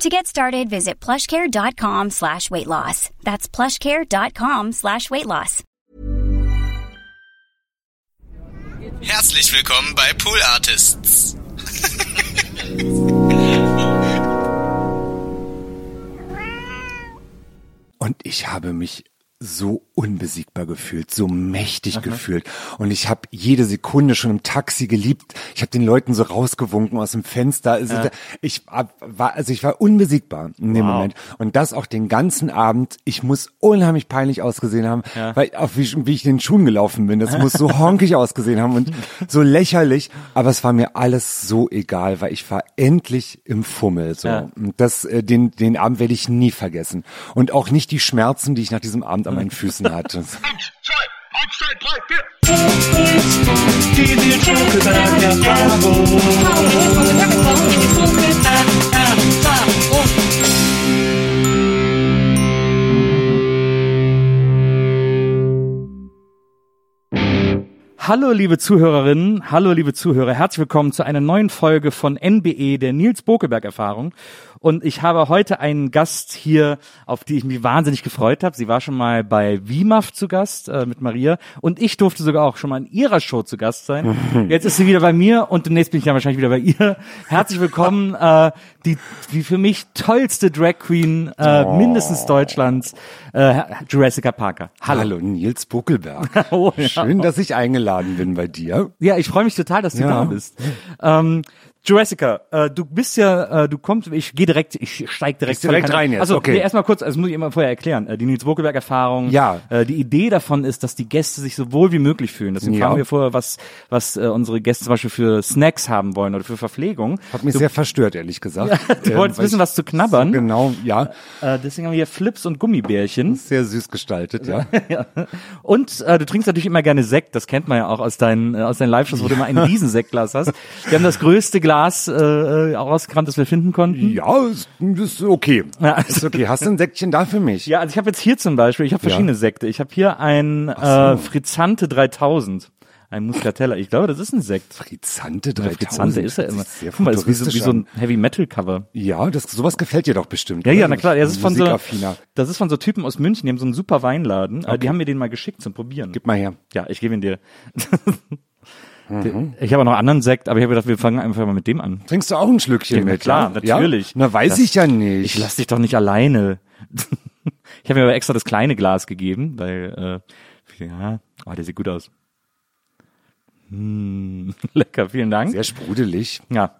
To get started, visit plushcare.com slash weight loss. That's plushcare.com slash weight loss. Herzlich willkommen bei Pool Artists. Und ich habe mich so unbesiegbar gefühlt, so mächtig gefühlt. Und ich habe jede Sekunde schon im Taxi geliebt. Ich habe den Leuten so rausgewunken aus dem Fenster. Also ich hab- war, also ich war unbesiegbar in dem Wow. Moment. Und das auch den ganzen Abend. Ich muss unheimlich peinlich ausgesehen haben, weil auch wie, wie ich in den Schuhen gelaufen bin. Das muss so honkig ausgesehen haben und so lächerlich. Aber es war mir alles so egal, weil ich war endlich im Fummel. So. Ja. Und das, äh, den, den Abend werde ich nie vergessen. Und auch nicht die Schmerzen, die ich nach diesem Abend an meinen Füßen hatte. Hallo liebe Zuhörerinnen, hallo liebe Zuhörer, herzlich willkommen zu einer neuen Folge von NBE, der Nils Bokelberg Erfahrung. Und ich habe heute einen Gast hier, auf die ich mich wahnsinnig gefreut habe. Sie war schon mal bei WIMAF zu Gast äh, mit Maria und ich durfte sogar auch schon mal in ihrer Show zu Gast sein. Jetzt ist sie wieder bei mir und demnächst bin ich dann wahrscheinlich wieder bei ihr. Herzlich willkommen, äh, die, die für mich tollste Drag Queen äh, mindestens Deutschlands, äh, Jurassica Parker. Hallo. Hallo, Nils Buckelberg. Oh, ja. Schön, dass ich eingeladen bin bei dir. Ja, ich freue mich total, dass du Ja. da bist. Ähm, Jurassica, äh, du bist ja, äh, du kommst, ich gehe direkt, ich steig direkt, direkt rein jetzt, Also okay. nee, erstmal kurz, das muss ich immer vorher erklären. Äh, die Nils Bokelberg Erfahrung. Ja. Äh, die Idee davon ist, dass die Gäste sich so wohl wie möglich fühlen. Deswegen Ja. fragen wir vorher, was, was äh, unsere Gäste zum Beispiel für Snacks haben wollen oder für Verpflegung. Hat mich sehr verstört, ehrlich gesagt. du wolltest weil wissen, was zu knabbern. So genau, ja. Äh, deswegen haben wir hier Flips und Gummibärchen. Sehr süß gestaltet, ja. Und äh, du trinkst natürlich immer gerne Sekt, das kennt man ja auch aus deinen, äh, aus deinen Live-Shows, wo du immer ein Riesensektglas hast. Wir haben das größte Glas äh, äh, rausgekramt, das wir finden konnten. Ja, ist, ist okay. Ja. Ist okay. Hast du ein Säckchen da für mich? Ja, also ich habe jetzt hier zum Beispiel, ich habe verschiedene Sekte. Ich habe hier ein äh, Frizzante 3000. Ein Muscatella. Ich glaube, das ist ein Sekt. Frizante Der 3000. Frizzante ist ja Hört immer. Sehr Guck mal, das ist wie so, wie so ein Heavy Metal Cover. Ja, das, sowas gefällt dir doch bestimmt. Ja, oder? ja, na klar. Das ist von so, das ist von so Typen aus München. Die haben so einen super Weinladen. Äh, Die haben mir den mal geschickt zum Probieren. Gib mal her. Ja, ich gebe ihn dir. Mhm. Ich habe auch noch einen anderen Sekt, aber ich habe gedacht, wir fangen einfach mal mit dem an. Trinkst du auch ein Schlückchen Ja, mit? klar, ja? natürlich. Ja? Na, weiß Das- ich ja nicht. Ich lass dich doch nicht alleine. ich habe mir aber extra das kleine Glas gegeben, weil äh, ja, oh, der sieht gut aus. Hm, lecker, vielen Dank. Sehr sprudelig. Ja,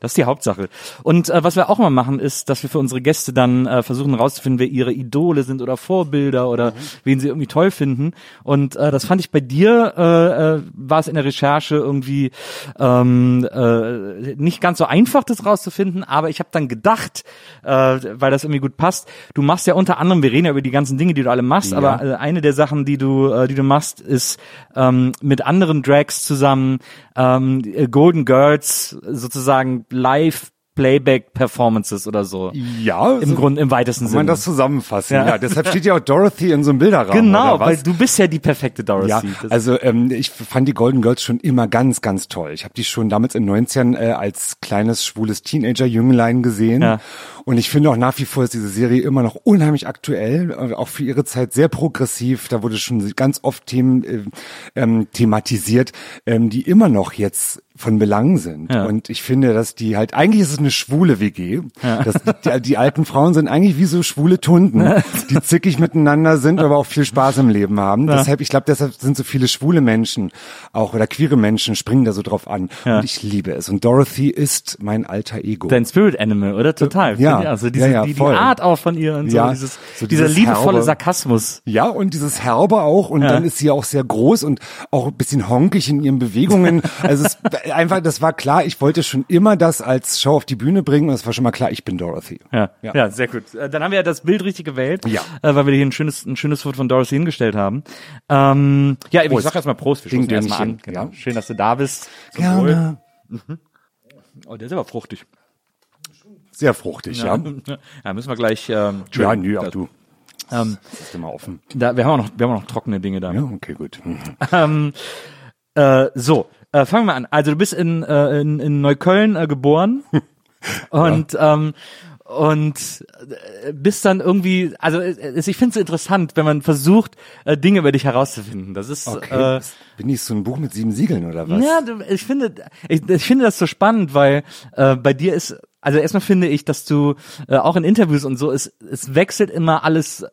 das ist die Hauptsache. Und äh, was wir auch mal machen, ist, dass wir für unsere Gäste dann äh, versuchen herauszufinden, wer ihre Idole sind oder Vorbilder oder wen sie irgendwie toll finden. Und äh, das fand ich bei dir, äh, äh, war es in der Recherche irgendwie ähm, äh, nicht ganz so einfach, das rauszufinden, aber ich habe dann gedacht, äh, weil das irgendwie gut passt, du machst ja unter anderem, wir reden ja über die ganzen Dinge, die du alle machst, Ja. aber äh, eine der Sachen, die du, äh, die du machst, ist ähm, mit anderen Drags zusammen ähm, äh, Golden Girls sozusagen live Playback Performances oder so. Ja, Im so Grunde, im weitesten kann man Sinne. das zusammenfassen. Ja. Ja. deshalb steht ja auch Dorothy in so einem Bilderrahmen. genau, weil du bist ja die perfekte Dorothy. Ja, also ähm, ich fand die Golden Girls schon immer ganz, ganz toll. Ich habe die schon damals in 19 äh, als kleines schwules Teenager-Jünglein gesehen. Ja. Und ich finde auch nach wie vor ist diese Serie immer noch unheimlich aktuell, äh, auch für ihre Zeit sehr progressiv. Da wurde schon ganz oft Themen äh, ähm, thematisiert, ähm, die immer noch jetzt von Belang sind. Ja. Und ich finde, dass die halt, eigentlich ist es eine schwule WG. Das, die, die alten Frauen sind eigentlich wie so schwule Tunden, die zickig miteinander sind, aber auch viel Spaß im Leben haben. Deshalb, ich glaube, deshalb sind so viele schwule Menschen auch oder queere Menschen springen da so drauf an. Und ich liebe es. Und Dorothy ist mein alter Ego. Dein Spirit Animal, oder? Total. Ja. Also diese, Ja, ja, die, die. Art auch von ihr und so, Ja, dieses, so dieser dieses liebevolle herbe- Sarkasmus. Ja, und dieses Herbe auch. Und Ja. dann ist sie auch sehr groß und auch ein bisschen honkig in ihren Bewegungen. Also es einfach, das war klar, ich wollte schon immer das als Show auf die Bühne bringen und es war schon mal klar, ich bin Dorothy. Ja, ja, sehr gut. Äh, Dann haben wir ja das Bild richtig gewählt, Ja. äh, weil wir hier ein schönes, ein schönes Foto von Dorothy hingestellt haben. Ähm, ja, ich Prost. sag erstmal Prost, wir stoßen erstmal an. Genau. ja. Schön, dass du da bist. Zum. Gerne. Oh, der ist aber fruchtig. Sehr fruchtig, ja. Ja, müssen wir gleich. Ähm, Ja, nö, auch du. ähm, Das ist immer offen. da, wir haben auch noch, wir haben auch noch trockene Dinge da. Ja, okay, gut. Mhm. Ähm, äh, so, äh, fangen wir an. Also du bist in, äh, in, in Neukölln äh, geboren und ähm, und äh, bist dann irgendwie, also ich finde es interessant, wenn man versucht, äh, Dinge über dich herauszufinden. Das ist Okay. äh, Bin ich so ein Buch mit sieben Siegeln oder was? ja, ich finde, ich, ich finde das so spannend, weil äh, bei dir ist, also erstmal finde ich, dass du äh, auch in Interviews und so, es, es wechselt immer alles,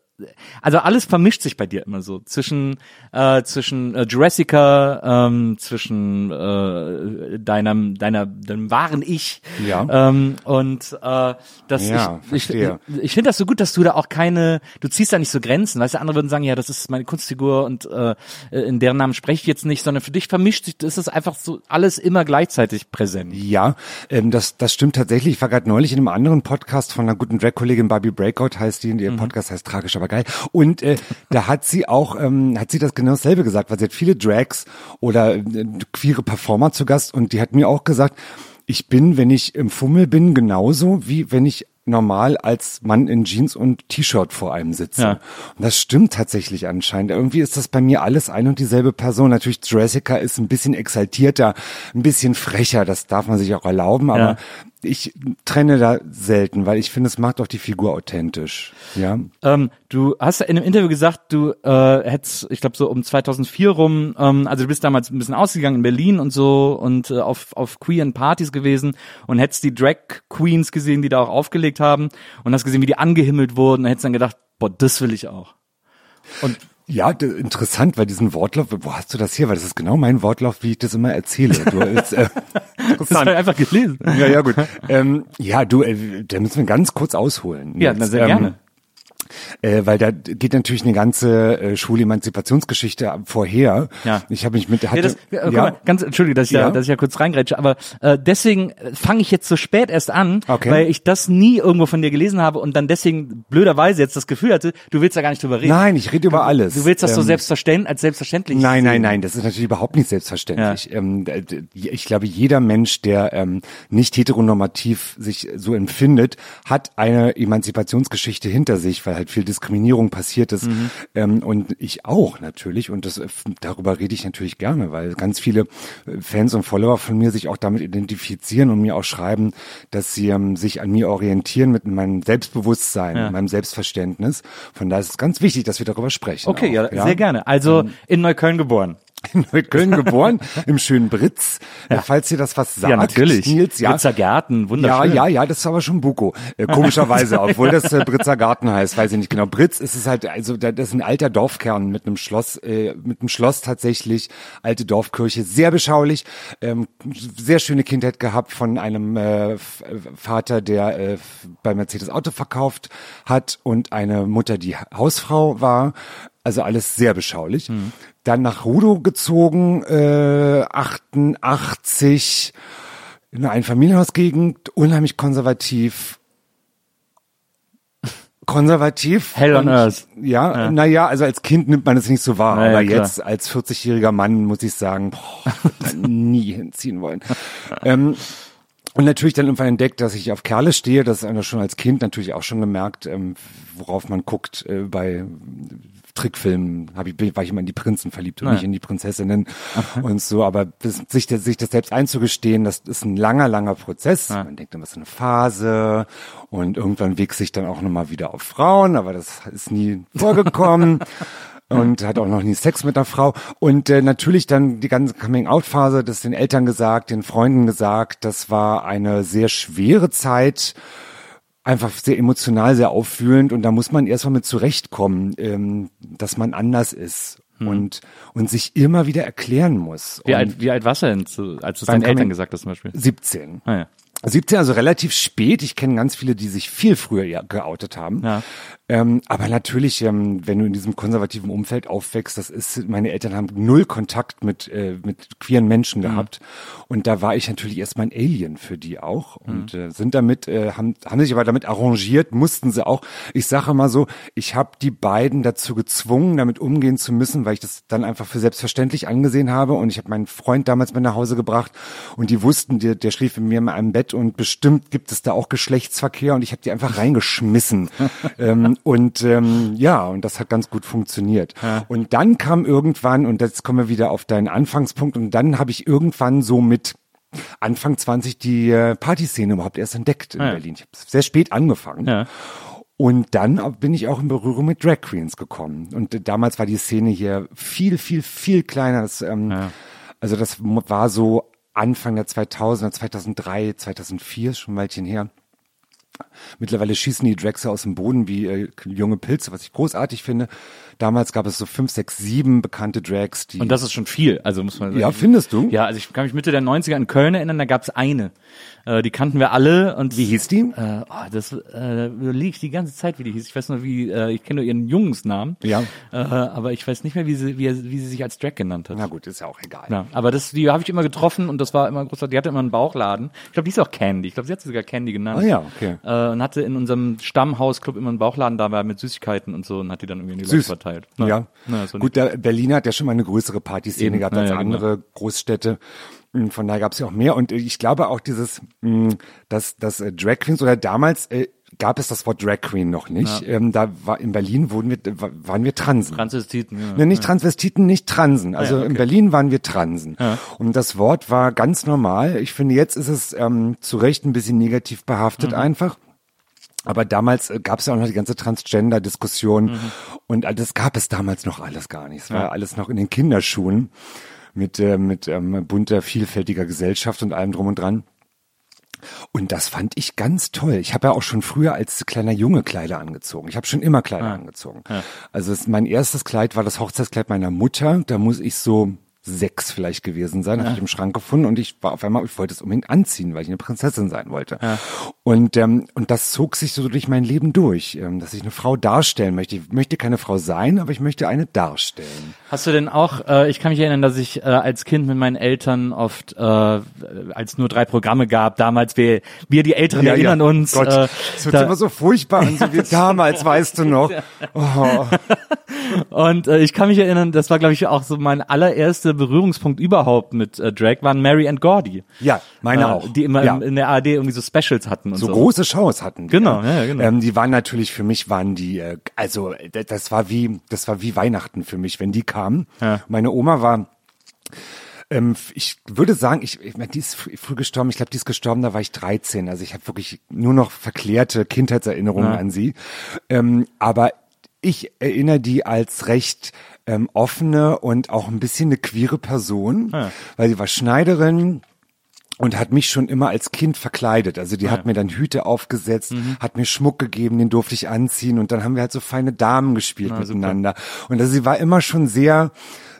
also alles vermischt sich bei dir immer so zwischen äh, zwischen äh, Jurassica, ähm, zwischen äh, deinem deiner deinem wahren Ich Ja. ähm, und äh, das Ja, ich, ich, verstehe. ich, ich finde das so gut, dass du da auch keine, du ziehst da nicht so Grenzen, weißt du, andere würden sagen, ja, das ist meine Kunstfigur und äh, in deren Namen spreche ich jetzt nicht, sondern für dich vermischt sich, ist es einfach so alles immer gleichzeitig präsent. Ja, ähm, das, das stimmt tatsächlich. Ich war gerade neulich in einem anderen Podcast von einer guten Drag-Kollegin, Barbie Breakout heißt die, ihr Podcast heißt Tragisch, aber geil. Und äh, da hat sie auch, ähm, hat sie das genau dasselbe gesagt, weil sie hat viele Drags oder äh, queere Performer zu Gast und die hat mir auch gesagt, ich bin, wenn ich im Fummel bin, genauso wie wenn ich normal als Mann in Jeans und T-Shirt vor einem sitze. Ja. Und das stimmt tatsächlich anscheinend. Irgendwie ist das bei mir alles ein und dieselbe Person. Natürlich, Jessica ist ein bisschen exaltierter, ein bisschen frecher, das darf man sich auch erlauben, aber Ja. Ich trenne da selten, weil ich finde, es macht auch die Figur authentisch. Ja. Ähm, du hast in einem Interview gesagt, du äh, hättest, ich glaube so um 2004 rum, ähm, also du bist damals ein bisschen ausgegangen in Berlin und so und äh, auf, auf queeren Partys gewesen und hättest die Drag Queens gesehen, die da auch aufgelegt haben und hast gesehen, wie die angehimmelt wurden und hättest dann gedacht, boah, das will ich auch. Und Ja, interessant, weil diesen Wortlauf, wo hast du das hier? Weil das ist genau mein Wortlauf, wie ich das immer erzähle. Du, ist, äh, das ich einfach gelesen. ja, ja, gut. Ähm, ja, du, äh, da müssen wir ganz kurz ausholen. Ja, Jetzt, na, sehr ähm, gerne. Äh, weil da geht natürlich eine ganze äh, Schwule-Emanzipationsgeschichte vorher. Ja. Ich habe mich mit hatte, Ja, das, äh, guck mal, ganz entschuldige, dass ich, ja. Ja. dass ich ja kurz reingrätsche, aber äh, deswegen fange ich jetzt so spät erst an, Okay. weil ich das nie irgendwo von dir gelesen habe und dann deswegen blöderweise jetzt das Gefühl hatte, du willst da gar nicht drüber reden. Nein, ich rede über alles. Du willst das so Ähm, selbstverständlich als selbstverständlich. Nein, nein, nein, das ist natürlich überhaupt nicht selbstverständlich. Ähm, d- d- ich glaube, jeder Mensch, der ähm, nicht heteronormativ sich so empfindet, hat eine Emanzipationsgeschichte hinter sich, weil halt viel Diskriminierung passiert ist. Mhm. Ähm, und ich auch natürlich. Und das, äh, darüber rede ich natürlich gerne, weil ganz viele äh, Fans und Follower von mir sich auch damit identifizieren und mir auch schreiben, dass sie ähm, sich an mir orientieren mit meinem Selbstbewusstsein, Ja. meinem Selbstverständnis. Von daher ist es ganz wichtig, dass wir darüber sprechen. Okay, auch, ja, sehr gerne. Also in Neukölln geboren. In Neukölln geboren, im schönen Britz. Äh, Falls dir das was sagt, ja, natürlich. Nils, ja. Britzer Garten, Ja, wunderschön. ja, ja, das ist aber schon Buko. Äh, komischerweise, obwohl das äh, Britzer Garten heißt, weiß ich nicht genau. Britz ist es halt, also da- das ist ein alter Dorfkern mit einem Schloss, äh, mit einem Schloss tatsächlich, alte Dorfkirche, sehr beschaulich, ähm, sehr schöne Kindheit gehabt von einem äh, Vater, der äh, bei Mercedes Auto verkauft hat und eine Mutter, die Ha- Hausfrau war. Also alles sehr beschaulich. Dann nach Rudo gezogen, äh, 88, in eine Einfamilienhausgegend, unheimlich konservativ. Konservativ. Hell on earth. Ja, Ja. naja, also als Kind nimmt man es nicht so wahr, Na ja, aber klar. jetzt als 40-jähriger Mann muss ich sagen, boah, nie hinziehen wollen. ähm, und natürlich dann irgendwann entdeckt, dass ich auf Kerle stehe. Das ist einer schon als Kind natürlich auch schon gemerkt, ähm, worauf man guckt äh, bei Trickfilmen. Hab ich, war ich immer in die Prinzen verliebt und Ja. nicht in die Prinzessinnen und so. Aber das, sich, das- sich das selbst einzugestehen, das ist ein langer, langer Prozess. Man denkt immer, es ist eine Phase und irgendwann wächst sich dann auch nochmal wieder auf Frauen, aber das ist nie vorgekommen. und hat auch noch nie Sex mit einer Frau. Und äh, natürlich dann die ganze Coming-out-Phase, das den Eltern gesagt, den Freunden gesagt, das war eine sehr schwere Zeit einfach sehr emotional, sehr auffühlend und da muss man erstmal mit zurechtkommen, ähm, dass man anders ist hm. und und sich immer wieder erklären muss. Wie alt, wie alt warst du denn, zu, als du es deinen Eltern gesagt hast zum Beispiel? 17. Ah, ja. 17, also relativ spät. Ich kenne ganz viele, die sich viel früher geoutet haben. Ja. Ähm, aber natürlich, ähm, wenn du in diesem konservativen Umfeld aufwächst, das ist, meine Eltern haben null Kontakt mit, äh, mit queeren Menschen mhm. gehabt. Mhm. Und da war ich natürlich erstmal ein Alien für die auch. Und mhm. äh, sind damit, äh, haben, haben sich aber damit arrangiert, mussten sie auch. Ich sage mal so, ich habe die beiden dazu gezwungen, damit umgehen zu müssen, weil ich das dann einfach für selbstverständlich angesehen habe. Und ich habe meinen Freund damals mit nach Hause gebracht und die wussten, der, der schlief in mir in einem Bett und bestimmt gibt es da auch Geschlechtsverkehr und ich habe die einfach reingeschmissen. ähm, und ähm, ja, und das hat ganz gut funktioniert. Ja. Und dann kam irgendwann, und jetzt kommen wir wieder auf deinen Anfangspunkt, und dann habe ich irgendwann so mit Anfang 20 die äh, Partyszene überhaupt erst entdeckt in ja. Berlin. Ich habe sehr spät angefangen. Ja. Und dann bin ich auch in Berührung mit Drag Queens gekommen. Und äh, damals war die Szene hier viel, viel, viel kleiner. Das, ähm, ja. Also das war so Anfang der 2000er, 2003, 2004, schon ein Weilchen her. Mittlerweile schießen die Drags aus dem Boden wie äh, junge Pilze, was ich großartig finde. Damals gab es so fünf, sechs, sieben bekannte Drags, die. Und das ist schon viel, also muss man sagen. Ja, findest du? Ja, also ich kann mich Mitte der 90er in Köln erinnern, da gab es eine. Äh, die kannten wir alle und wie hieß die? Äh, oh, das äh, liegt die ganze Zeit, wie die hieß. Ich weiß nur, wie äh, ich kenne nur ihren Jungsnamen. Ja. Äh, aber ich weiß nicht mehr, wie sie wie, wie sie sich als Drag genannt hat. Na gut, ist ja auch egal. Ja, aber das die habe ich immer getroffen und das war immer großartig. Die hatte immer einen Bauchladen. Ich glaube, die ist auch Candy. Ich glaube, sie hat sie sogar Candy genannt. Ah ja, okay. Äh, und hatte in unserem Stammhausclub immer einen Bauchladen da war mit Süßigkeiten und so und hat die dann irgendwie in die Süß. Leute verteilt. Na, ja. Na, Gut, der Berlin hat ja schon mal eine größere Partyszene Eben. gehabt als ja, andere genau. Großstädte. Hm, von daher gab es ja auch mehr. Und ich glaube auch dieses, hm, dass, dass äh, Drag Queens oder damals äh, gab es das Wort Drag Queen noch nicht. Ja. Ähm, da war in Berlin wurden wir, waren wir Transen. Transvestiten, ja. Ne, nicht Transvestiten, nicht Transen. Also ja, okay. in Berlin waren wir Transen. Ja. Und das Wort war ganz normal. Ich finde, jetzt ist es ähm, zu Recht ein bisschen negativ behaftet mhm. einfach. Aber damals äh, gab es ja auch noch die ganze Transgender-Diskussion mhm. und das gab es damals noch alles gar nicht. Es war alles noch in den Kinderschuhen mit, äh, mit ähm, bunter, vielfältiger Gesellschaft und allem drum und dran. Und das fand ich ganz toll. Ich habe ja auch schon früher als kleiner Junge Kleider angezogen. Ich habe schon immer Kleider ah. angezogen. Ja. Also mein erstes Kleid war das Hochzeitskleid meiner Mutter. Da muss ich so sechs vielleicht gewesen sein, ja. habe ich im Schrank gefunden und ich war auf einmal, ich wollte es unbedingt anziehen, weil ich eine Prinzessin sein wollte. Ja. Und ähm, und das zog sich so durch mein Leben durch, ähm, dass ich eine Frau darstellen möchte. Ich möchte keine Frau sein, aber ich möchte eine darstellen. Hast du denn auch? Äh, ich kann mich erinnern, dass ich äh, als Kind mit meinen Eltern oft, äh, als nur drei Programme gab, damals wir wir die Älteren ja, erinnern uns. Gott, äh, das wird da, immer so furchtbar an, so wie damals, weißt du noch. Oh. und äh, ich kann mich erinnern, das war glaube ich auch so mein allererste Berührungspunkt überhaupt mit äh, Drag waren Mary and Gordy. Ja, meine äh, auch. Die immer ja. in der ARD irgendwie so Specials hatten und so. So große Shows hatten. Die, genau, ja, genau. Ähm, die waren natürlich für mich waren die, äh, also das war wie, das war wie Weihnachten für mich, wenn die kamen. Ja. Meine Oma war ähm, ich würde sagen, ich, ich meine, die ist früh gestorben. Ich glaube, die ist gestorben, da war ich 13. Also ich habe wirklich nur noch verklärte Kindheitserinnerungen ja. an sie. Ähm, aber ich erinnere die als recht ähm, offene und auch ein bisschen eine queere Person, ja. weil sie war Schneiderin, und hat mich schon immer als Kind verkleidet. Also die ja. hat mir dann Hüte aufgesetzt, mhm. hat mir Schmuck gegeben, den durfte ich anziehen und dann haben wir halt so feine Damen gespielt ja, miteinander. Super. Und also sie war immer schon sehr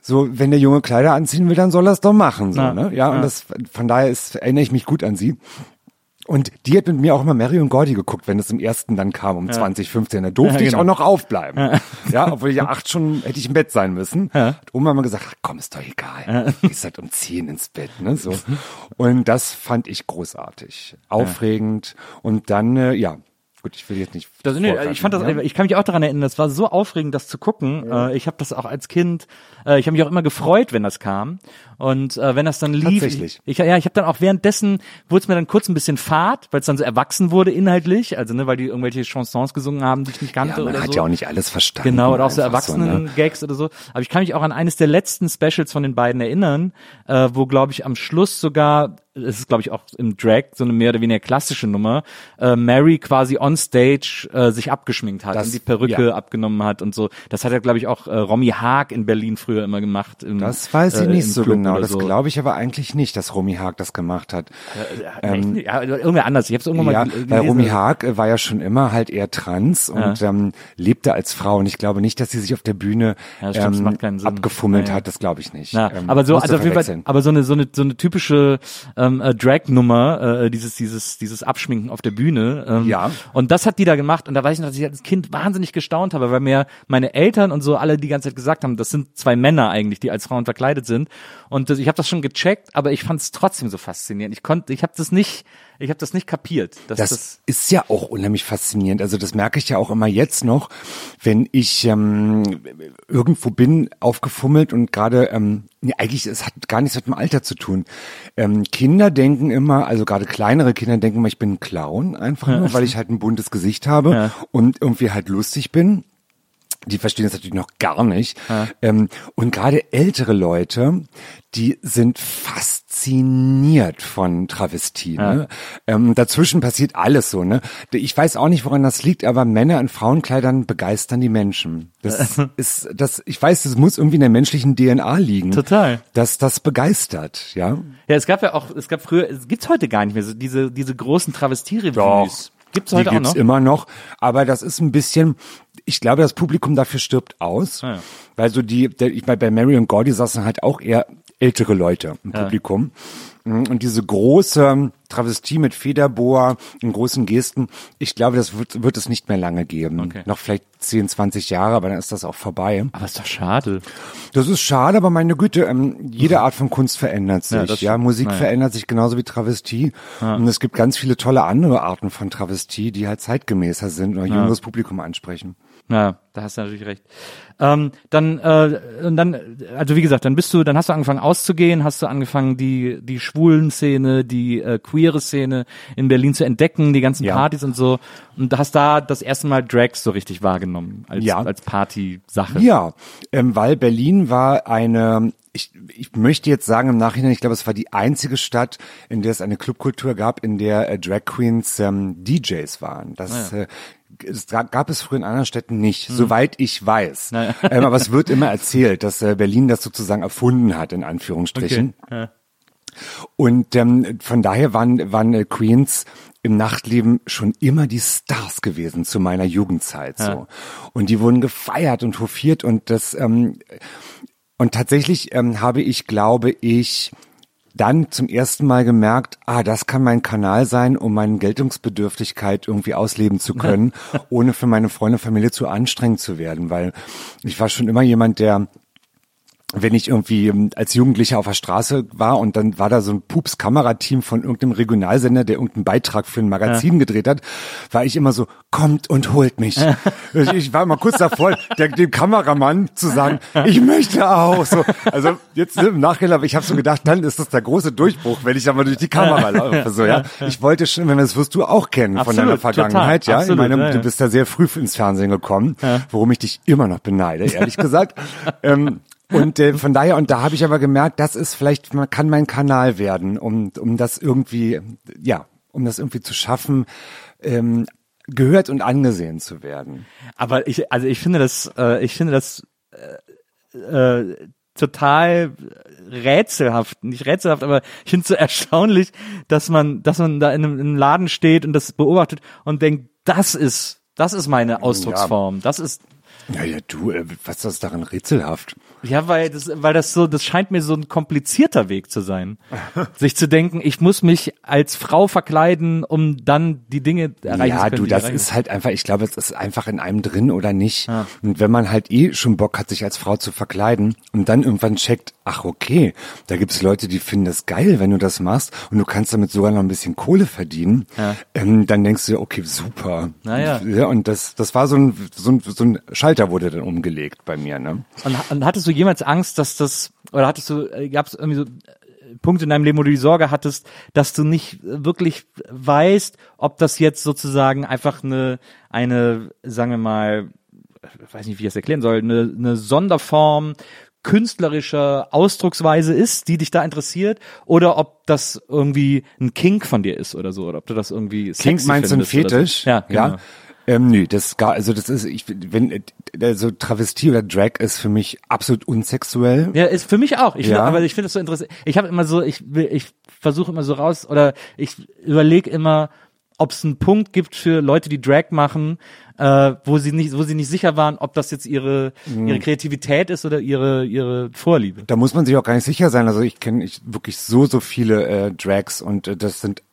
so, wenn der Junge Kleider anziehen will, dann soll er es doch machen, so, ja. ne? Ja, und das, von daher ist, erinnere ich mich gut an sie. Und die hat mit mir auch immer Mary und Gordy geguckt, wenn es im ersten dann kam, um ja. 2015. Da durfte ja, genau. ich auch noch aufbleiben. Ja. ja, obwohl ich ja acht schon hätte ich im Bett sein müssen. Ja. Hat Oma immer gesagt, ach, komm, ist doch egal. Ja. Ist halt um zehn ins Bett, ne, so. Und das fand ich großartig. Aufregend. Und dann, äh, ja, Gut, ich will jetzt nicht. Das, nee, ich fand das, ja? ich kann mich auch daran erinnern, das war so aufregend, das zu gucken. Ja. Äh, ich habe das auch als Kind, äh, ich habe mich auch immer gefreut, wenn das kam. Und äh, wenn das dann lief, Tatsächlich. ich, ja, ich habe dann auch währenddessen wurde es mir dann kurz ein bisschen fad, weil es dann so erwachsen wurde inhaltlich, also ne, weil die irgendwelche Chansons gesungen haben, die ich nicht kannte ja, man oder hat so. ja auch nicht alles verstanden. Genau, oder auch so Erwachsenen-Gags so, ne? oder so. Aber ich kann mich auch an eines der letzten Specials von den beiden erinnern, äh, wo glaube ich am Schluss sogar es ist glaube ich auch im Drag so eine mehr oder weniger klassische Nummer, äh, Mary quasi on stage äh, sich abgeschminkt hat Das- und die Perücke ja. abgenommen hat und so. Das hat ja glaube ich auch äh, Romy Haag in Berlin früher immer gemacht. Im, Das weiß ich äh, nicht so Club genau. Das so. glaube ich aber eigentlich nicht, dass Romy Haag das gemacht hat. Ähm, ja, irgendwer anders. Ich habe es irgendwann Ja, mal gel- weil gelesen. Romy Haag äh, war ja schon immer halt eher trans und ähm, lebte als Frau. Und ich glaube nicht, dass sie sich auf der Bühne Ja, stimmt, das ähm, macht keinen Sinn. abgefummelt Ja, ja. hat. Das glaube ich nicht. Na, Ähm, aber so, also auf jeden Fall, aber so eine so eine so eine typische ähm, äh, Drag-Nummer, äh, dieses dieses dieses Abschminken auf der Bühne. Ähm, Ja. Und das hat die da gemacht und da weiß ich noch, dass ich als Kind wahnsinnig gestaunt habe, weil mir meine Eltern und so alle die ganze Zeit gesagt haben, das sind zwei Männer eigentlich, die als Frauen verkleidet sind. Und das, ich habe das schon gecheckt, aber ich fand es trotzdem so faszinierend. Ich konnte, ich habe das nicht, ich habe das nicht kapiert. Das, das, ist ja auch unheimlich faszinierend. Also das merke ich ja auch immer jetzt noch, wenn ich ähm, irgendwo bin, aufgefummelt und gerade, ähm, nee, eigentlich, es hat gar nichts mit dem Alter zu tun. Ähm, Kinder denken immer, also gerade kleinere Kinder denken immer, ich bin ein Clown, einfach nur, weil ich halt ein buntes Gesicht habe Ja. und irgendwie halt lustig bin. Die verstehen das natürlich noch gar nicht. Ähm, und gerade ältere Leute, die sind fasziniert von Travestie. Ne? Ähm, dazwischen passiert alles so. Ne? Ich weiß auch nicht, woran das liegt, aber Männer in Frauenkleidern begeistern die Menschen. Das ist, das, ich weiß, das muss irgendwie in der menschlichen DNA liegen. Total. Dass das begeistert, ja. ja, es gab ja auch, es gab früher, es gibt's heute gar nicht mehr so diese diese großen Travestierevues. Gibt's heute die auch gibt's noch? immer noch, aber das ist ein bisschen, ich glaube, das Publikum dafür stirbt aus, Ah, ja. weil so die, der, ich meine, bei Mary und Gordy saßen halt auch eher ältere Leute im Publikum. Und diese große Travestie mit Federboa und großen Gesten, ich glaube, das wird, wird es nicht mehr lange geben. Okay. Noch vielleicht 10, 20 Jahre, aber dann ist das auch vorbei. Aber ist doch schade. Das ist schade, aber meine Güte, ähm, jede Art von Kunst verändert sich. Ja, Ja. Musik Naja. verändert sich genauso wie Travestie. Und es gibt ganz viele tolle andere Arten von Travestie, die halt zeitgemäßer sind oder jüngeres Publikum ansprechen. Ja, da hast du natürlich recht. Ähm, dann, äh, und dann, also wie gesagt, dann bist du, dann hast du angefangen auszugehen, hast du angefangen die die schwulen Szene, die äh, queere Szene in Berlin zu entdecken, die ganzen Ja. Partys und so, und hast da das erste Mal Drags so richtig wahrgenommen als Ja. als Party-Sache. Ja, ähm, weil Berlin war eine, ich, ich möchte jetzt sagen im Nachhinein, ich glaube, es war die einzige Stadt, in der es eine Clubkultur gab, in der äh, Drag Queens ähm, DJs waren. Das äh, es ga- gab es früher in anderen Städten nicht, soweit ich weiß. Naja. Ähm, aber es wird immer erzählt, dass äh, Berlin das sozusagen erfunden hat, in Anführungsstrichen. Ja. Und ähm, von daher waren, waren äh, Queens im Nachtleben schon immer die Stars gewesen zu meiner Jugendzeit so. Und die wurden gefeiert und hofiert und das ähm, und tatsächlich ähm, habe ich, glaube ich, dann zum ersten Mal gemerkt, ah, das kann mein Kanal sein, um meine Geltungsbedürftigkeit irgendwie ausleben zu können, ohne für meine Freunde und Familie zu anstrengend zu werden, weil ich war schon immer jemand, der wenn ich irgendwie ähm, als Jugendlicher auf der Straße war und dann war da so ein Pups-Kamerateam von irgendeinem Regionalsender, der irgendeinen Beitrag für ein Magazin gedreht hat, war ich immer so, kommt und holt mich. ich, ich war mal kurz davor, der, dem Kameramann zu sagen, ich möchte auch. So, also jetzt im Nachhinein, aber ich habe so gedacht, dann ist das der große Durchbruch, wenn ich da mal durch die Kamera laufe. So, ja. Ich wollte schon, wenn das wirst du auch kennen von Absolut, deiner Vergangenheit, total, ja. absolut, ich meine, ja, du ja. bist da sehr früh ins Fernsehen gekommen, worum ich dich immer noch beneide, ehrlich gesagt. ähm, und äh, von daher, und da habe ich aber gemerkt, das ist vielleicht, man kann mein Kanal werden, um, um das irgendwie, ja, um das irgendwie zu schaffen, ähm, gehört und angesehen zu werden. Aber ich, also ich finde das, äh, ich finde das äh, äh, total rätselhaft, nicht rätselhaft, aber ich finde es so erstaunlich, dass man, dass man da in einem, in einem Laden steht und das beobachtet und denkt, das ist, das ist meine Ausdrucksform, das ist Ja, ja, du, äh, was ist das daran rätselhaft? Ja, weil das, weil das so, das scheint mir so ein komplizierter Weg zu sein. sich zu denken, ich muss mich als Frau verkleiden, um dann die Dinge erreichen zu Ja, können. du, die das ist halt einfach, ich glaube, es ist einfach in einem drin oder nicht. Und wenn man halt eh schon Bock hat, sich als Frau zu verkleiden und dann irgendwann checkt, ach okay, da gibt's Leute, die finden das geil, wenn du das machst und du kannst damit sogar noch ein bisschen Kohle verdienen, ähm, dann denkst du, okay, super. Naja. Ja, und das, das war so ein, so ein, so ein Schalter wurde dann umgelegt bei mir, ne? Und, und hattest du jemals Angst, dass das, oder hattest du, gab es irgendwie so äh, Punkte in deinem Leben, wo du die Sorge hattest, dass du nicht wirklich weißt, ob das jetzt sozusagen einfach eine, eine, sagen wir mal, ich weiß nicht, wie ich das erklären soll, eine, eine Sonderform künstlerische Ausdrucksweise ist, die dich da interessiert, oder ob das irgendwie ein Kink von dir ist oder so, oder ob du das irgendwie Kink meinst du ein Fetisch? So. Ja, genau. ja. Ähm, nö, das gar, also das ist, ich, wenn, also Travestie oder Drag ist für mich absolut unsexuell. Ja, ist für mich auch. Ich Ja. find, aber ich finde es so interessant. Ich habe immer so, ich will, ich versuche immer so raus oder ich überlege immer, ob es einen Punkt gibt für Leute, die Drag machen, äh, wo sie nicht, wo sie nicht sicher waren, ob das jetzt ihre Mhm. ihre Kreativität ist oder ihre ihre Vorliebe. Da muss man sich auch gar nicht sicher sein. Also ich kenne ich wirklich so, so viele äh, Drags und äh, das sind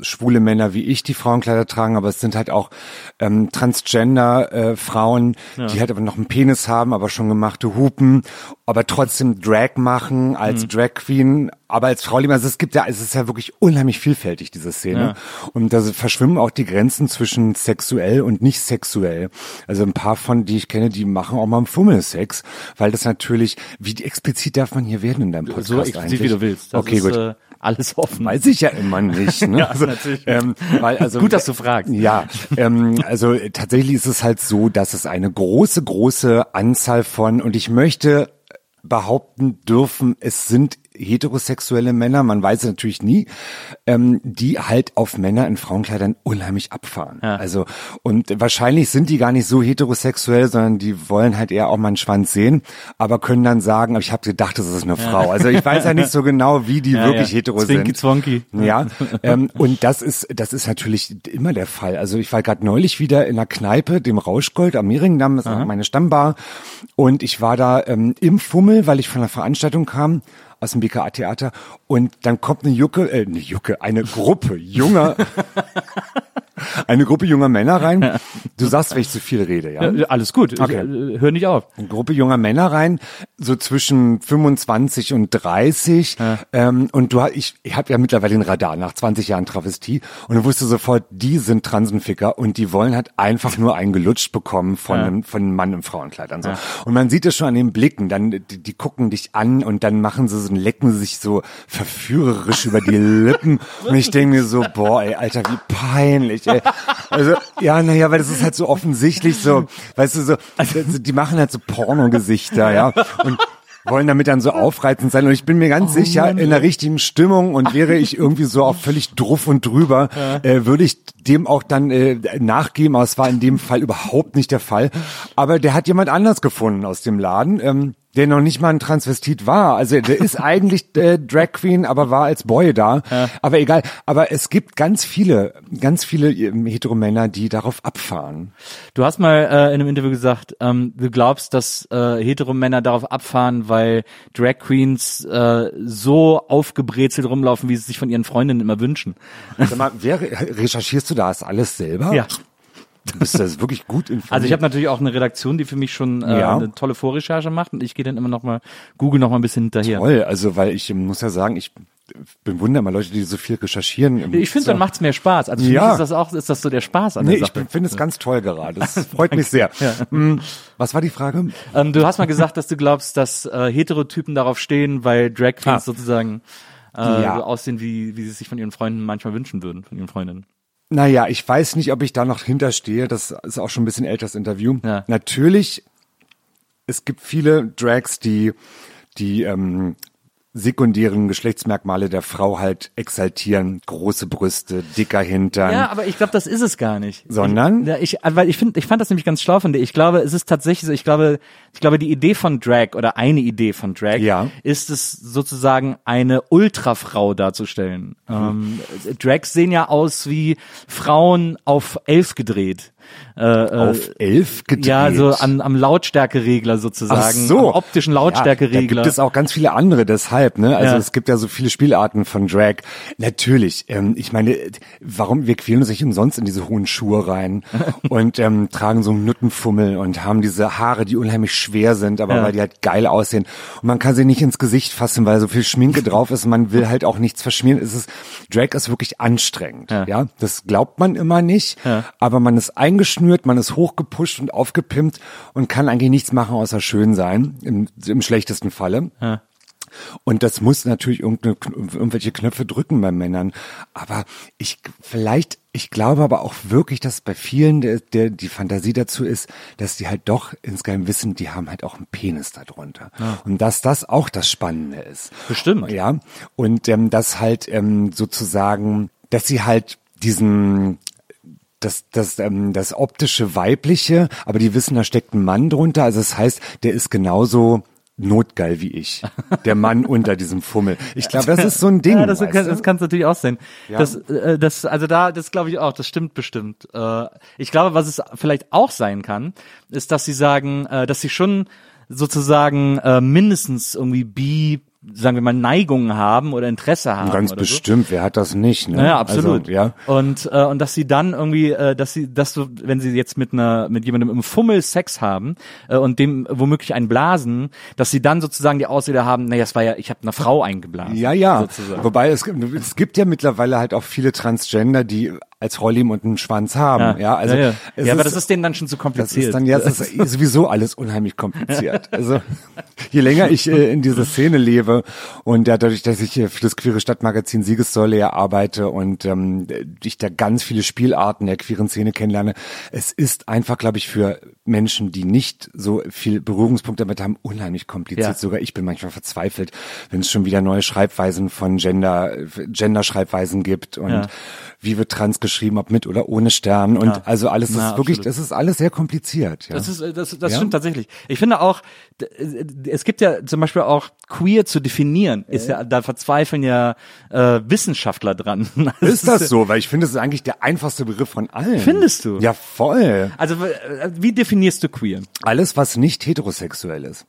schwule Männer wie ich, die Frauenkleider tragen, aber es sind halt auch ähm, Transgender äh, Frauen, die halt aber noch einen Penis haben, aber schon gemachte Hupen, aber trotzdem Drag machen als Mhm. Drag Queen, aber als Frau lieber. Also es gibt ja, es ist ja wirklich unheimlich vielfältig, diese Szene. Und da verschwimmen auch die Grenzen zwischen sexuell und nicht sexuell. Also ein paar von, die ich kenne, die machen auch mal einen Fummelsex, weil das natürlich, wie explizit darf man hier werden in deinem Podcast So explizit eigentlich? wie du willst. Das okay, ist, gut. Äh, alles offen. Weiß ich ja immer nicht. Ne? Ja, natürlich. Ähm, weil also Gut, dass du fragst. Ja, ähm, also tatsächlich ist es halt so, dass es eine große, große Anzahl von und ich möchte behaupten dürfen, es sind heterosexuelle Männer, man weiß es natürlich nie, ähm, die halt auf Männer in Frauenkleidern unheimlich abfahren. Also und wahrscheinlich sind die gar nicht so heterosexuell, sondern die wollen halt eher auch mal einen Schwanz sehen, aber können dann sagen, ich habe gedacht, das ist eine Frau. Also ich weiß ja nicht so genau, wie die Ja, wirklich ja. hetero Zwinky sind. Zwonky. Ja, ähm, und das ist das ist natürlich immer der Fall. Also ich war gerade neulich wieder in einer Kneipe, dem Rauschgold am Mehringdamm, das ist meine Stammbar, und ich war da ähm, im Fummel, weil ich von einer Veranstaltung kam aus dem BKA-Theater und dann kommt eine Jucke, äh, eine Jucke, eine Gruppe junger, eine Gruppe junger Männer rein. Du sagst, wenn ich zu viel rede, ja? Äh, alles gut. Okay. Ich, äh, hör nicht auf. eine Gruppe junger Männer rein, so zwischen 25 und 30. Ähm, und du, ich, ich habe ja mittlerweile den Radar nach 20 Jahren Travestie und du wusste sofort, die sind Transenficker und die wollen halt einfach nur einen gelutscht bekommen von, einem, von einem Mann im Frauenkleid und so. Und man sieht es schon an den Blicken, dann die, die gucken dich an und dann machen sie so, lecken sie sich so verführerisch über die Lippen und ich denke mir so, boah, ey, Alter, wie peinlich, ey. Also, ja, naja, weil das ist halt so offensichtlich so, weißt du, so, also, die machen halt so Pornogesichter, ja, und wollen damit dann so aufreizend sein. Und ich bin mir ganz sicher, in der richtigen Stimmung und wäre ich irgendwie so auch völlig druff und drüber, äh, würde ich dem auch dann äh, nachgeben, aber es war in dem Fall überhaupt nicht der Fall. Aber der hat jemand anders gefunden aus dem Laden. Ähm, der noch nicht mal ein Transvestit war. Also der ist eigentlich äh, Drag Queen, aber war als Boy da. Aber egal. Aber es gibt ganz viele, ganz viele ähm, Heteromänner, die darauf abfahren. Du hast mal äh, in einem Interview gesagt, ähm, du glaubst, dass äh, Heteromänner darauf abfahren, weil Drag Queens äh, so aufgebrezelt rumlaufen, wie sie sich von ihren Freundinnen immer wünschen. Sag mal, wer recherchierst du das alles selber? Ja. Du bist das wirklich gut informiert. Also ich habe natürlich auch eine Redaktion, die für mich schon äh, Ja. eine tolle Vorrecherche macht und ich gehe dann immer noch mal Google noch mal ein bisschen hinterher. Toll, also weil ich muss ja sagen, ich bewundere mal Leute, die so viel recherchieren. Ich finde, so. dann macht's mehr Spaß. Also für Ja. mich ist das auch, ist das so der Spaß an Nee, der ich Sache. finde es ganz toll gerade. Das freut mich sehr. Hm, Was war die Frage? Ähm, du hast mal gesagt, dass du glaubst, dass äh, Heterotypen darauf stehen, weil Drag Queens Ah. sozusagen äh, Ja. so aussehen, wie, wie sie sich von ihren Freunden manchmal wünschen würden, von ihren Freundinnen. Naja, ich weiß nicht, ob ich da noch hinterstehe. Das ist auch schon ein bisschen älteres Interview. Ja. Natürlich, es gibt viele Drags, die die ähm, sekundären Geschlechtsmerkmale der Frau halt exaltieren. Große Brüste, dicker Hintern. Ja, aber ich glaube, das ist es gar nicht. Sondern? Ich, ja, ich, weil ich finde, ich fand das nämlich ganz schlau von dir. Ich glaube, es ist tatsächlich so. Ich glaube, ich glaube, die Idee von Drag oder eine Idee von Drag Ja. ist es sozusagen eine Ultrafrau darzustellen. Ähm, Drags sehen ja aus wie Frauen auf elf gedreht. Äh, äh, auf elf gedreht. ja, so an, am Lautstärkeregler sozusagen, Ach so. am optischen Ja, da Lautstärkeregler. gibt es auch ganz viele andere deshalb, ne? Also Ja. es gibt ja so viele Spielarten von Drag. Natürlich, ähm, ich meine, warum wir quälen uns nicht umsonst in diese hohen Schuhe rein und ähm, tragen so einen Nuttenfummel und haben diese Haare, die unheimlich schwer sind, aber Ja. weil die halt geil aussehen. Und man kann sie nicht ins Gesicht fassen, weil so viel Schminke drauf ist. Man will halt auch nichts verschmieren. Es ist, Drag ist wirklich anstrengend. Ja. Ja, das glaubt man immer nicht, aber man ist eingeschnürt, man ist hochgepusht und aufgepimpt und kann eigentlich nichts machen außer schön sein, im, im schlechtesten Falle. Ja. Und das muss natürlich irgendwelche Knöpfe drücken bei Männern. Aber ich, vielleicht, ich glaube aber auch wirklich, dass bei vielen der, der die Fantasie dazu ist, dass die halt doch insgeheim wissen, die haben halt auch einen Penis darunter. Ja. Und dass das auch das Spannende ist. Bestimmt. Ja. Und ähm, dass halt ähm, sozusagen, dass sie halt diesen das, das, ähm, das optische weibliche, aber die wissen, da steckt ein Mann drunter. Also das heißt, der ist genauso notgeil wie ich. Der Mann unter diesem Fummel. Ich glaube, das ist so ein Ding. Ja, das, kann, das kannst natürlich auch sein. Ja. Das, äh, das, also da, das glaube ich auch, das stimmt bestimmt. Äh, ich glaube, was es vielleicht auch sein kann, ist, dass sie sagen, äh, dass sie schon sozusagen äh, mindestens irgendwie bi sagen wir mal, Neigungen haben oder Interesse haben. Ganz bestimmt, so. wer hat das nicht, ne? Ja, absolut. Also, ja. Und, äh, und dass sie dann irgendwie, äh, dass sie, dass du, wenn sie jetzt mit einer, mit jemandem im Fummel Sex haben äh, und dem womöglich einen blasen, dass sie dann sozusagen die Ausrede haben, naja, es war ja, ich habe eine Frau eingeblasen. Ja, ja. Sozusagen. Wobei es, es gibt ja mittlerweile halt auch viele Transgender, die als Rollim und einen Schwanz haben. Ja, ja also ja, ja. ja ist, aber das ist denen dann schon zu kompliziert. Das ist dann ja das ist sowieso alles unheimlich kompliziert. Also je länger ich äh, in dieser Szene lebe und ja, dadurch, dass ich für das queere Stadtmagazin Siegessäule ja arbeite und ähm, ich da ganz viele Spielarten der queeren Szene kennenlerne, es ist einfach, glaube ich, für Menschen, die nicht so viel Berührungspunkte damit haben, unheimlich kompliziert. Sogar ich bin manchmal verzweifelt, wenn es schon wieder neue Schreibweisen von Gender, Gender-Schreibweisen gibt und wie wird trans geschrieben, ob mit oder ohne Stern und ja. also alles, das Na, ist wirklich, das ist alles sehr kompliziert. Ja. Das ist, das, das stimmt tatsächlich. Ich finde auch, es gibt ja zum Beispiel auch queer zu definieren, ist ja, da verzweifeln ja äh, Wissenschaftler dran. Das ist das so? Weil ich finde, das ist eigentlich der einfachste Begriff von allen. Findest du? Ja, voll. Also wie definierst du queer? Alles, was nicht heterosexuell ist.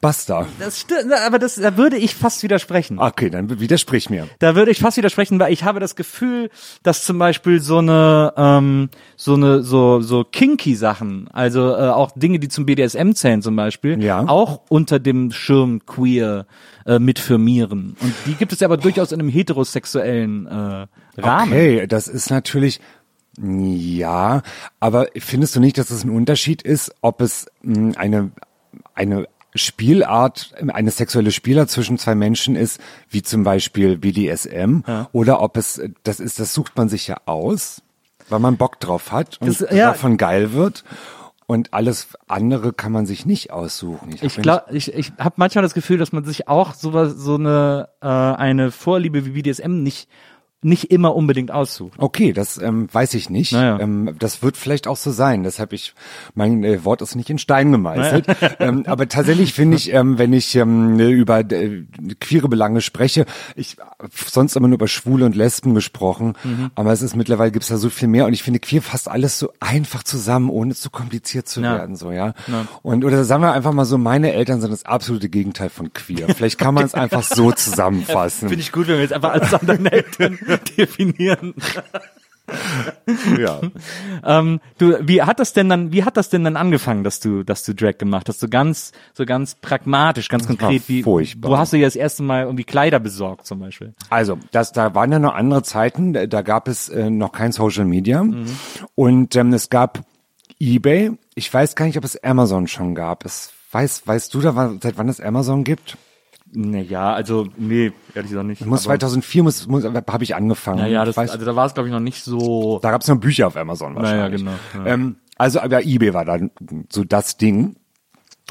Basta. Das stimmt, aber das, da würde ich fast widersprechen. Okay, dann widersprich mir. Da würde ich fast widersprechen, weil ich habe das Gefühl, dass zum Beispiel so eine, ähm, so eine, so, so kinky Sachen, also äh, auch Dinge, die zum BDSM zählen zum Beispiel, ja. auch unter dem Schirm queer äh, mitfirmieren. Und die gibt es aber durchaus in einem heterosexuellen äh, Rahmen. Okay, das ist natürlich, ja, aber findest du nicht, dass es ein Unterschied ist, ob es mh, hm, eine eine Spielart, eine sexuelle Spielart zwischen zwei Menschen ist, wie zum Beispiel BDSM, ja. oder ob es, das ist, das sucht man sich ja aus, weil man Bock drauf hat und das, ja. davon geil wird. Und alles andere kann man sich nicht aussuchen. Ich, ich glaube, ich, ich habe manchmal das Gefühl, dass man sich auch so, so eine äh, eine Vorliebe wie BDSM nicht nicht immer unbedingt aussucht. Okay, das ähm, weiß ich nicht. Naja. Ähm, das wird vielleicht auch so sein. Deshalb ich mein äh, Wort ist nicht in Stein gemeißelt. Naja. ähm, aber tatsächlich finde ich, ähm, wenn ich ähm, über äh, queere Belange spreche, ich sonst immer nur über Schwule und Lesben gesprochen, mhm. aber es ist mittlerweile gibt's da so viel mehr und ich finde queer fast alles so einfach zusammen, ohne zu kompliziert zu ja. werden, so ja. ja. Und oder sagen wir einfach mal so, meine Eltern sind das absolute Gegenteil von queer. Vielleicht kann man es einfach so zusammenfassen. Finde ich gut, wenn wir jetzt einfach alles an deinen Eltern definieren. ja. ähm, du, wie hat das denn dann, wie hat das denn dann angefangen, dass du, dass du Drag gemacht hast? So ganz, so ganz pragmatisch, ganz das konkret. Wie, furchtbar. wo hast du dir das erste Mal irgendwie Kleider besorgt zum Beispiel? Also, das, da waren ja noch andere Zeiten. Da gab es äh, noch kein Social Media mhm. und ähm, es gab eBay. Ich weiß gar nicht, ob es Amazon schon gab. Es weiß, weißt du da, seit wann es Amazon gibt? Naja, also nee, ehrlich gesagt nicht. Muss 2004 muss, muss habe ich angefangen. Naja, das, weiß, also da war es glaube ich noch nicht so. Da gab es noch Bücher auf Amazon wahrscheinlich. Naja, genau. Ja. Ähm, also aber eBay war dann so das Ding.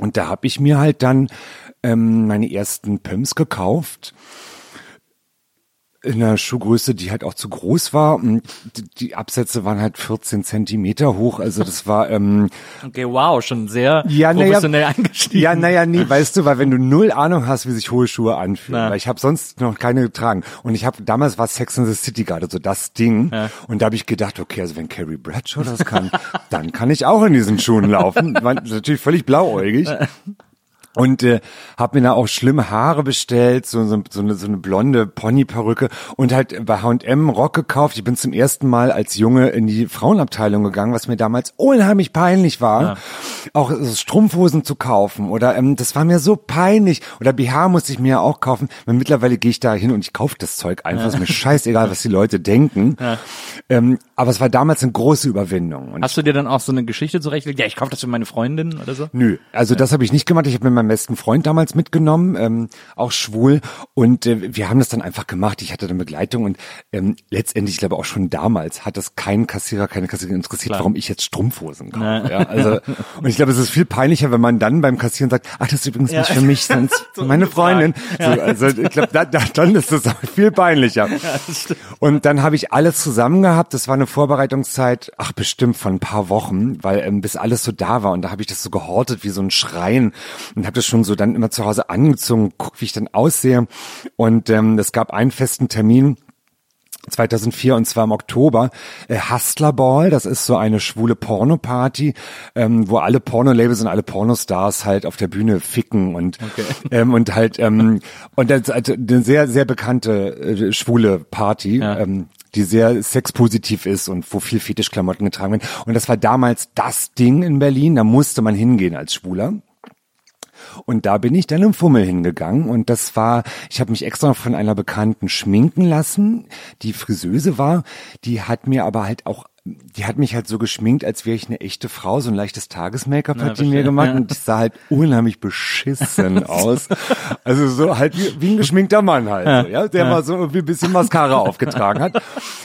Und da habe ich mir halt dann ähm, meine ersten Pumps gekauft in einer Schuhgröße, die halt auch zu groß war. Und die Absätze waren halt 14 Zentimeter hoch. Also das war ähm, okay, wow, schon sehr ja, professionell ja, eingestiegen. Ja, naja, nie, weißt du, weil wenn du null Ahnung hast, wie sich hohe Schuhe anfühlen, Na. weil ich habe sonst noch keine getragen und ich habe damals war Sex in the City gerade so das Ding ja. und da habe ich gedacht, okay, also wenn Carrie Bradshaw das kann, dann kann ich auch in diesen Schuhen laufen. War natürlich völlig blauäugig. und äh, habe mir da auch schlimme Haare bestellt, so, so, so, eine, so eine blonde Ponyperücke und halt bei H&M Rock gekauft. Ich bin zum ersten Mal als Junge in die Frauenabteilung gegangen, was mir damals unheimlich peinlich war, ja. auch so Strumpfhosen zu kaufen oder ähm, das war mir so peinlich oder BH musste ich mir auch kaufen. Weil mittlerweile gehe ich da hin und ich kaufe das Zeug einfach, ja. ist mir scheißegal, was die Leute denken. Ja. Ähm, aber es war damals eine große Überwindung. Und Hast du dir dann auch so eine Geschichte zurechtgelegt? Ja, ich kaufe das für meine Freundin oder so? Nö, also das habe ich nicht gemacht. Ich habe mit meinem besten Freund damals mitgenommen, ähm, auch schwul. Und äh, wir haben das dann einfach gemacht. Ich hatte dann Begleitung und ähm, letztendlich, ich glaube auch schon damals, hat das kein Kassierer, keine Kassiererin interessiert, Klar. warum ich jetzt Strumpfhosen kaufe. Ja, also, und ich glaube, es ist viel peinlicher, wenn man dann beim Kassieren sagt, ach, das ist übrigens nicht für mich, sondern für meine Freundin. So, also ich glaube, da, da, dann ist das viel peinlicher. Und dann habe ich alles zusammen gehabt. Das war eine Vorbereitungszeit, ach bestimmt von ein paar Wochen, weil ähm, bis alles so da war. Und da habe ich das so gehortet wie so ein Schrein und habe das schon so dann immer zu Hause angezogen, guck, wie ich dann aussehe. Und ähm, es gab einen festen Termin. 2004 und zwar im Oktober äh, Hustler Ball, das ist so eine schwule Porno-Party, ähm, wo alle Porno-Labels und alle Pornostars halt auf der Bühne ficken und ähm, und halt ähm, und das also eine sehr sehr bekannte äh, schwule Party. Ähm, die sehr sexpositiv ist und wo viel Fetischklamotten getragen werden. Und das war damals das Ding in Berlin, da musste man hingehen als Schwuler. Und da bin ich dann im Fummel hingegangen und das war, ich habe mich extra von einer Bekannten schminken lassen, die Friseuse war, die hat mir aber halt auch die hat mich halt so geschminkt, als wäre ich eine echte Frau, so ein leichtes Tages-Make-up hat die mir gemacht Ja. und das sah halt unheimlich beschissen aus. Also so halt wie, wie ein geschminkter Mann halt, so, ja, der mal so irgendwie ein bisschen Mascara aufgetragen hat.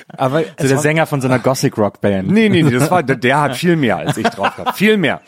Aber So der war- Sänger von so einer Gothic Rock Band. Nee, nee, nee, das war, der, der hat viel mehr als ich drauf gehabt. Viel mehr.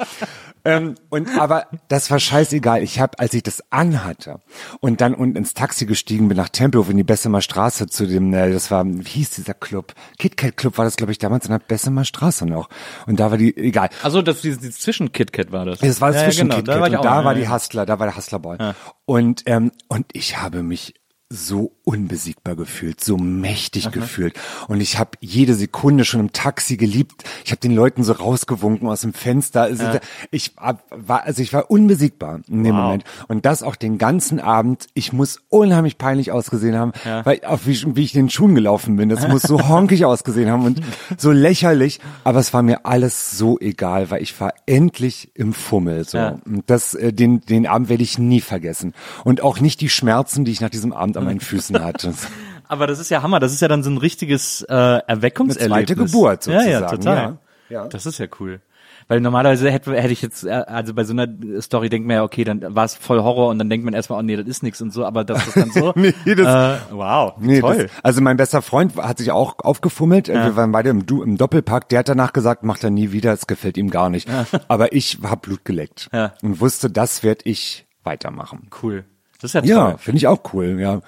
Ähm, und aber das war scheißegal. Ich habe, als ich das anhatte und dann unten ins Taxi gestiegen bin nach Tempelhof in die Bessemer Straße zu dem, äh, das war, wie hieß dieser Club? KitKat Club war das, glaube ich, damals in der Bessemer Straße noch. Und da war die, egal. Also das dieses, dieses Zwischen-KitKat war das. Das war ja, ja, zwischen genau. KitKat Da und da war ja. die Hustler, da war der Hustlerball. Und ähm, und ich habe mich so unbesiegbar gefühlt, so mächtig gefühlt. Und ich habe jede Sekunde schon im Taxi geliebt. Ich habe den Leuten so rausgewunken aus dem Fenster. Also Ich hab- war, also ich war unbesiegbar in dem Wow. Moment. Und das auch den ganzen Abend. Ich muss unheimlich peinlich ausgesehen haben, weil auch wie, wie ich in den Schuhen gelaufen bin. Das muss so honkig ausgesehen haben und so lächerlich. Aber es war mir alles so egal, weil ich war endlich im Fummel. So. Ja. Und das, äh, den, den Abend werde ich nie vergessen. Und auch nicht die Schmerzen, die ich nach diesem Abend an meinen Füßen hatte. Aber das ist ja Hammer. Das ist ja dann so ein richtiges äh, Erweckungserlebnis. Eine zweite Geburt Ja, ja, sozusagen, total. ja. Ja. Das ist ja cool. Weil normalerweise hätte, hätte ich jetzt, äh, also bei so einer Story denkt man ja, okay, dann war es voll Horror und dann denkt man erstmal, oh nee, das ist nichts und so, aber das ist dann so. Nee, das- äh, wow, Nee, toll. Das, also mein bester Freund hat sich auch aufgefummelt. Wir waren beide im, du im Doppelpack. Der hat danach gesagt, macht er nie wieder, es gefällt ihm gar nicht. Aber ich habe Blut geleckt Ja. und wusste, das werde ich weitermachen. cool. Das ist ja toll. Ja, finde ich auch cool. Ja,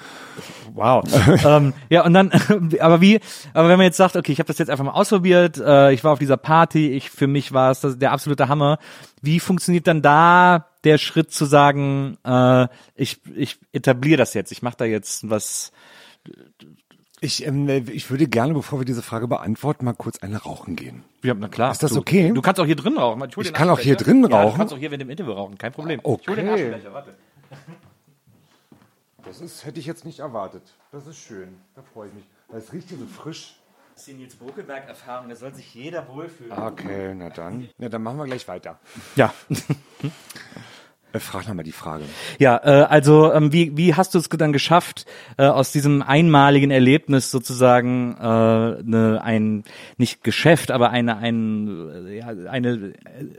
Wow. ähm, ja, und dann, aber wie, aber wenn man jetzt sagt, okay, ich habe das jetzt einfach mal ausprobiert, äh, ich war auf dieser Party, ich für mich war es der absolute Hammer. Wie funktioniert dann da der Schritt zu sagen, äh, ich, ich etabliere das jetzt, ich mache da jetzt was. ich, ähm, ich würde gerne, bevor wir diese Frage beantworten, mal kurz eine rauchen gehen. Ja, na klar. Ist das du, okay? Du kannst auch hier drin rauchen. Ich den kann auch hier drin Ja, du rauchen? kannst auch hier während dem Interview rauchen, kein Problem. Ich hol den Okay. Aschenbecher, warte. Das ist, hätte ich jetzt nicht erwartet. Das ist schön. Da freue ich mich. Das riecht hier so frisch. Das ist die Nils Bokelberg-Erfahrung, da soll sich jeder wohlfühlen. Okay, na dann. Ja, dann machen wir gleich weiter. Ja. Äh, frag noch mal die Frage. Ja, äh, also ähm, wie, wie hast du es dann geschafft, äh, aus diesem einmaligen Erlebnis sozusagen äh, ne, ein nicht Geschäft, aber eine ein, äh, ja, eine äh,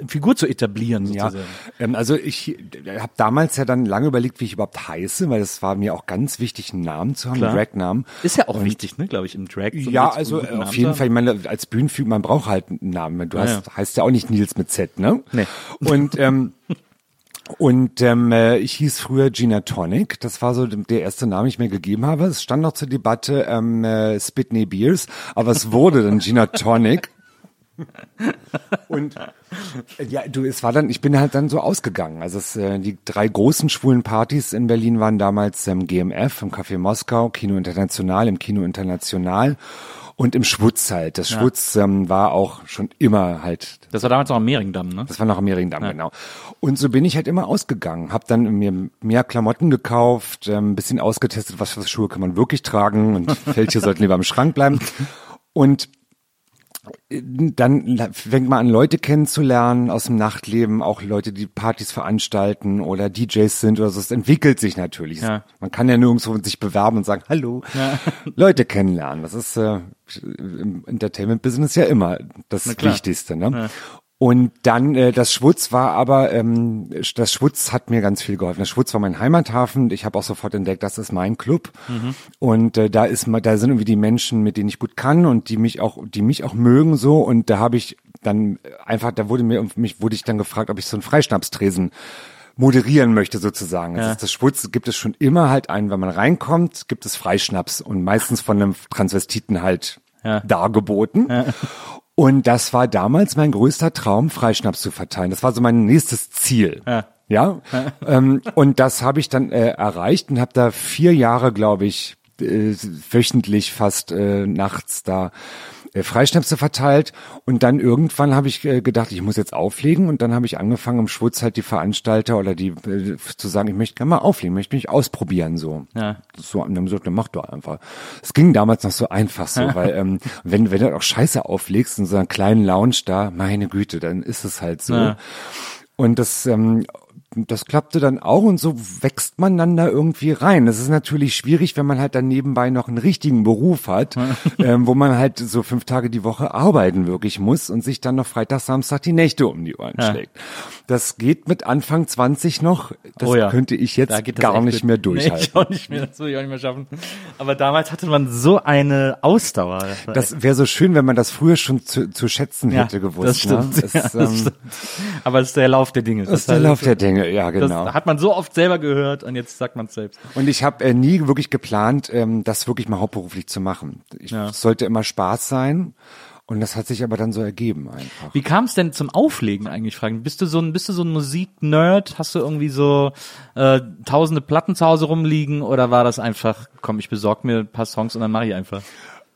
Figur zu etablieren Ja, sozusagen? ähm, also ich habe damals ja dann lange überlegt, wie ich überhaupt heiße, weil es war mir auch ganz wichtig, einen Namen zu haben, Klar. einen Drag-Namen. Ist ja auch wichtig, ne, glaube ich, im Drag. so Ja, also auf Namen jeden Fall, ich meine, als Bühnenfigur, man braucht halt einen Namen. Du Ja, hast, ja. heißt ja auch nicht Nils mit Z, ne? Nee. Und, ähm, und ähm, äh, ich hieß früher Gina Tonic. Das war so der erste Name, den ich mir gegeben habe. Es stand noch zur Debatte ähm, äh, Spitney Beers, aber es wurde dann Gina Tonic. Und äh, ja, du, es war dann, ich bin halt dann so ausgegangen. Also es, äh, die drei großen schwulen Partys in Berlin waren damals ähm, GMF im Café Moskau, Kino International, im Kino International und im Schwutz halt. Das Schwutz ähm, war auch schon immer halt Das war damals noch am Mehringdamm, ne? das war noch am Mehringdamm, genau. Und so bin ich halt immer ausgegangen. Hab dann mir mehr Klamotten gekauft, ähm, ein bisschen ausgetestet, was für Schuhe kann man wirklich tragen und welche sollten lieber im Schrank bleiben. Und dann fängt man an, Leute kennenzulernen aus dem Nachtleben, auch Leute, die Partys veranstalten oder DJs sind oder so. Es entwickelt sich natürlich. Ja. Man kann ja nirgendwo sich bewerben und sagen, hallo, Leute kennenlernen. Das ist äh, im Entertainment-Business ja immer das. Wichtigste. Ne? Und dann äh, das Schwutz war aber, ähm, das Schwutz hat mir ganz viel geholfen. Das Schwutz war mein Heimathafen. Ich habe auch sofort entdeckt, das ist mein Club. Mhm. Und äh, da ist da sind irgendwie die Menschen, mit denen ich gut kann und die mich auch, die mich auch mögen so. Und da habe ich dann einfach, da wurde mir mich wurde ich dann gefragt, ob ich so einen Freischnapstresen moderieren möchte sozusagen. Ja. Das, das Schwutz gibt es schon immer halt einen, wenn man reinkommt, gibt es Freischnaps und meistens von einem Transvestiten halt ja. dargeboten. Ja. Und das war damals mein größter Traum, Freischnaps zu verteilen. Das war so mein nächstes Ziel. Ja. Ja, ähm, und das habe ich dann äh, erreicht und habe da vier Jahre, glaube ich, äh, wöchentlich fast äh, nachts da äh, Freischnäpse verteilt und dann irgendwann habe ich äh, gedacht, ich muss jetzt auflegen und dann habe ich angefangen im Schwutz halt die Veranstalter oder die äh, zu sagen, ich möchte gerne mal auflegen, möchte mich ausprobieren so. Ja. So und dann gesagt, mach doch einfach. Es ging damals noch so einfach so, weil ähm, wenn wenn du auch Scheiße auflegst in so einer kleinen Lounge da, meine Güte, dann ist es halt so. Ja. Und das ähm, das klappte dann auch und so wächst man dann da irgendwie rein. Das ist natürlich schwierig, wenn man halt dann nebenbei noch einen richtigen Beruf hat, ähm, wo man halt so fünf Tage die Woche arbeiten wirklich muss und sich dann noch Freitag, Samstag die Nächte um die Ohren ja. schlägt. Das geht mit Anfang 20 noch. Das oh ja. könnte ich jetzt gar nicht mehr durchhalten. Nee, ich auch nicht mehr, das würde ich auch nicht mehr schaffen. Aber damals hatte man so eine Ausdauer. Das, das wäre so schön, wenn man das früher schon zu, zu schätzen ja, hätte gewusst. Das stimmt. Ne? Das ähm, stimmt. Aber es ist der Lauf der Dinge. Das ist der Lauf der Dinge ja, genau. Das hat man so oft selber gehört und jetzt sagt man es selbst. Und ich habe äh, nie wirklich geplant, ähm, das wirklich mal hauptberuflich zu machen. Ich ja. sollte immer Spaß sein. Und das hat sich aber dann so ergeben einfach. Wie kam es denn zum Auflegen eigentlich? Fragen? Bist du so ein, bist du so ein Musiknerd? Hast du irgendwie so äh, tausende Platten zu Hause rumliegen oder war das einfach, komm, ich besorg mir ein paar Songs und dann mache ich einfach?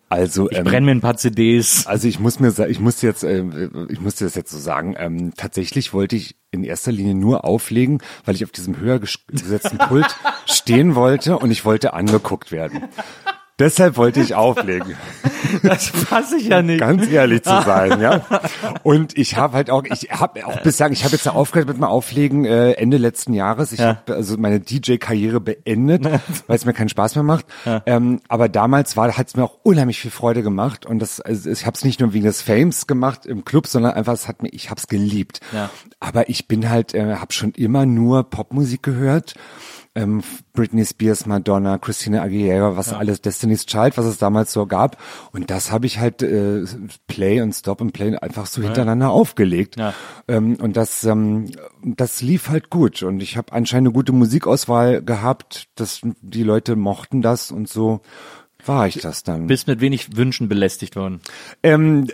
Also ich ähm, brenne mir ein paar CDs. Also ich muss mir ich muss jetzt äh, ich muss dir das jetzt so sagen. Ähm, tatsächlich wollte ich in erster Linie nur auflegen, weil ich auf diesem höher gesetzten Pult stehen wollte und ich wollte angeguckt werden. Deshalb wollte ich auflegen. Das fasse ich ja nicht. Ganz ehrlich zu sein, ja. Und ich habe halt auch, ich habe auch bislang, ich habe jetzt aufgehört mit dem Auflegen äh, Ende letzten Jahres. Ich ja. habe also meine DJ-Karriere beendet, weil es mir keinen Spaß mehr macht. Ja. Ähm, aber damals war, hat es mir auch unheimlich viel Freude gemacht und das, also ich habe es nicht nur wegen des Fames gemacht im Club, sondern einfach, es hat mir, ich habe es geliebt. Ja. Aber ich bin halt, äh, habe schon immer nur Popmusik gehört ähm, Britney Spears, Madonna, Christina Aguilera, was ja. alles, Destiny's Child, was es damals so gab. Und das habe ich halt äh, Play und Stop und Play einfach so ja. hintereinander aufgelegt. Ja. Ähm, und das, ähm, das lief halt gut. Und ich habe anscheinend eine gute Musikauswahl gehabt, dass die Leute mochten das und so war ich das dann. Bist mit wenig Wünschen belästigt worden? Ähm,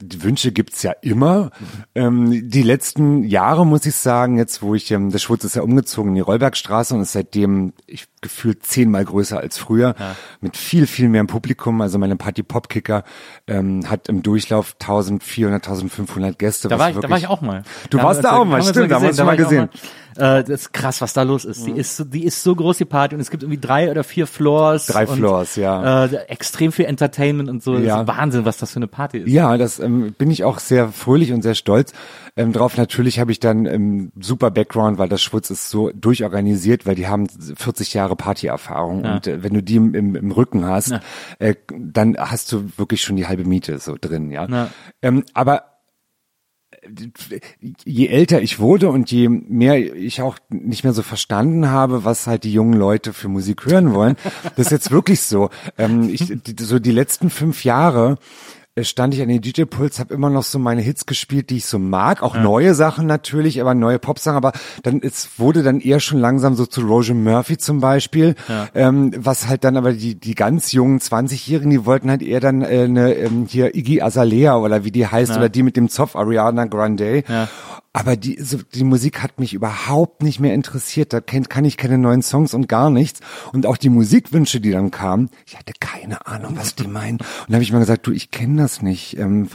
die Wünsche gibt's ja immer. Ähm, die letzten Jahre muss ich sagen, jetzt wo ich, ähm, der Schwutz ist ja umgezogen in die Rollbergstraße und ist seitdem, ich gefühlt zehnmal größer als früher, ja. mit viel, viel mehr Publikum. Also meine Party Pop Kicker ähm, hat im Durchlauf 1400, 1500 Gäste. Da war, ich, da war ich auch mal. Du da warst da auch mal, stimmt, da hast du mal gesehen. Äh, das ist krass, was da los ist. Mhm. Die ist so, die ist so groß die Party und es gibt irgendwie drei oder vier Floors. Drei und, Floors, ja. Äh, extrem viel Entertainment und so. Ja. Wahnsinn, was das für eine Party ist. Ja, das ähm, bin ich auch sehr fröhlich und sehr stolz ähm, drauf. Natürlich habe ich dann ähm, super Background, weil das Schwutz ist so durchorganisiert, weil die haben 40 Jahre Partyerfahrung ja. und äh, wenn du die im, im, im Rücken hast, ja. äh, dann hast du wirklich schon die halbe Miete so drin, ja. ja. Ähm, aber je älter ich wurde und je mehr ich auch nicht mehr so verstanden habe, was halt die jungen Leute für Musik hören wollen, das ist jetzt wirklich so. Ähm, ich, so die letzten fünf Jahre stand ich an den DJ-Puls, habe immer noch so meine Hits gespielt, die ich so mag, auch ja. neue Sachen natürlich, aber neue Popsachen, aber dann es wurde dann eher schon langsam so zu Roger Murphy zum Beispiel, ja. ähm, was halt dann aber die die ganz jungen 20-Jährigen, die wollten halt eher dann äh, eine ähm, hier Iggy Azalea oder wie die heißt ja. oder die mit dem Zopf Ariana Grande. Aber die, so, die Musik hat mich überhaupt nicht mehr interessiert. Da kennt, kann ich keine neuen Songs und gar nichts. Und auch die Musikwünsche, die dann kamen, ich hatte keine Ahnung, was die meinen. Und da habe ich mal gesagt, du, ich kenne das nicht. Ähm,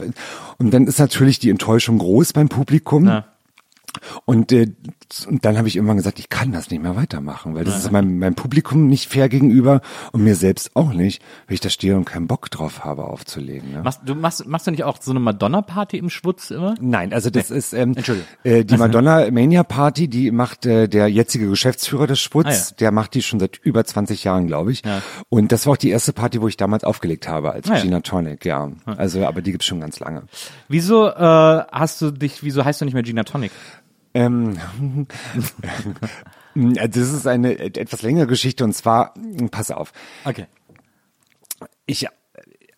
und dann ist natürlich die Enttäuschung groß beim Publikum. Ja. Und, äh, und dann habe ich irgendwann gesagt, ich kann das nicht mehr weitermachen, weil das ist meinem, meinem Publikum nicht fair gegenüber und mir selbst auch nicht, wenn ich da stehe und keinen Bock drauf habe aufzulegen. Ne? Machst du, machst, machst du nicht auch so eine Madonna-Party im Schwutz immer? Nein, also das ist ähm, äh, die Madonna Mania Party, die macht äh, der jetzige Geschäftsführer des Sputz, Ah, ja. der macht die schon seit über 20 Jahren, glaube ich. Ja. Und das war auch die erste Party, wo ich damals aufgelegt habe als Ah, ja. Gina Tonic, ja. Also, aber die gibt's schon ganz lange. Wieso äh, hast du dich, wieso heißt du nicht mehr Gina Tonic? Ähm, das ist eine etwas längere Geschichte und zwar, pass auf, Okay. ich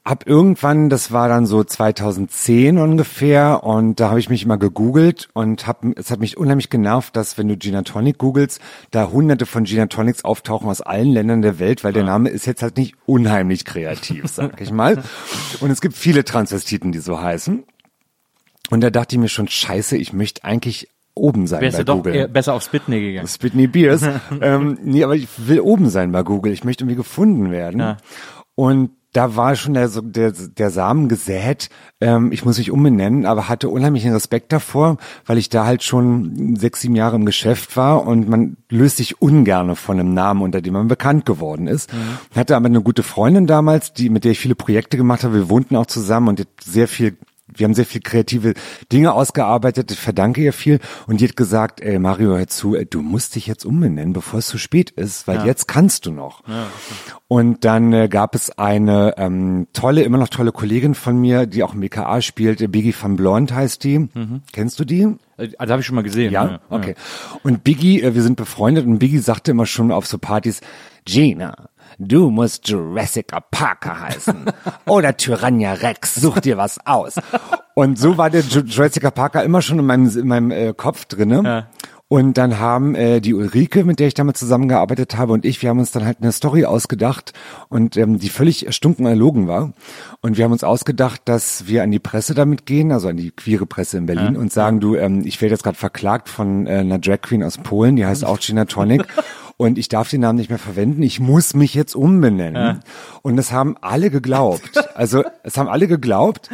hab irgendwann, das war dann so 2010 ungefähr, und da habe ich mich immer gegoogelt und hab, es hat mich unheimlich genervt, dass wenn du Gina Tonic googelst, da hunderte von Gina Tonics auftauchen aus allen Ländern der Welt, weil der Name ist jetzt halt nicht unheimlich kreativ, sag ich mal. Und es gibt viele Transvestiten, die so heißen. Und da dachte ich mir schon, scheiße, ich möchte eigentlich oben sein Wärst bei doch Google. eher besser auf Spitney gegangen. Spitney Beers. ähm, nee, aber ich will oben sein bei Google. Ich möchte irgendwie gefunden werden. Ja. Und da war schon der, der, der Samen gesät. Ähm, ich muss mich umbenennen, aber hatte unheimlichen Respekt davor, weil ich da halt schon sechs, sieben Jahre im Geschäft war und man löst sich ungerne von einem Namen, unter dem man bekannt geworden ist. Hatte aber eine gute Freundin damals, die, mit der ich viele Projekte gemacht habe. Wir wohnten auch zusammen und sehr viel wir haben sehr viel kreative Dinge ausgearbeitet, ich verdanke ihr viel und die hat gesagt, ey Mario, hör zu, ey, du musst dich jetzt umbenennen, bevor es zu spät ist, weil jetzt kannst du noch. Und dann äh, gab es eine ähm, tolle, immer noch tolle Kollegin von mir, die auch im BKA spielt, äh, Biggie van Blond heißt die. Kennst du die? Äh, Also habe ich schon mal gesehen. Ja, okay. Und Biggie, äh, wir sind befreundet und Biggie sagte immer schon auf so Partys, Gina, du musst Jurassic Parker heißen oder Tyrannia Rex, such dir was aus. Und so war der Ju- Jurassic Parker immer schon in meinem, in meinem äh, Kopf drinne. Ja. Und dann haben äh, die Ulrike, mit der ich damit zusammengearbeitet habe, und ich, wir haben uns dann halt eine Story ausgedacht und ähm, die völlig stunken erlogen war. Und wir haben uns ausgedacht, dass wir an die Presse damit gehen, also an die queere Presse in Berlin, und sagen, du, ähm, ich werde jetzt gerade verklagt von äh, einer Drag Queen aus Polen, die heißt auch Gina Tonic. Und ich darf den Namen nicht mehr verwenden. Ich muss mich jetzt umbenennen. Und das haben alle geglaubt. Also es haben alle geglaubt.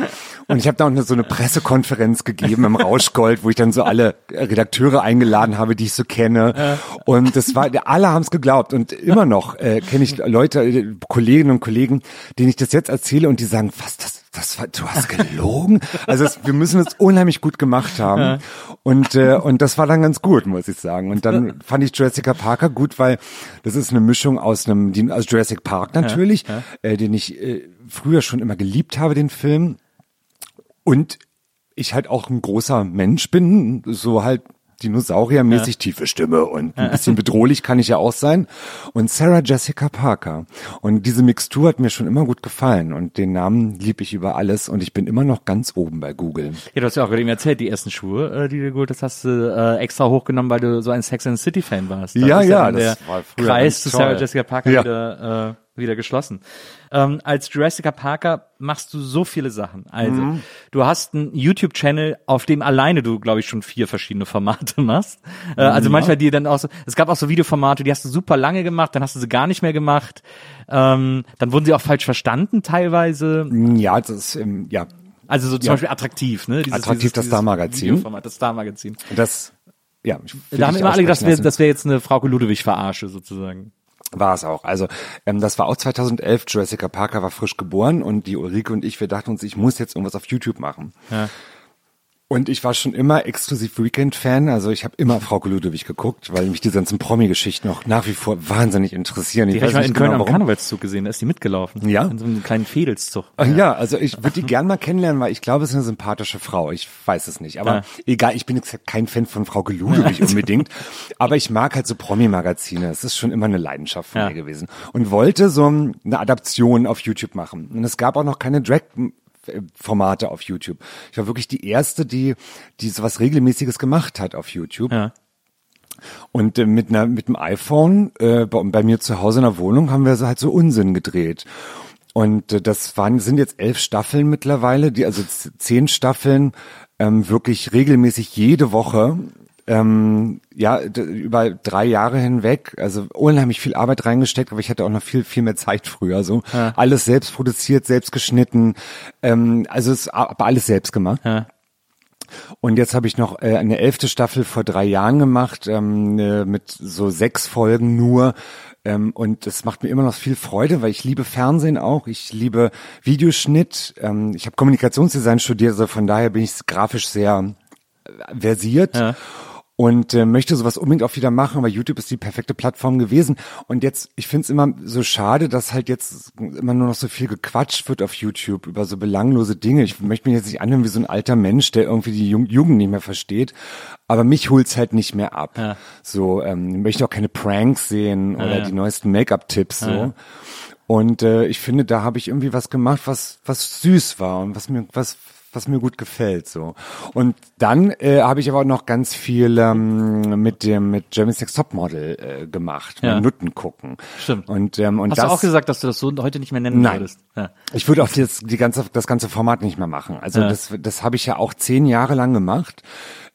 Und ich habe da auch eine, so eine Pressekonferenz gegeben im Rauschgold, wo ich dann so alle Redakteure eingeladen habe, die ich so kenne. Und das war, alle haben es geglaubt. Und immer noch äh, kenne ich Leute, äh, Kolleginnen und Kollegen, denen ich das jetzt erzähle und die sagen, was das das war, du hast gelogen. Also es, wir müssen es unheimlich gut gemacht haben. Und, äh, und das war dann ganz gut, muss ich sagen. Und dann fand ich Jurassic Parker gut, weil das ist eine Mischung aus einem, aus Jurassic Park natürlich, Äh, den ich äh, früher schon immer geliebt habe, den Film. Und ich halt auch ein großer Mensch bin, so halt Dinosauriermäßig tiefe Stimme und ein bisschen bedrohlich kann ich ja auch sein. Und Sarah Jessica Parker. Und diese Mixtur hat mir schon immer gut gefallen und den Namen lieb ich über alles und ich bin immer noch ganz oben bei Google. Ja, du hast ja auch gerade eben erzählt, die ersten Schuhe, äh, die du geholt hast, hast du äh, extra hochgenommen, weil du so ein Sex and the City Fan warst. Da Ja, ja, dann das der war früher Kreis zu. Sarah Jessica Parker Ja. wieder, äh, wieder geschlossen. Ähm, als Jurassica Parker machst du so viele Sachen. Also, Mhm. du hast einen YouTube-Channel, auf dem alleine du, glaube ich, schon vier verschiedene Formate machst. Äh, also manchmal die dann auch so, es gab auch so Videoformate, die hast du super lange gemacht, dann hast du sie gar nicht mehr gemacht. Ähm, dann wurden sie auch falsch verstanden teilweise. Ja, das ist, ähm, ja, Also so zum Ja. Beispiel attraktiv, ne? Dieses, Attraktiv, das Star-Magazin. Das Star-Magazin. das, ja. Da haben immer alle gedacht, das wäre wär jetzt eine Frauke Ludewig-Verarsche sozusagen. War es auch. Also ähm, das war auch 2011. Jurassica Parker war frisch geboren und die Ulrike und ich, wir dachten uns, ich muss jetzt irgendwas auf YouTube machen. Ja. Und ich war schon immer exklusiv Weekend-Fan. Also ich habe immer Frauke Ludewig geguckt, weil mich die ganzen Promi-Geschichten auch nach wie vor wahnsinnig interessieren. Ich Die habe ich mal in nicht Köln genau, am. Karnevalszug gesehen, da ist die mitgelaufen. Ja? In so einem kleinen Fädelszug. Ach ja, also ich würde die gern mal kennenlernen, weil ich glaube, es ist eine sympathische Frau. Ich weiß es nicht. Aber Ja. egal, ich bin jetzt kein Fan von Frau Ludewig unbedingt. Aber ich mag halt so Promi-Magazine. Es ist schon immer eine Leidenschaft von Ja. mir gewesen. Und wollte so eine Adaption auf YouTube machen. Und es gab auch noch keine Drag Formate auf YouTube. Ich war wirklich die erste, die, die sowas regelmäßiges gemacht hat auf YouTube. Ja. Und äh, mit einer mit dem iPhone äh, bei, bei mir zu Hause in der Wohnung haben wir so halt so Unsinn gedreht. Und äh, das waren sind jetzt elf Staffeln mittlerweile, die also zehn Staffeln ähm, wirklich regelmäßig jede Woche. Ähm, ja, über drei Jahre hinweg, also unheimlich viel Arbeit reingesteckt, aber ich hatte auch noch viel, viel mehr Zeit früher, so. Alles selbst produziert, selbst geschnitten, ähm, also es aber alles selbst gemacht. Ja. Und jetzt habe ich noch äh, eine elfte Staffel vor drei Jahren gemacht, ähm, äh, mit so sechs Folgen nur. Ähm, und es macht mir immer noch viel Freude, weil ich liebe Fernsehen auch, ich liebe Videoschnitt. Ähm, ich habe Kommunikationsdesign studiert, also von daher bin ich grafisch sehr äh, versiert. Ja und äh, möchte sowas unbedingt auch wieder machen, weil YouTube ist die perfekte Plattform gewesen. Und jetzt, ich finde es immer so schade, dass halt jetzt immer nur noch so viel gequatscht wird auf YouTube über so belanglose Dinge. Ich möchte mich jetzt nicht anhören wie so ein alter Mensch, der irgendwie die Jugend nicht mehr versteht. Aber mich holt's halt nicht mehr ab. Ja. So, ähm, ich möchte auch keine Pranks sehen oder ja. die neuesten Make-up-Tipps so. Und äh, ich finde, da habe ich irgendwie was gemacht, was was süß war und was mir was was mir gut gefällt so. Und dann äh, habe ich aber auch noch ganz viel ähm, mit dem mit Germany's Next Topmodel äh, gemacht, Ja. mit Nutten gucken. Stimmt. Und ähm, und Hast das du auch gesagt, dass du das so heute nicht mehr nennen Nein. würdest? Ja. ich würde auch jetzt die ganze das ganze Format nicht mehr machen. Also Ja. das das habe ich ja auch zehn Jahre lang gemacht.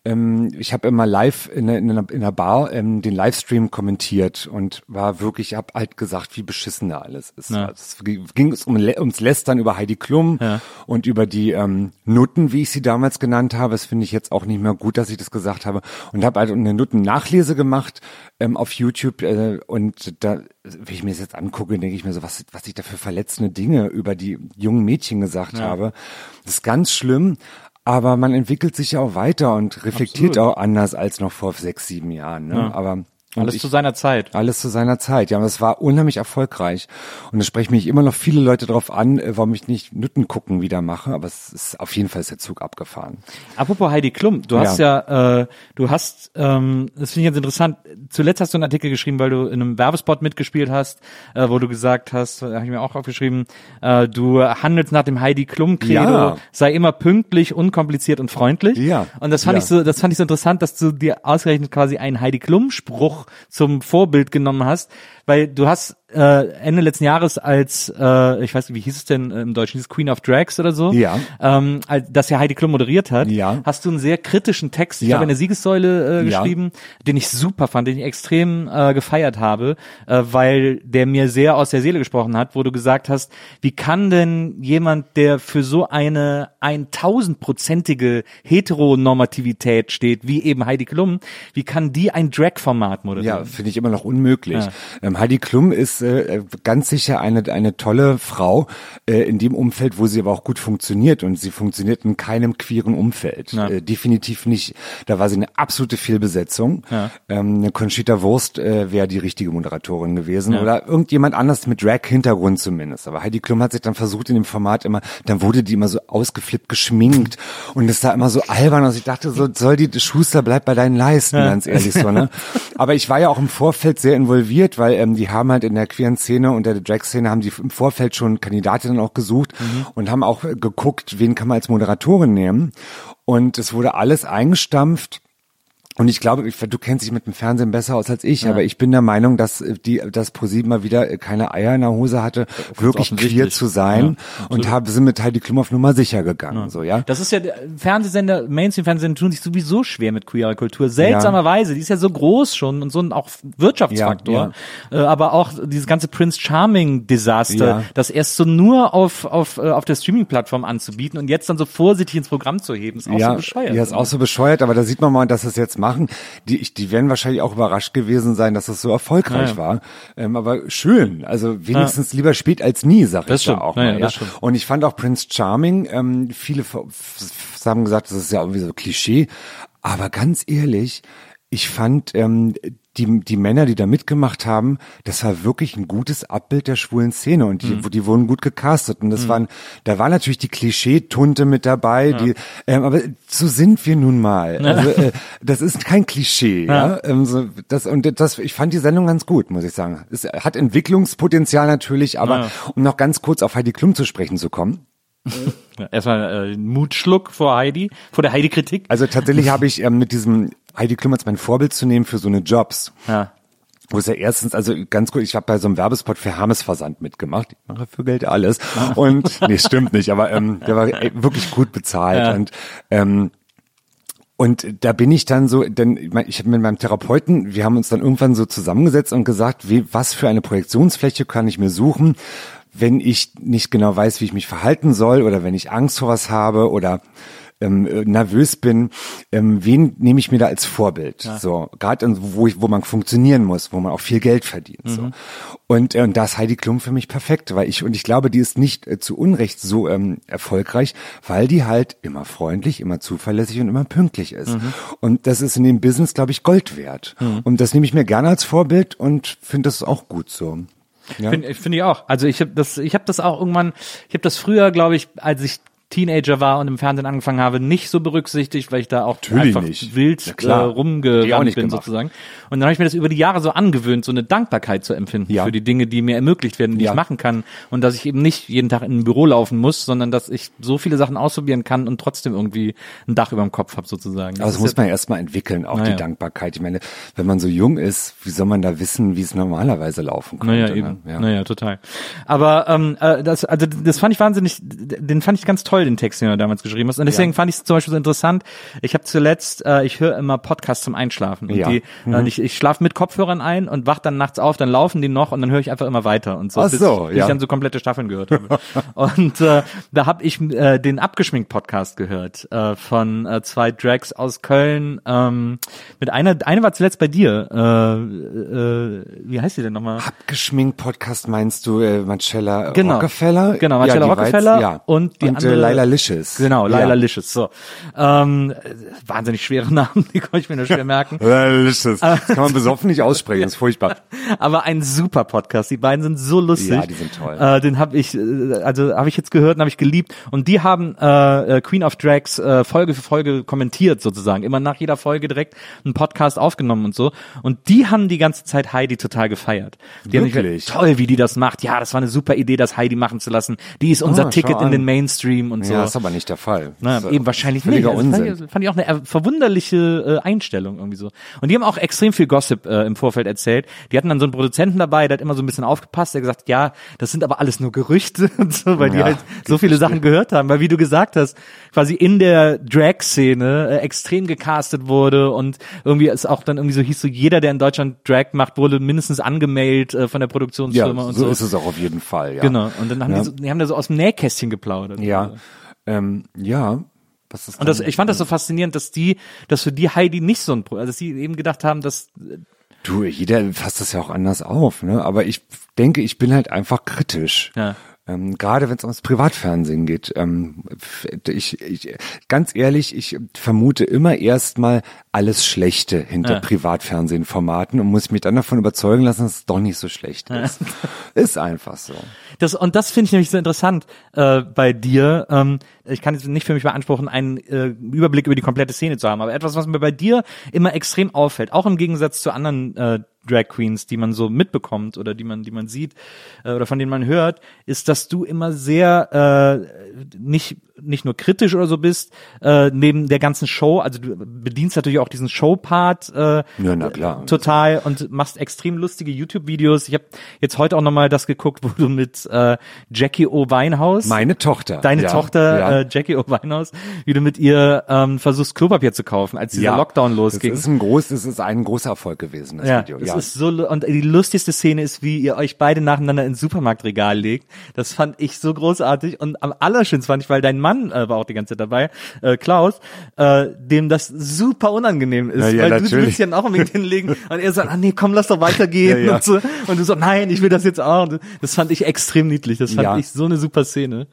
Ähm, ich habe immer live in, in, in einer Bar ähm, den Livestream kommentiert und war wirklich, hab halt gesagt, wie beschissen da alles ist. Ja. Also es ging es um, ums Lästern über Heidi Klum Ja. und über die ähm, Nutten, wie ich sie damals genannt habe. Das finde ich jetzt auch nicht mehr gut, dass ich das gesagt habe. Und habe halt eine Nutten-Nachlese gemacht ähm, auf YouTube äh, und da, wenn ich mir das jetzt angucke, denke ich mir so, was, was ich da für verletzende Dinge über die jungen Mädchen gesagt habe. Das ist ganz schlimm. Aber man entwickelt sich ja auch weiter und reflektiert Absolut. auch anders als noch vor sechs, sieben Jahren. Ne? Aber und Alles ich, zu seiner Zeit. alles zu seiner Zeit. Ja, es war unheimlich erfolgreich. Und es sprechen mich immer noch viele Leute darauf an, äh, warum ich nicht Nütten gucken wieder mache. Aber es ist auf jeden Fall ist der Zug abgefahren. Apropos Heidi Klum, du hast ja, äh, du hast, ähm, das finde ich ganz interessant. Zuletzt hast du einen Artikel geschrieben, weil du in einem Werbespot mitgespielt hast, äh, wo du gesagt hast, habe ich mir auch aufgeschrieben, äh, du handelst nach dem Heidi Klum Credo, Ja. sei immer pünktlich, unkompliziert und freundlich. Ja. Und das fand Ja. ich so, das fand ich so interessant, dass du dir ausgerechnet quasi einen Heidi Klum Spruch zum Vorbild genommen hast, weil du hast äh, Ende letzten Jahres als, äh, ich weiß nicht, wie hieß es denn im Deutschen, hieß Queen of Drags oder so? Ja. Ähm, als, das ja Heidi Klum moderiert hat, Ja. hast du einen sehr kritischen Text, ich Ja. habe in der Siegessäule äh, Ja. geschrieben, den ich super fand, den ich extrem äh, gefeiert habe, äh, weil der mir sehr aus der Seele gesprochen hat, wo du gesagt hast, wie kann denn jemand, der für so eine 1000-prozentige Heteronormativität steht, wie eben Heidi Klum, wie kann die ein Drag-Format moderieren? Ja, finde ich immer noch unmöglich. Ja. Ähm, Heidi Klum ist äh, ganz sicher eine eine tolle Frau äh, in dem Umfeld, wo sie aber auch gut funktioniert und sie funktioniert in keinem queeren Umfeld. Ja. Äh, definitiv nicht. Da war sie eine absolute Fehlbesetzung. Ja. Ähm, eine Conchita Wurst äh, wäre die richtige Moderatorin gewesen Ja. oder irgendjemand anders mit Drag-Hintergrund zumindest. Aber Heidi Klum hat sich dann versucht in dem Format immer, dann wurde die immer so ausgeflippt, geschminkt und es sah immer so albern aus. Ich dachte so, soll die Schuster bleib bei deinen Leisten, ganz ehrlich so, ne? Aber ich war ja auch im Vorfeld sehr involviert, weil ähm, die haben halt in der queeren Szene und der Drag-Szene haben die im Vorfeld schon Kandidatinnen auch gesucht und haben auch äh, geguckt, wen kann man als Moderatorin nehmen. Und es wurde alles eingestampft. Und ich glaube, du kennst dich mit dem Fernsehen besser aus als ich, aber ich bin der Meinung, dass äh, die, dass ProSieben mal wieder äh, keine Eier in der Hose hatte, wirklich queer zu sein Ja, und haben sind mit Heidi Klum auf Nummer sicher gegangen, so ja. Das ist ja, der- Fernsehsender, Mainstream-Fernsehsender tun sich sowieso schwer mit queerer Kultur. Seltsamerweise, die ist ja so groß schon und so ein auch Wirtschaftsfaktor. Äh, aber auch dieses ganze Prince Charming-Desaster, Ja. das erst so nur auf, auf, äh, auf der Streaming-Plattform anzubieten und jetzt dann so vorsichtig ins Programm zu heben, ist auch ja, so bescheuert. Ja, ist auch so bescheuert, aber da sieht man mal, dass es jetzt machen. Die, ich, die werden wahrscheinlich auch überrascht gewesen sein, dass es so erfolgreich Ja, ja. war. Ähm, aber schön, also wenigstens lieber spät als nie, sag Das ich da stimmt. auch Ja, mal. ja, das. Und ich fand auch Prince Charming, ähm, viele haben gesagt, das ist ja irgendwie so Klischee, aber ganz ehrlich, ich fand ähm, die, die Männer, die da mitgemacht haben, das war wirklich ein gutes Abbild der schwulen Szene und die, die wurden gut gecastet und das waren, da war natürlich die Klischee-Tunte mit dabei, die, ähm, aber so sind wir nun mal. Also, äh, das ist kein Klischee, ja. Ähm, so, das, und das, ich fand die Sendung ganz gut, muss ich sagen. Es hat Entwicklungspotenzial natürlich, aber Ja. um noch ganz kurz auf Heidi Klum zu sprechen zu kommen. Erstmal äh, Mutschluck vor Heidi, vor der Heidi-Kritik. Also tatsächlich habe ich ähm, mit diesem Heidi Klum als mein Vorbild zu nehmen für so eine Jobs. Ja. Wo es ja erstens, also ganz gut, ich habe bei so einem Werbespot für Hermes Versand mitgemacht. Ich mache für Geld alles. Und nee, stimmt nicht, aber ähm, der war ey, wirklich gut bezahlt. Ja. Und ähm, und da bin ich dann so, denn ich habe mit meinem Therapeuten, wir haben uns dann irgendwann so zusammengesetzt und gesagt, wie, was für eine Projektionsfläche kann ich mir suchen, wenn ich nicht genau weiß, wie ich mich verhalten soll oder wenn ich Angst vor was habe oder ähm, äh, nervös bin, ähm, wen nehme ich mir da als Vorbild? So, gerade wo ich, wo man funktionieren muss, wo man auch viel Geld verdient. So. Und, äh, und da ist Heidi Klum für mich perfekt, weil ich, und ich glaube, die ist nicht äh, zu Unrecht so ähm, erfolgreich, weil die halt immer freundlich, immer zuverlässig und immer pünktlich ist. Und das ist in dem Business, glaube ich, Gold wert. Und das nehme ich mir gerne als Vorbild und finde das auch gut so. Ja. Finde find ich auch. Also ich habe das, ich habe das auch irgendwann, ich habe das früher, glaube ich, als ich Teenager war und im Fernsehen angefangen habe, nicht so berücksichtigt, weil ich da auch Natürlich einfach nicht. wild Ja, äh, rumgerannt bin gemacht. sozusagen. Und dann habe ich mir das über die Jahre so angewöhnt, so eine Dankbarkeit zu empfinden Ja. für die Dinge, die mir ermöglicht werden, die Ja. ich machen kann und dass ich eben nicht jeden Tag in ein Büro laufen muss, sondern dass ich so viele Sachen ausprobieren kann und trotzdem irgendwie ein Dach über dem Kopf habe sozusagen. Aber das muss man erstmal entwickeln, auch Naja. die Dankbarkeit. Ich meine, wenn man so jung ist, wie soll man da wissen, wie es normalerweise laufen könnte? Naja, ne? eben. Ja. Naja, total. Aber ähm, äh, das, also das fand ich wahnsinnig, den fand ich ganz toll, den Text, den du damals geschrieben hast. Und deswegen fand ich es zum Beispiel so interessant. Ich habe zuletzt, äh, ich höre immer Podcasts zum Einschlafen. Und Ja. die, äh, ich, ich schlafe mit Kopfhörern ein und wach dann nachts auf, dann laufen die noch und dann höre ich einfach immer weiter und so, Ach so, bis ja. ich dann so komplette Staffeln gehört habe. und äh, da habe ich äh, den Abgeschminkt-Podcast gehört äh, von äh, zwei Drags aus Köln. Ähm, mit einer, eine war zuletzt bei dir. Äh, äh, wie heißt die denn nochmal? Abgeschminkt Podcast meinst du äh, Marcella Genau. Rockefeller? Genau, Marcella ja, Rockefeller ja. und die und andere- äh, Laila Licious. Genau, Laila ja. Licious. So, ähm, äh, wahnsinnig schwere Namen, die konnte ich mir nur schwer merken. Laila Licious. Das kann man besoffen nicht aussprechen, das ist furchtbar. Aber ein super Podcast. Die beiden sind so lustig. Ja, die sind toll. Äh, den habe ich, äh, also habe ich jetzt gehört und habe ich geliebt. Und die haben äh, äh, Queen of Drags äh, Folge für Folge kommentiert sozusagen. Immer nach jeder Folge direkt einen Podcast aufgenommen und so. Und die haben die ganze Zeit Heidi total gefeiert. Die haben Wirklich? nicht, toll, wie die das macht. Ja, das war eine super Idee, das Heidi machen zu lassen. Die ist unser Ah, Ticket in den Mainstream und so. Ja, ist aber nicht der Fall. Na, ist, eben wahrscheinlich nicht. völliger Also fand, Unsinn. ich, fand ich auch eine verwunderliche äh, Einstellung irgendwie so. Und die haben auch extrem viel Gossip äh, im Vorfeld erzählt. Die hatten dann so einen Produzenten dabei, der hat immer so ein bisschen aufgepasst, der gesagt, ja, das sind aber alles nur Gerüchte und so, weil die Ja, halt so viele Sachen gehört haben. Weil wie du gesagt hast, quasi in der Drag-Szene äh, extrem gecastet wurde und irgendwie es auch dann irgendwie so hieß, so jeder, der in Deutschland Drag macht, wurde mindestens angemeldet äh, von der Ja, Produktionsfirma und so. so ist es auch auf jeden Fall, ja. Genau. Und dann haben Ja. die, so, die haben da so aus dem Nähkästchen geplaudert. Ja, ähm, ja. Und das, ich fand das so faszinierend, dass die, dass für die Heidi nicht so ein, also dass sie eben gedacht haben, dass, Du, jeder fasst das ja auch anders auf, ne? Aber ich denke, ich bin halt einfach kritisch. Ja. Ähm, gerade wenn es ums Privatfernsehen geht. Ähm, ich, ich, ganz ehrlich, ich vermute immer erstmal alles Schlechte hinter Ja. Privatfernsehformaten und muss mich dann davon überzeugen lassen, dass es doch nicht so schlecht ist. ist einfach so. das, und das finde ich nämlich so interessant, äh, bei dir, ähm, ich kann jetzt nicht für mich beanspruchen, einen äh, Überblick über die komplette Szene zu haben, aber etwas, was mir bei dir immer extrem auffällt, auch im Gegensatz zu anderen, äh, Drag Queens, die man so mitbekommt oder die man, die man sieht äh, oder von denen man hört, ist, dass du immer sehr äh, nicht nicht nur kritisch oder so bist äh, neben der ganzen Show. Also du bedienst natürlich auch diesen Show-Part äh, Ja, na klar. total und machst extrem lustige YouTube-Videos. Ich habe jetzt heute auch nochmal das geguckt, wo du mit äh, Jackie O. Weinhaus, Meine Tochter. deine ja, Tochter ja. Äh, Jackie O. Weinhaus, wie du mit ihr ähm, versuchst Klopapier zu kaufen, als dieser Ja. Lockdown losging. Das ist ein groß, das ist ein großer Erfolg gewesen, das ja, Video. das Ja. ist so und die lustigste Szene ist, wie ihr euch beide nacheinander ins Supermarktregal legt. Das fand ich so großartig und am allerschönsten fand ich, weil dein Mann äh, war auch die ganze Zeit dabei, äh, Klaus, äh, dem das super unangenehm ist, Ja, ja, weil du natürlich. willst ja auch unbedingt hinlegen und er sagt, ah nee, komm, lass doch weitergehen Ja, und so und du so, nein, ich will das jetzt auch. Das fand ich extrem niedlich. Das fand ich so eine super Szene.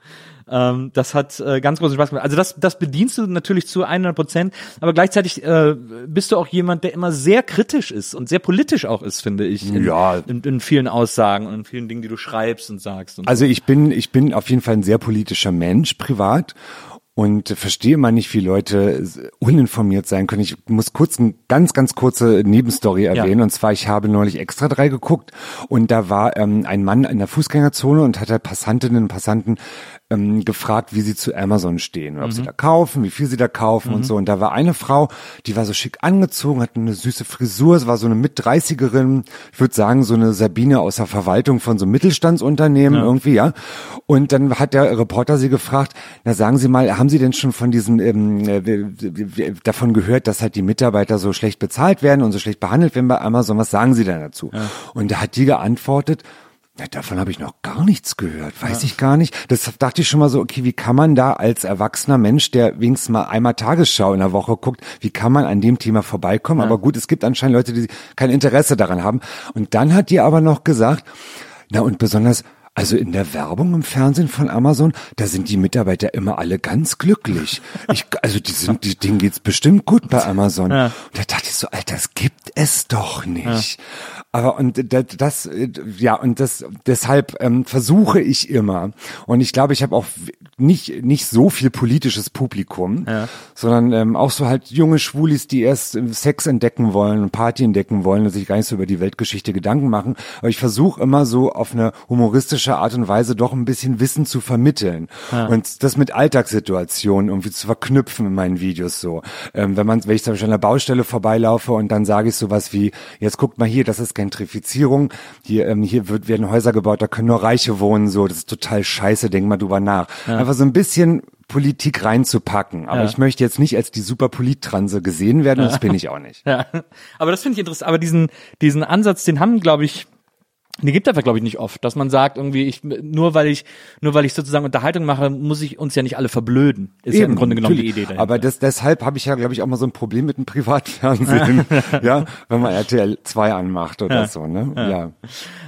Ähm, das hat äh, ganz großen Spaß gemacht. Also das, das bedienst du natürlich zu 100 Prozent, aber gleichzeitig äh, bist du auch jemand, der immer sehr kritisch ist und sehr politisch auch ist, finde ich. In, Ja. In, in vielen Aussagen und in vielen Dingen, die du schreibst und sagst. Und Also ich bin, ich bin auf jeden Fall ein sehr politischer Mensch, privat. Und verstehe mal nicht, wie Leute uninformiert sein können. Ich muss kurz eine ganz, ganz kurze Nebenstory erwähnen. Und zwar, ich habe neulich Extra drei geguckt und da war ähm, ein Mann in der Fußgängerzone und hat halt Passantinnen und Passanten ähm, gefragt, wie sie zu Amazon stehen ob sie da kaufen, wie viel sie da kaufen und so. Und da war eine Frau, die war so schick angezogen, hatte eine süße Frisur, es war so eine Mit-30erin, ich würde sagen, so eine Sabine aus der Verwaltung von so einem Mittelstandsunternehmen irgendwie, ja. Und dann hat der Reporter sie gefragt, na sagen Sie mal, haben Sie denn schon von diesen ähm, äh, davon gehört, dass halt die Mitarbeiter so schlecht bezahlt werden und so schlecht behandelt werden bei Amazon? Was sagen Sie denn dazu? Und da hat die geantwortet, Ja, davon habe ich noch gar nichts gehört, weiß ja. ich gar nicht. Das dachte ich schon mal so, okay, wie kann man da als erwachsener Mensch, der wenigstens mal einmal Tagesschau in der Woche guckt, wie kann man an dem Thema vorbeikommen? Ja. Aber gut, es gibt anscheinend Leute, die kein Interesse daran haben. Und dann hat die aber noch gesagt, na und besonders also in der Werbung im Fernsehen von Amazon, da sind die Mitarbeiter immer alle ganz glücklich. Ich, also die sind, die, denen geht's bestimmt gut bei Amazon. Ja. Und da dachte ich so, Alter, das gibt es doch nicht. Ja. Aber und das, ja und das deshalb ähm, versuche ich immer und ich glaube, ich habe auch nicht nicht so viel politisches Publikum, ja. sondern ähm, auch so halt junge Schwulis, die erst Sex entdecken wollen und Party entdecken wollen und sich gar nicht so über die Weltgeschichte Gedanken machen. Aber ich versuche immer so auf eine humoristische Art und Weise doch ein bisschen Wissen zu vermitteln ja. und das mit Alltagssituationen irgendwie zu verknüpfen in meinen Videos so. Ähm, wenn man, wenn ich zum Beispiel an der Baustelle vorbeilaufe und dann sage ich sowas wie, jetzt guckt mal hier, das ist Gentrifizierung. Hier, ähm, hier wird, werden Häuser gebaut, da können nur Reiche wohnen, so. Das ist total scheiße, denk mal drüber nach. Ja. Einfach so ein bisschen Politik reinzupacken. Aber ja. ich möchte jetzt nicht als die super Polittranse gesehen werden, das bin ich auch nicht. Ja. Aber das finde ich interessant. Aber diesen, diesen Ansatz, den haben, glaube ich, die gibt einfach, glaube ich, nicht oft, dass man sagt, irgendwie, ich, nur weil ich, nur weil ich sozusagen Unterhaltung mache, muss ich uns ja nicht alle verblöden. Ist Eben, ja im Grunde genommen natürlich. die Idee dahinter. Aber das, deshalb habe ich ja, glaube ich, auch mal so ein Problem mit dem Privatfernsehen, ja, wenn man RTL 2 anmacht oder ja. so, ne? Ja. ja.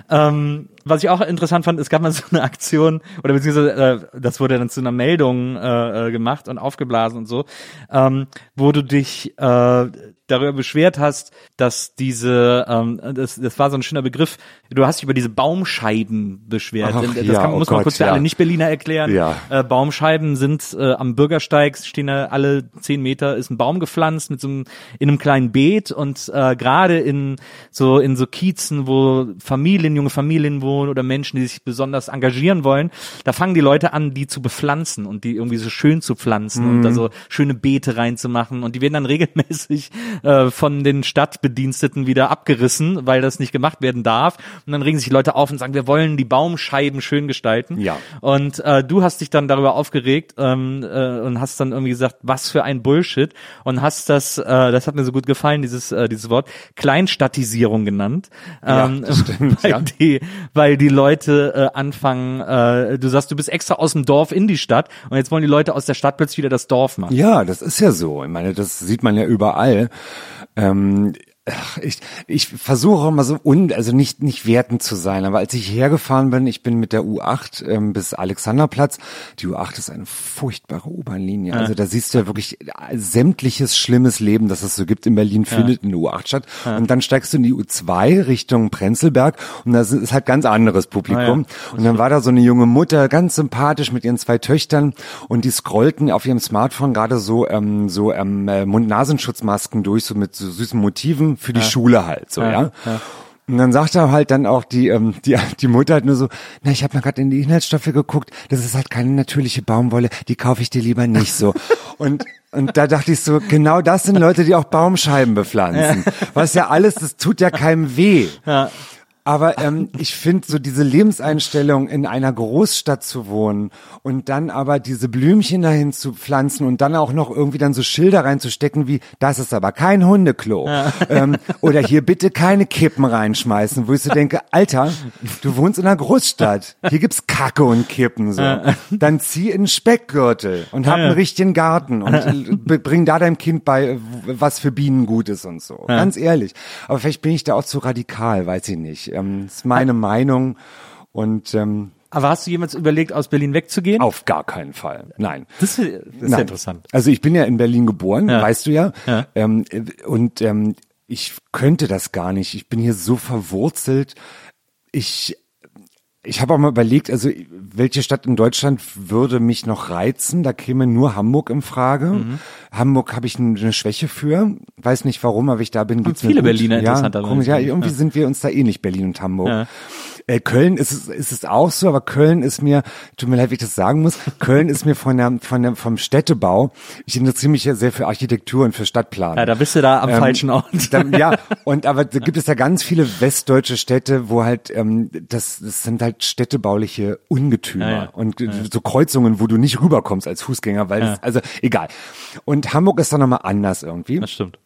Ähm, was ich auch interessant fand, es gab mal so eine Aktion, oder beziehungsweise äh, das wurde dann zu einer Meldung äh, äh, gemacht und aufgeblasen und so, ähm, wo du dich äh, darüber beschwert hast, dass diese, ähm, das, das war so ein schöner Begriff, du hast dich über diese Baumscheiben beschwert. Ach, das ja, kann, oh muss man Gott, kurz für ja. alle Nicht-Berliner erklären. Ja. Äh, Baumscheiben sind äh, am Bürgersteig, stehen da alle zehn Meter, ist ein Baum gepflanzt mit so einem, in einem kleinen Beet und äh, gerade in so in so Kiezen, wo Familien, junge Familien wohnen oder Menschen, die sich besonders engagieren wollen, da fangen die Leute an, die zu bepflanzen und die irgendwie so schön zu pflanzen mhm. und da so schöne Beete reinzumachen und die werden dann regelmäßig äh, von den Stadtbediensteten wieder abgerissen, weil das nicht gemacht werden darf. Und dann regen sich Leute auf und sagen, wir wollen die Baumscheiben schön gestalten. Ja. Und äh, du hast dich dann darüber aufgeregt ähm, äh, und hast dann irgendwie gesagt, was für ein Bullshit und hast das, äh, das hat mir so gut gefallen, dieses äh, dieses Wort Kleinstadtisierung genannt, ähm, ja, stimmt, weil ja. die weil die Leute äh, anfangen, äh, du sagst, du bist extra aus dem Dorf in die Stadt und jetzt wollen die Leute aus der Stadt plötzlich wieder das Dorf machen. Ja, das ist ja so. Ich meine, das sieht man ja überall. Ähm, ich, ich versuche immer so un, also nicht nicht wertend zu sein, aber als ich hergefahren bin, ich bin mit der U8 ähm, bis Alexanderplatz. Die U8 ist eine furchtbare U-Bahn-Linie. Ja. Also da siehst du ja wirklich sämtliches schlimmes Leben, das es so gibt in Berlin, findet ja. in der U8 statt. Ja. Und dann steigst du in die U2 Richtung Prenzlberg und das ist halt ganz anderes Publikum. Ah, und dann war da so eine junge Mutter, ganz sympathisch mit ihren zwei Töchtern und die scrollten auf ihrem Smartphone gerade so ähm, so ähm, Mund-Nasenschutzmasken durch, so mit so süßen Motiven für die ja. Schule halt, so, ja. ja. Und dann sagt er halt dann auch die, ähm, die, die Mutter halt nur so, na, ich habe mal gerade in die Inhaltsstoffe geguckt, das ist halt keine natürliche Baumwolle, die kaufe ich dir lieber nicht so. und und da dachte ich so, genau das sind Leute, die auch Baumscheiben bepflanzen. Ja. Was ja alles, das tut ja keinem weh. Ja. Aber ähm, ich finde so diese Lebenseinstellung, in einer Großstadt zu wohnen und dann aber diese Blümchen dahin zu pflanzen und dann auch noch irgendwie dann so Schilder reinzustecken wie, das ist aber kein Hundeklo. Ja. Ähm, oder hier bitte keine Kippen reinschmeißen, wo ich so denke, Alter, du wohnst in einer Großstadt. Hier gibt's Kacke und Kippen so. Dann zieh in den Speckgürtel und hab einen richtigen Garten und bring da deinem Kind bei, was für Bienen gut ist und so. Ganz ehrlich. Aber vielleicht bin ich da auch zu radikal, weiß ich nicht. Ähm, ist meine Meinung und ähm, aber hast du jemals überlegt, aus Berlin wegzugehen? Auf gar keinen Fall. Nein. Das ist, das ist Nein. interessant. Also ich bin ja in Berlin geboren, ja. weißt du ja. ja. Ähm, und ähm, ich könnte das gar nicht. Ich bin hier so verwurzelt. Ich ich habe auch mal überlegt, also welche Stadt in Deutschland würde mich noch reizen? Da käme nur Hamburg in Frage. Mhm. Hamburg habe ich eine Schwäche für, weiß nicht warum, aber ich da bin. Geht's viele Berliner ja, interessanterweise. Ja, irgendwie ja. sind wir uns da ähnlich, Berlin und Hamburg. Ja. Äh, Köln ist es, ist es auch so, aber Köln ist mir, tut mir leid, wie ich das sagen muss, Köln ist mir von der, von der, vom Städtebau, ich interessiere mich ja sehr für Architektur und für Stadtplan. Ja, da bist du da am ähm, falschen Ort. Dann, ja, und aber da gibt es ja ganz viele westdeutsche Städte, wo halt, ähm, das, das sind halt städtebauliche Ungetümer ja, ja. und ja. so Kreuzungen, wo du nicht rüberkommst als Fußgänger, weil das, also egal. Und Hamburg ist da nochmal anders irgendwie. Das stimmt.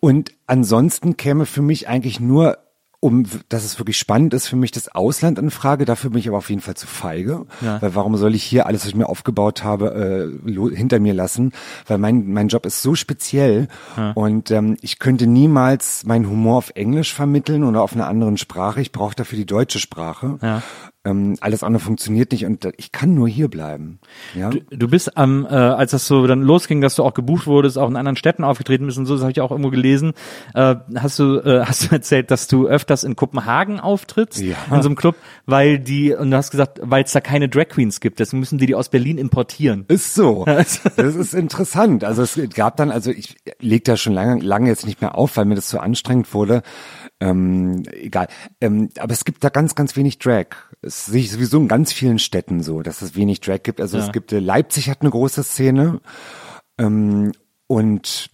Und ansonsten käme für mich eigentlich nur um, dass es wirklich spannend ist für mich, das Ausland in Frage. Dafür bin ich aber auf jeden Fall zu feige. Ja. Weil warum soll ich hier alles, was ich mir aufgebaut habe, äh, hinter mir lassen? Weil mein, mein Job ist so speziell und ähm, ich könnte niemals meinen Humor auf Englisch vermitteln oder auf einer anderen Sprache. Ich brauche dafür die deutsche Sprache. Ja. Ähm, alles andere funktioniert nicht und ich kann nur hier bleiben. Ja. Du, du bist am, äh, als das so dann losging, dass du auch gebucht wurdest, auch in anderen Städten aufgetreten bist und so, das habe ich auch irgendwo gelesen. Äh, hast du äh, hast du erzählt, dass du öfters in Kopenhagen auftrittst Ja. in so einem Club, weil die und du hast gesagt, weil es da keine Drag Queens gibt, deswegen müssen die die aus Berlin importieren. Ist so. Das ist interessant. Also es gab dann, also ich leg da schon lange, lange jetzt nicht mehr auf, weil mir das so anstrengend wurde. Ähm, egal. Ähm, aber es gibt da ganz, ganz wenig Drag. Es sehe ich sowieso in ganz vielen Städten so, dass es wenig Drag gibt. Also Ja. es gibt, äh, Leipzig hat eine große Szene. Ähm, und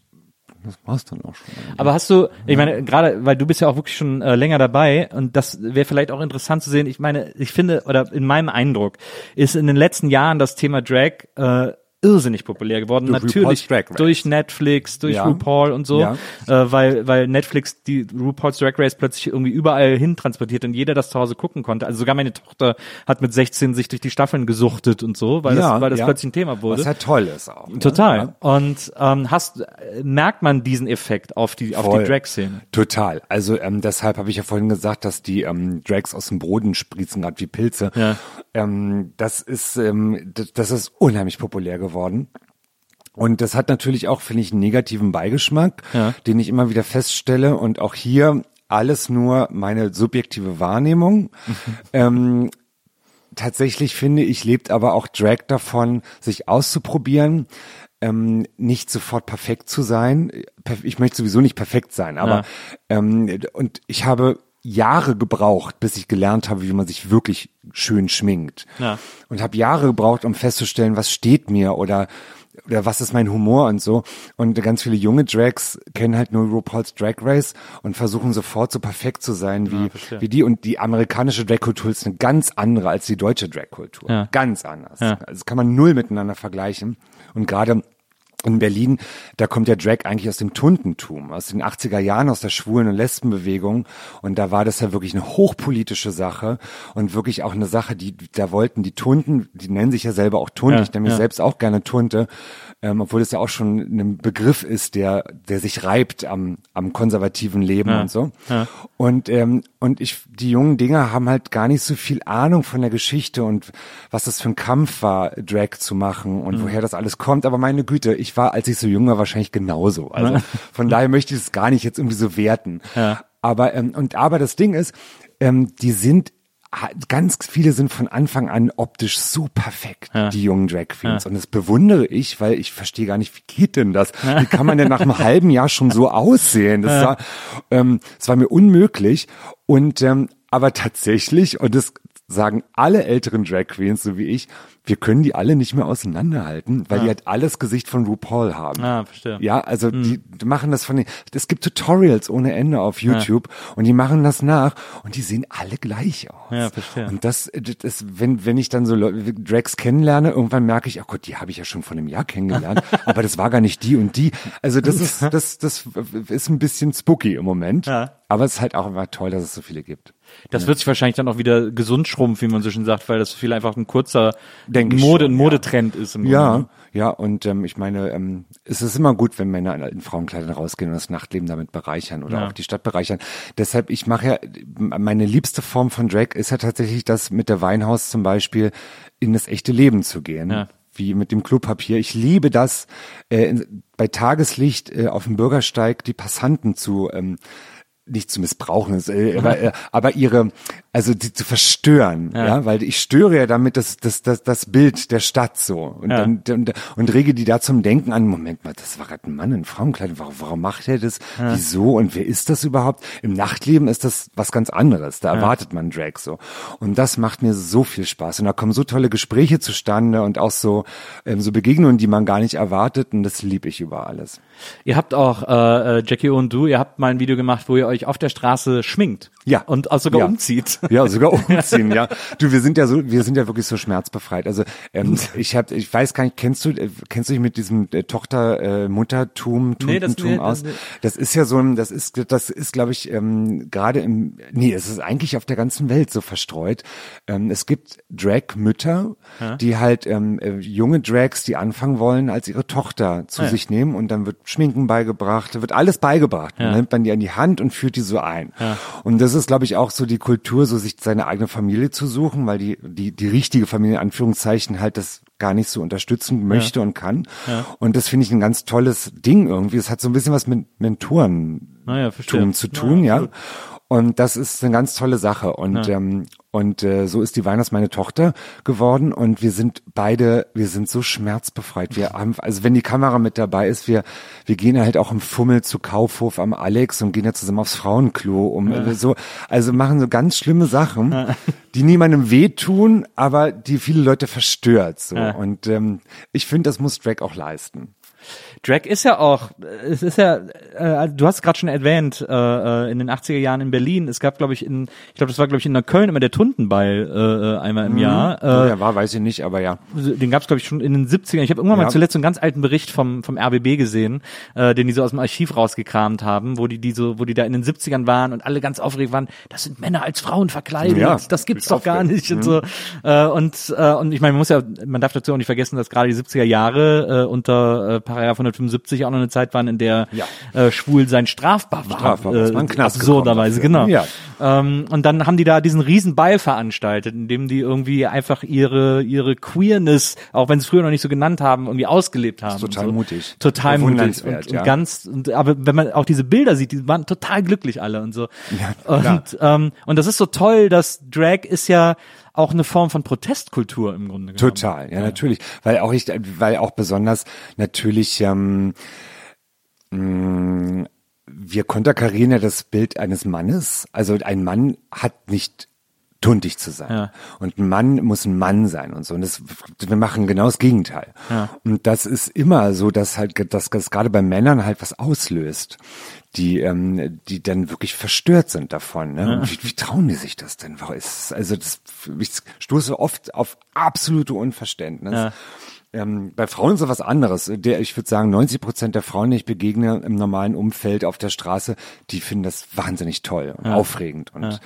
das war's dann auch schon. Aber hast du, ich meine, gerade, weil du bist ja auch wirklich schon äh, länger dabei und das wäre vielleicht auch interessant zu sehen. Ich meine, ich finde, oder in meinem Eindruck, ist in den letzten Jahren das Thema Drag äh, irrsinnig populär geworden. Durch Natürlich durch Netflix, durch Ja. RuPaul und so, Ja. äh, weil, weil Netflix die RuPaul's Drag Race plötzlich irgendwie überall hin transportiert und jeder das zu Hause gucken konnte. Also sogar meine Tochter hat mit 16 sich durch die Staffeln gesuchtet und so, weil das, weil das ja. plötzlich ein Thema wurde. Was halt toll ist auch. ne? Total. Ja. Und ähm, hast merkt man diesen Effekt auf die auf die. Drag-Szene? Total. Also ähm, deshalb habe ich ja vorhin gesagt, dass die ähm, Drags aus dem Boden sprießen, gerade wie Pilze. Ja. Ähm, das ist ähm, das, das ist unheimlich populär geworden. Und das hat natürlich auch, finde ich, einen negativen Beigeschmack, Ja. den ich immer wieder feststelle. Und auch hier alles nur meine subjektive Wahrnehmung. ähm, tatsächlich finde ich, lebt aber auch Drag davon, sich auszuprobieren, ähm, nicht sofort perfekt zu sein. Ich möchte sowieso nicht perfekt sein, aber ähm, und ich habe Jahre gebraucht, bis ich gelernt habe, wie man sich wirklich schön schminkt. Ja. Und habe Jahre gebraucht, um festzustellen, was steht mir oder oder was ist mein Humor und so. Und ganz viele junge Drags kennen halt nur RuPaul's Drag Race und versuchen sofort so perfekt zu sein wie, verstehe. wie die. Und die amerikanische Drag-Kultur ist eine ganz andere als die deutsche Drag-Kultur. Ja. Ganz anders. Ja. Also das kann man null miteinander vergleichen. Und gerade in Berlin, da kommt ja Drag eigentlich aus dem Tuntentum, aus den 80er Jahren, aus der Schwulen- und Lesbenbewegung. Und da war das ja wirklich eine hochpolitische Sache und wirklich auch eine Sache, die, da wollten die Tunten, die nennen sich ja selber auch Tunte, Ja, ich nenne mich ja. selbst auch gerne Tunte, ähm, obwohl es ja auch schon ein Begriff ist, der, der sich reibt am, am konservativen Leben Ja, und so. ja. Und, ähm, und ich, die jungen Dinger haben halt gar nicht so viel Ahnung von der Geschichte und was das für ein Kampf war, Drag zu machen und Mhm. woher das alles kommt. Aber meine Güte, ich war, als ich so jung war, wahrscheinlich genauso. Also von daher möchte ich es gar nicht jetzt irgendwie so werten. Ja. Aber, ähm, und aber das Ding ist, ähm, die sind Ganz viele sind von Anfang an optisch so perfekt, Ja. die jungen Drag Queens. Und das bewundere ich, weil ich verstehe gar nicht, wie geht denn das? Wie kann man denn nach einem halben Jahr schon so aussehen? Das war, ähm, das war mir unmöglich. Und ähm, aber tatsächlich, und das sagen alle älteren Drag Queens, so wie ich, wir können die alle nicht mehr auseinanderhalten, weil die halt alles Gesicht von RuPaul haben. Ah, verstehe. Ja, also die, die machen das von den, es gibt Tutorials ohne Ende auf YouTube und die machen das nach und die sehen alle gleich aus. Ja, verstehe. Und das, das wenn, wenn ich dann so Drags kennenlerne, irgendwann merke ich, oh Gott, die habe ich ja schon vor einem Jahr kennengelernt, aber das war gar nicht die und die. Also das ist, das, das ist ein bisschen spooky im Moment. Ja. Aber es ist halt auch immer toll, dass es so viele gibt. Das wird sich wahrscheinlich dann auch wieder gesund schrumpfen, wie man so schön sagt, weil das viel einfach ein kurzer Denke ich Mode, ja. Modetrend ist im. Ja, ja, und ähm, ich meine, ähm, es ist immer gut, wenn Männer in, in Frauenkleidern rausgehen und das Nachtleben damit bereichern oder Ja. auch die Stadt bereichern. Deshalb, ich mache ja, meine liebste Form von Drag ist ja tatsächlich das mit der Weinhaus zum Beispiel in das echte Leben zu gehen. Ja. Wie mit dem Klopapier. Ich liebe das, äh, bei Tageslicht äh, auf dem Bürgersteig die Passanten zu ähm, nicht zu missbrauchen, ist, äh, aber, äh, aber ihre, also die zu verstören, ja, weil ich störe ja damit das, das, das, das Bild der Stadt so und Ja. dann und, und rege die da zum Denken an. Moment mal, das war gerade ein Mann in Frauenkleidung. Warum, warum macht er das? Wieso und wer ist das überhaupt? Im Nachtleben ist das was ganz anderes. Da erwartet man Drag so und das macht mir so viel Spaß und da kommen so tolle Gespräche zustande und auch so ähm, so Begegnungen, die man gar nicht erwartet und das liebe ich über alles. Ihr habt auch, äh, äh, Jackie und du, ihr habt mal ein Video gemacht, wo ihr euch auf der Straße schminkt. Ja. Und auch sogar ja. umzieht. Ja, sogar umziehen, ja. Du, wir sind ja so, wir sind ja wirklich so schmerzbefreit. Also ähm, ich habe, ich weiß gar nicht, kennst du, äh, kennst du dich mit diesem äh, Tochter äh, Muttertum, Nee, das- Tuntentum nee, aus? das- Das ist ja so ein, das ist, das ist, glaube ich, ähm, gerade im, nee, es ist eigentlich auf der ganzen Welt so verstreut. Ähm, es gibt Drag-Mütter, die halt ähm, äh, junge Drags, die anfangen wollen, als ihre Tochter zu ja. sich nehmen und dann wird Schminken beigebracht, wird alles beigebracht. Man nimmt man die an die Hand und führt die so ein. Und das ist, glaube ich, auch so die Kultur, so sich seine eigene Familie zu suchen, weil die, die, die richtige Familie, in Anführungszeichen, halt das gar nicht so unterstützen möchte und kann. Und das finde ich ein ganz tolles Ding irgendwie. Es hat so ein bisschen was mit Mentoren Naja, zu tun, ja. Und das ist eine ganz tolle Sache. Und, ähm, und äh, so ist die Weihnachts meine Tochter geworden. Und wir sind beide, wir sind so schmerzbefreit. Wir haben, also wenn die Kamera mit dabei ist, wir, wir gehen halt auch im Fummel zu Kaufhof am Alex und gehen ja zusammen aufs Frauenklo, um äh, so, also machen so ganz schlimme Sachen, die niemandem wehtun, aber die viele Leute verstört. So. Und ähm, ich finde, das muss Drag auch leisten. Drag ist ja auch, es ist ja, äh, du hast gerade schon erwähnt, äh, äh, in den 80er Jahren in Berlin, es gab, glaube ich, in, ich glaube, das war, glaube ich, in Neukölln immer der Tuntenball äh, einmal im Jahr. Wo Äh, er war, weiß ich nicht, aber ja. den gab es, glaube ich, schon in den 70ern. Ich habe irgendwann Ja. mal zuletzt so einen ganz alten Bericht vom, vom RBB gesehen, äh, den die so aus dem Archiv rausgekramt haben, wo die, die so, wo die da in den 70ern waren und alle ganz aufgeregt waren, das sind Männer als Frauen verkleidet, Ja, das gibt's doch gar aufregend. nicht und so. Äh, und, äh, und ich meine, man muss ja, man darf dazu auch nicht vergessen, dass gerade die 70er Jahre äh, unter äh, Paragraph 175 auch noch eine Zeit waren, in der Ja. äh, strafbar war. Strafbar war, man den Knast absurderweise, genau. Ja. Ähm, und dann haben die da diesen riesen Ball veranstaltet, in dem die irgendwie einfach ihre ihre Queerness, auch wenn sie es früher noch nicht so genannt haben, irgendwie ausgelebt haben. total so. mutig. Total mutig. Und, und ja. ganz, und, aber wenn man auch diese Bilder sieht, die waren total glücklich alle und so. Ja, und, ähm, und das ist so toll, dass Drag ist ja auch eine Form von Protestkultur im Grunde genommen. Total, ja, natürlich. Weil auch ich, weil auch besonders natürlich, ähm, mh, wir konterkarieren ja das Bild eines Mannes. Also ein Mann hat nicht tuntig zu sein. Ja. Und ein Mann muss ein Mann sein und so. Und das, wir machen genau das Gegenteil. Und das ist immer so, dass halt, dass das gerade bei Männern halt was auslöst, die, ähm, die dann wirklich verstört sind davon. Ne? Und Wie, wie trauen die sich das denn? Warum ist- Also das, ich stoße oft auf absolute Unverständnis. Ja. Ähm, bei Frauen ist es was anderes. Der, ich würde sagen, 90 Prozent der Frauen, die ich begegne im normalen Umfeld auf der Straße, die finden das wahnsinnig toll und aufregend. Und,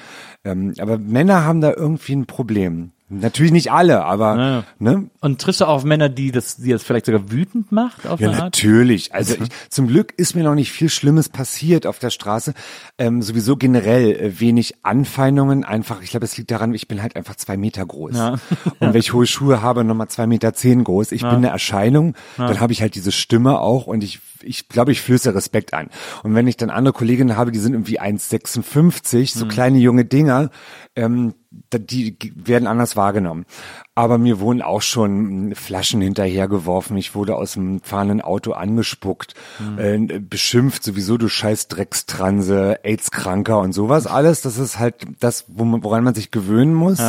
ähm, aber Männer haben da irgendwie ein Problem. Natürlich nicht alle, aber Ja. ne? Und triffst du auch auf Männer, die das, die das vielleicht sogar wütend macht auf Ja, natürlich. Also ich, zum Glück ist mir noch nicht viel Schlimmes passiert auf der Straße. Ähm, sowieso generell äh, wenig Anfeindungen. Einfach, ich glaube, es liegt daran, ich bin halt einfach zwei Meter groß. Und wenn ich hohe Schuhe habe, nochmal zwei Meter zehn groß. Ich bin eine Erscheinung. Dann habe ich halt diese Stimme auch und ich ich glaube, ich flöße Respekt ein. Und wenn ich dann andere Kolleginnen habe, die sind irgendwie 1,56, so kleine junge Dinger, ähm, die werden anders wahrgenommen. Aber mir wurden auch schon Flaschen hinterhergeworfen. Ich wurde aus dem fahrenden Auto angespuckt, äh, beschimpft sowieso, du scheiß Dreckstranse, AIDS-Kranker und sowas alles. Das ist halt das, woran man sich gewöhnen muss,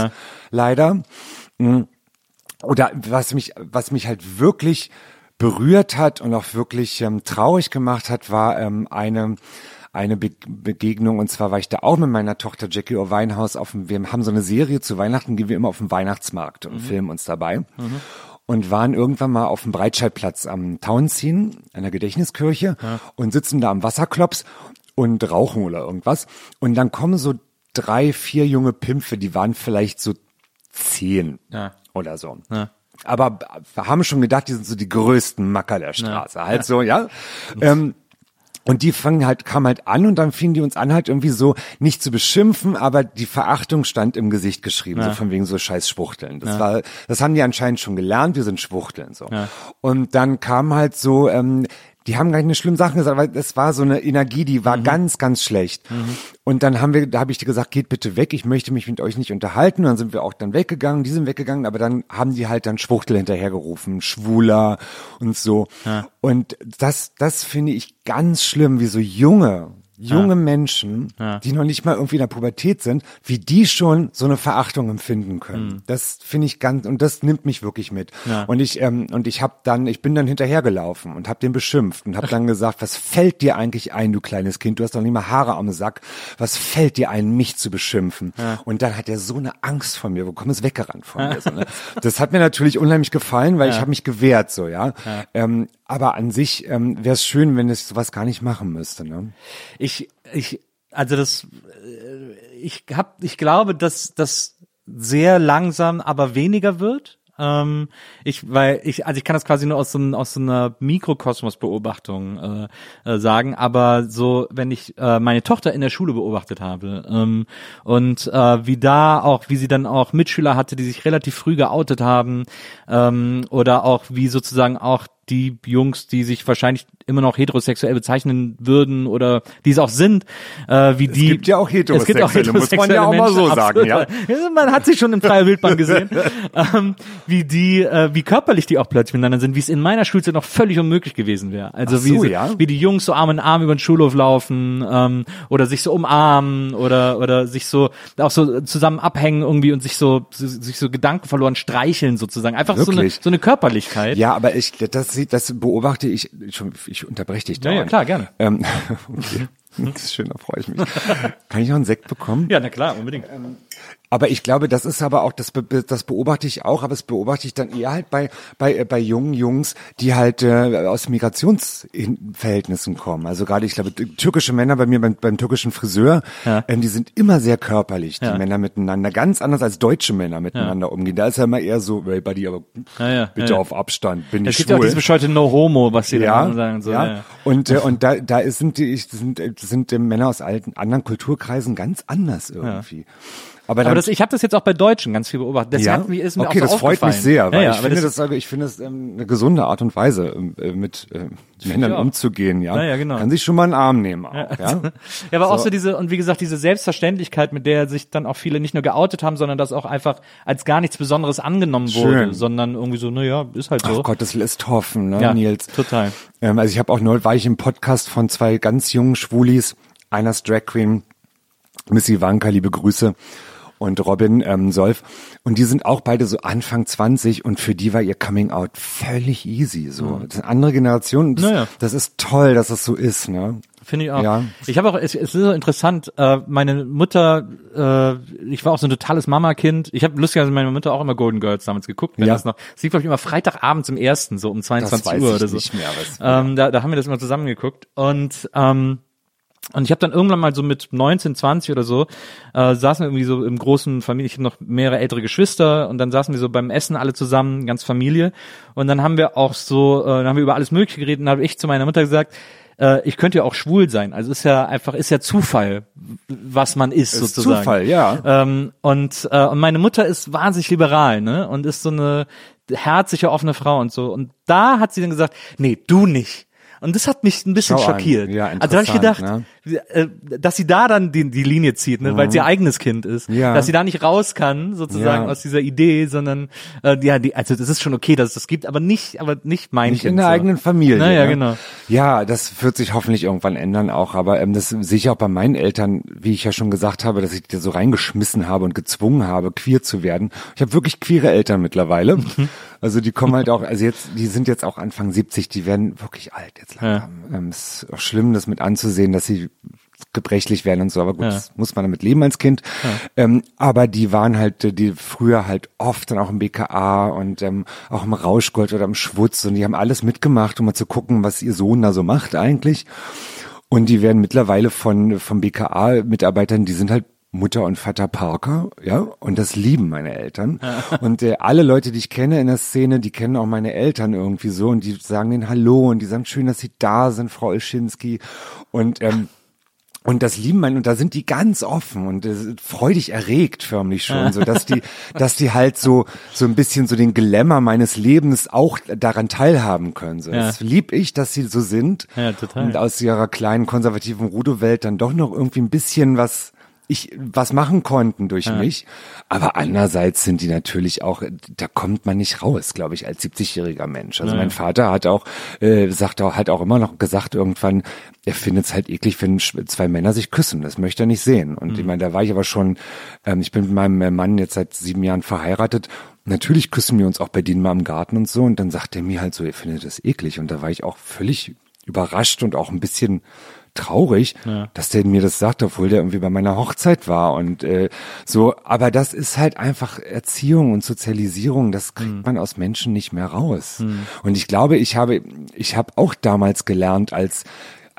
leider. Mm. Oder was mich, was mich halt wirklich berührt hat und auch wirklich ähm, traurig gemacht hat, war ähm, eine eine Be Begegnung. Und zwar war ich da auch mit meiner Tochter Jackie O'Weinhaus auf dem, wir haben so eine Serie zu Weihnachten, gehen wir immer auf den Weihnachtsmarkt und filmen uns dabei. Und waren irgendwann mal auf dem Breitscheidplatz am Tauenziehen, einer Gedächtniskirche und sitzen da am Wasserklops und rauchen oder irgendwas. Und dann kommen so drei, vier junge Pimpfe, die waren vielleicht so zehn Ja. oder so. Ja. Aber wir haben schon gedacht, die sind so die größten Macker der Straße. Halt so, ja. Ähm, und die fangen halt, kamen halt an und dann fingen die uns an, halt irgendwie so nicht zu beschimpfen, aber die Verachtung stand im Gesicht geschrieben, so von wegen so scheiß Schwuchteln. Das war, das haben die anscheinend schon gelernt, wir sind Schwuchteln, so. Und dann kam halt so, ähm, die haben gar keine schlimmen Sachen gesagt, weil es war so eine Energie, die war ganz, ganz schlecht. Und dann haben wir, da habe ich dir gesagt, geht bitte weg, ich möchte mich mit euch nicht unterhalten. Und dann sind wir auch dann weggegangen, die sind weggegangen, aber dann haben die halt dann Schwuchtel hinterhergerufen, Schwuler und so. Und das, das finde ich ganz schlimm, wie so junge, junge Menschen, die noch nicht mal irgendwie in der Pubertät sind, wie die schon so eine Verachtung empfinden können. Hm. Das finde ich ganz und das nimmt mich wirklich mit. Und ich ähm, und ich habe dann, ich bin dann hinterhergelaufen und habe den beschimpft und habe dann gesagt, was fällt dir eigentlich ein, du kleines Kind? Du hast doch nicht mal Haare am Sack. Was fällt dir ein, mich zu beschimpfen? Und dann hat er so eine Angst vor mir bekommen, ist weggerannt von mir. So, ne? Das hat mir natürlich unheimlich gefallen, weil ich habe mich gewehrt so, ja. Ähm, aber an sich ähm, wäre es schön, wenn es sowas gar nicht machen müsste. Ne? Ich, ich, also das, äh, ich hab, ich glaube, dass das sehr langsam, aber weniger wird. Ähm, ich, weil ich, also ich kann das quasi nur aus so, aus so einer Mikrokosmos-Beobachtung äh, äh, sagen, aber so, wenn ich äh, meine Tochter in der Schule beobachtet habe ähm, und äh, wie da auch, wie sie dann auch Mitschüler hatte, die sich relativ früh geoutet haben ähm, oder auch wie sozusagen auch die Jungs, die sich wahrscheinlich immer noch heterosexuell bezeichnen würden oder die es auch sind, äh, wie die. gibt ja auch Es gibt auch Heterosexuelle, muss man ja auch mal so Menschen, sagen, absolut. Man hat sie schon in freier Wildbahn gesehen, ähm, wie die, äh, wie körperlich die auch plötzlich miteinander sind, wie es in meiner Schulzeit noch völlig unmöglich gewesen wäre. Also Ach wie, so, ja? wie die Jungs so Arm in Arm über den Schulhof laufen ähm, oder sich so umarmen oder oder sich so auch so zusammen abhängen irgendwie und sich so sich so Gedanken verloren streicheln sozusagen. Einfach so eine, so eine Körperlichkeit. Ja, aber ich, das, das beobachte ich, schon, ich unterbreche dich da. Ja, ja, klar, gerne. Ähm, okay. Das ist schön, da freue ich mich. Kann ich noch einen Sekt bekommen? Ja, na klar, unbedingt. Aber ich glaube, das ist aber auch, das, das beobachte ich auch, aber das beobachte ich dann eher halt bei, bei, äh, bei jungen Jungs, die halt äh, aus Migrationsverhältnissen kommen. Also gerade, ich glaube, türkische Männer bei mir beim, beim türkischen Friseur, Ja. ähm, die sind immer sehr körperlich, die Ja. Männer miteinander, ganz anders als deutsche Männer miteinander umgehen. Da ist ja immer eher so, hey Buddy, aber Ja, ja, bitte ja, ja. auf Abstand, bin Es ich gibt ja auch schwul. dieses bescheuerte No Homo, was sie ja, dann sagen. So, ja. ja. ja. Und, äh, und da, da sind die, sind, sind äh, Männer aus alten, anderen Kulturkreisen ganz anders irgendwie. Aber, Aber das, ich habe das jetzt auch bei Deutschen ganz viel beobachtet. Das hat mich, ist mir okay, auch so das freut mich sehr, weil ja, ja, ich, finde das, das, ich finde es ähm, eine gesunde Art und Weise, ähm, äh, mit äh, Männern umzugehen. Ja? Ja, ja, genau. Kann sich schon mal einen Arm nehmen. Auch, ja? ja, aber auch So. so diese, und wie gesagt, diese Selbstverständlichkeit, mit der sich dann auch viele nicht nur geoutet haben, sondern das auch einfach als gar nichts Besonderes angenommen wurde, Schön. sondern irgendwie so, naja, ist halt so. Ach Gott, das lässt hoffen, ne, ja, Nils. total. Ähm, also ich habe auch neu war ich im Podcast von zwei ganz jungen Schwulis, einer ist Drag Queen, Miss Ivanka, liebe Grüße, und Robin ähm, Solf. Und die sind auch beide so Anfang 20 und für die war ihr Coming Out völlig easy. So, das ist eine andere Generation. Das, Naja. das ist toll, dass es so ist. Ne? Finde ich auch. Ja. Ich habe auch, es, es ist so interessant, äh, meine Mutter, äh, ich war auch so ein totales Mama-Kind. Ich habe lustigerweise meine Mutter auch immer Golden Girls damals geguckt. Wenn Ja. das noch, es lief, glaube ich, immer Freitagabend zum ersten, so um 22 weiß Uhr oder so. nicht mehr, es- ähm, da, da haben wir das immer zusammen geguckt. Und ähm, und ich habe dann irgendwann mal so mit 19, 20 oder so, äh, saßen wir irgendwie so im großen Familie, ich habe noch mehrere ältere Geschwister und dann saßen wir so beim Essen alle zusammen, ganz Familie. Und dann haben wir auch so, äh, dann haben wir über alles Mögliche geredet und dann habe ich zu meiner Mutter gesagt, äh, ich könnte ja auch schwul sein. Also ist ja einfach, ist ja Zufall, was man ist, Ist sozusagen. Zufall, ja. Ähm, und, äh, und meine Mutter ist wahnsinnig liberal, ne? Und ist so eine herzliche, offene Frau und so. Und da hat sie dann gesagt, nee, du nicht. Und das hat mich ein bisschen Schau an. schockiert. Ja, also da habe ich gedacht, äh, dass sie da dann die, die Linie zieht, ne, weil es ihr eigenes Kind ist, Ja. dass sie da nicht raus kann sozusagen Ja. aus dieser Idee, sondern äh, ja, die, also das ist schon okay, dass es das gibt, aber nicht, aber nicht mein Nicht Kind. in der so. eigenen Familie. Naja, ne? genau. Ja, das wird sich hoffentlich irgendwann ändern auch. Aber ähm, das sehe ich auch bei meinen Eltern, wie ich ja schon gesagt habe, dass ich die so reingeschmissen habe und gezwungen habe, queer zu werden. Ich habe wirklich queere Eltern mittlerweile. Mhm. Also die kommen halt auch, also jetzt, die sind jetzt auch Anfang 70, die werden wirklich alt jetzt langsam. Ähm, es ist auch schlimm, das mit anzusehen, dass sie gebrechlich werden und so, aber gut, Ja. das muss man damit leben als Kind. Ähm, aber die waren halt, äh, die früher halt oft dann auch im BKA und ähm, auch im Rauschgold oder im Schwutz und die haben alles mitgemacht, um mal zu gucken, was ihr Sohn da so macht eigentlich. Und die werden mittlerweile von vom BKA-Mitarbeitern, die sind halt Mutter und Vater Parker, ja, und das lieben meine Eltern. Und äh, alle Leute, die ich kenne in der Szene, die kennen auch meine Eltern irgendwie so und die sagen denen Hallo und die sagen schön, dass sie da sind, Frau Olschinski. Und ähm, und das lieben meine, und da sind die ganz offen und äh, freudig erregt förmlich schon, so dass die, dass die halt so, so ein bisschen so den Glamour meines Lebens auch daran teilhaben können. So. Ja. Das lieb ich, dass sie so sind. Ja, total. Und aus ihrer kleinen konservativen Rudo-Welt dann doch noch irgendwie ein bisschen was ich was machen konnten durch mich. Aber andererseits sind die natürlich auch, da kommt man nicht raus, glaube ich, als 70-jähriger Mensch. Also mein Vater hat auch, äh, sagt auch, hat auch immer noch gesagt irgendwann, er findet es halt eklig, wenn zwei Männer sich küssen. Das möchte er nicht sehen. Und ich meine, da war ich aber schon, ähm, ich bin mit meinem Mann jetzt seit sieben Jahren verheiratet. Natürlich küssen wir uns auch bei denen mal im Garten und so. Und dann sagt er mir halt so, er findet das eklig. Und da war ich auch völlig überrascht und auch ein bisschen traurig, dass der mir das sagt, obwohl der irgendwie bei meiner Hochzeit war und äh, so. Aber das ist halt einfach Erziehung und Sozialisierung. Das kriegt man aus Menschen nicht mehr raus. Und ich glaube, ich habe, ich habe auch damals gelernt als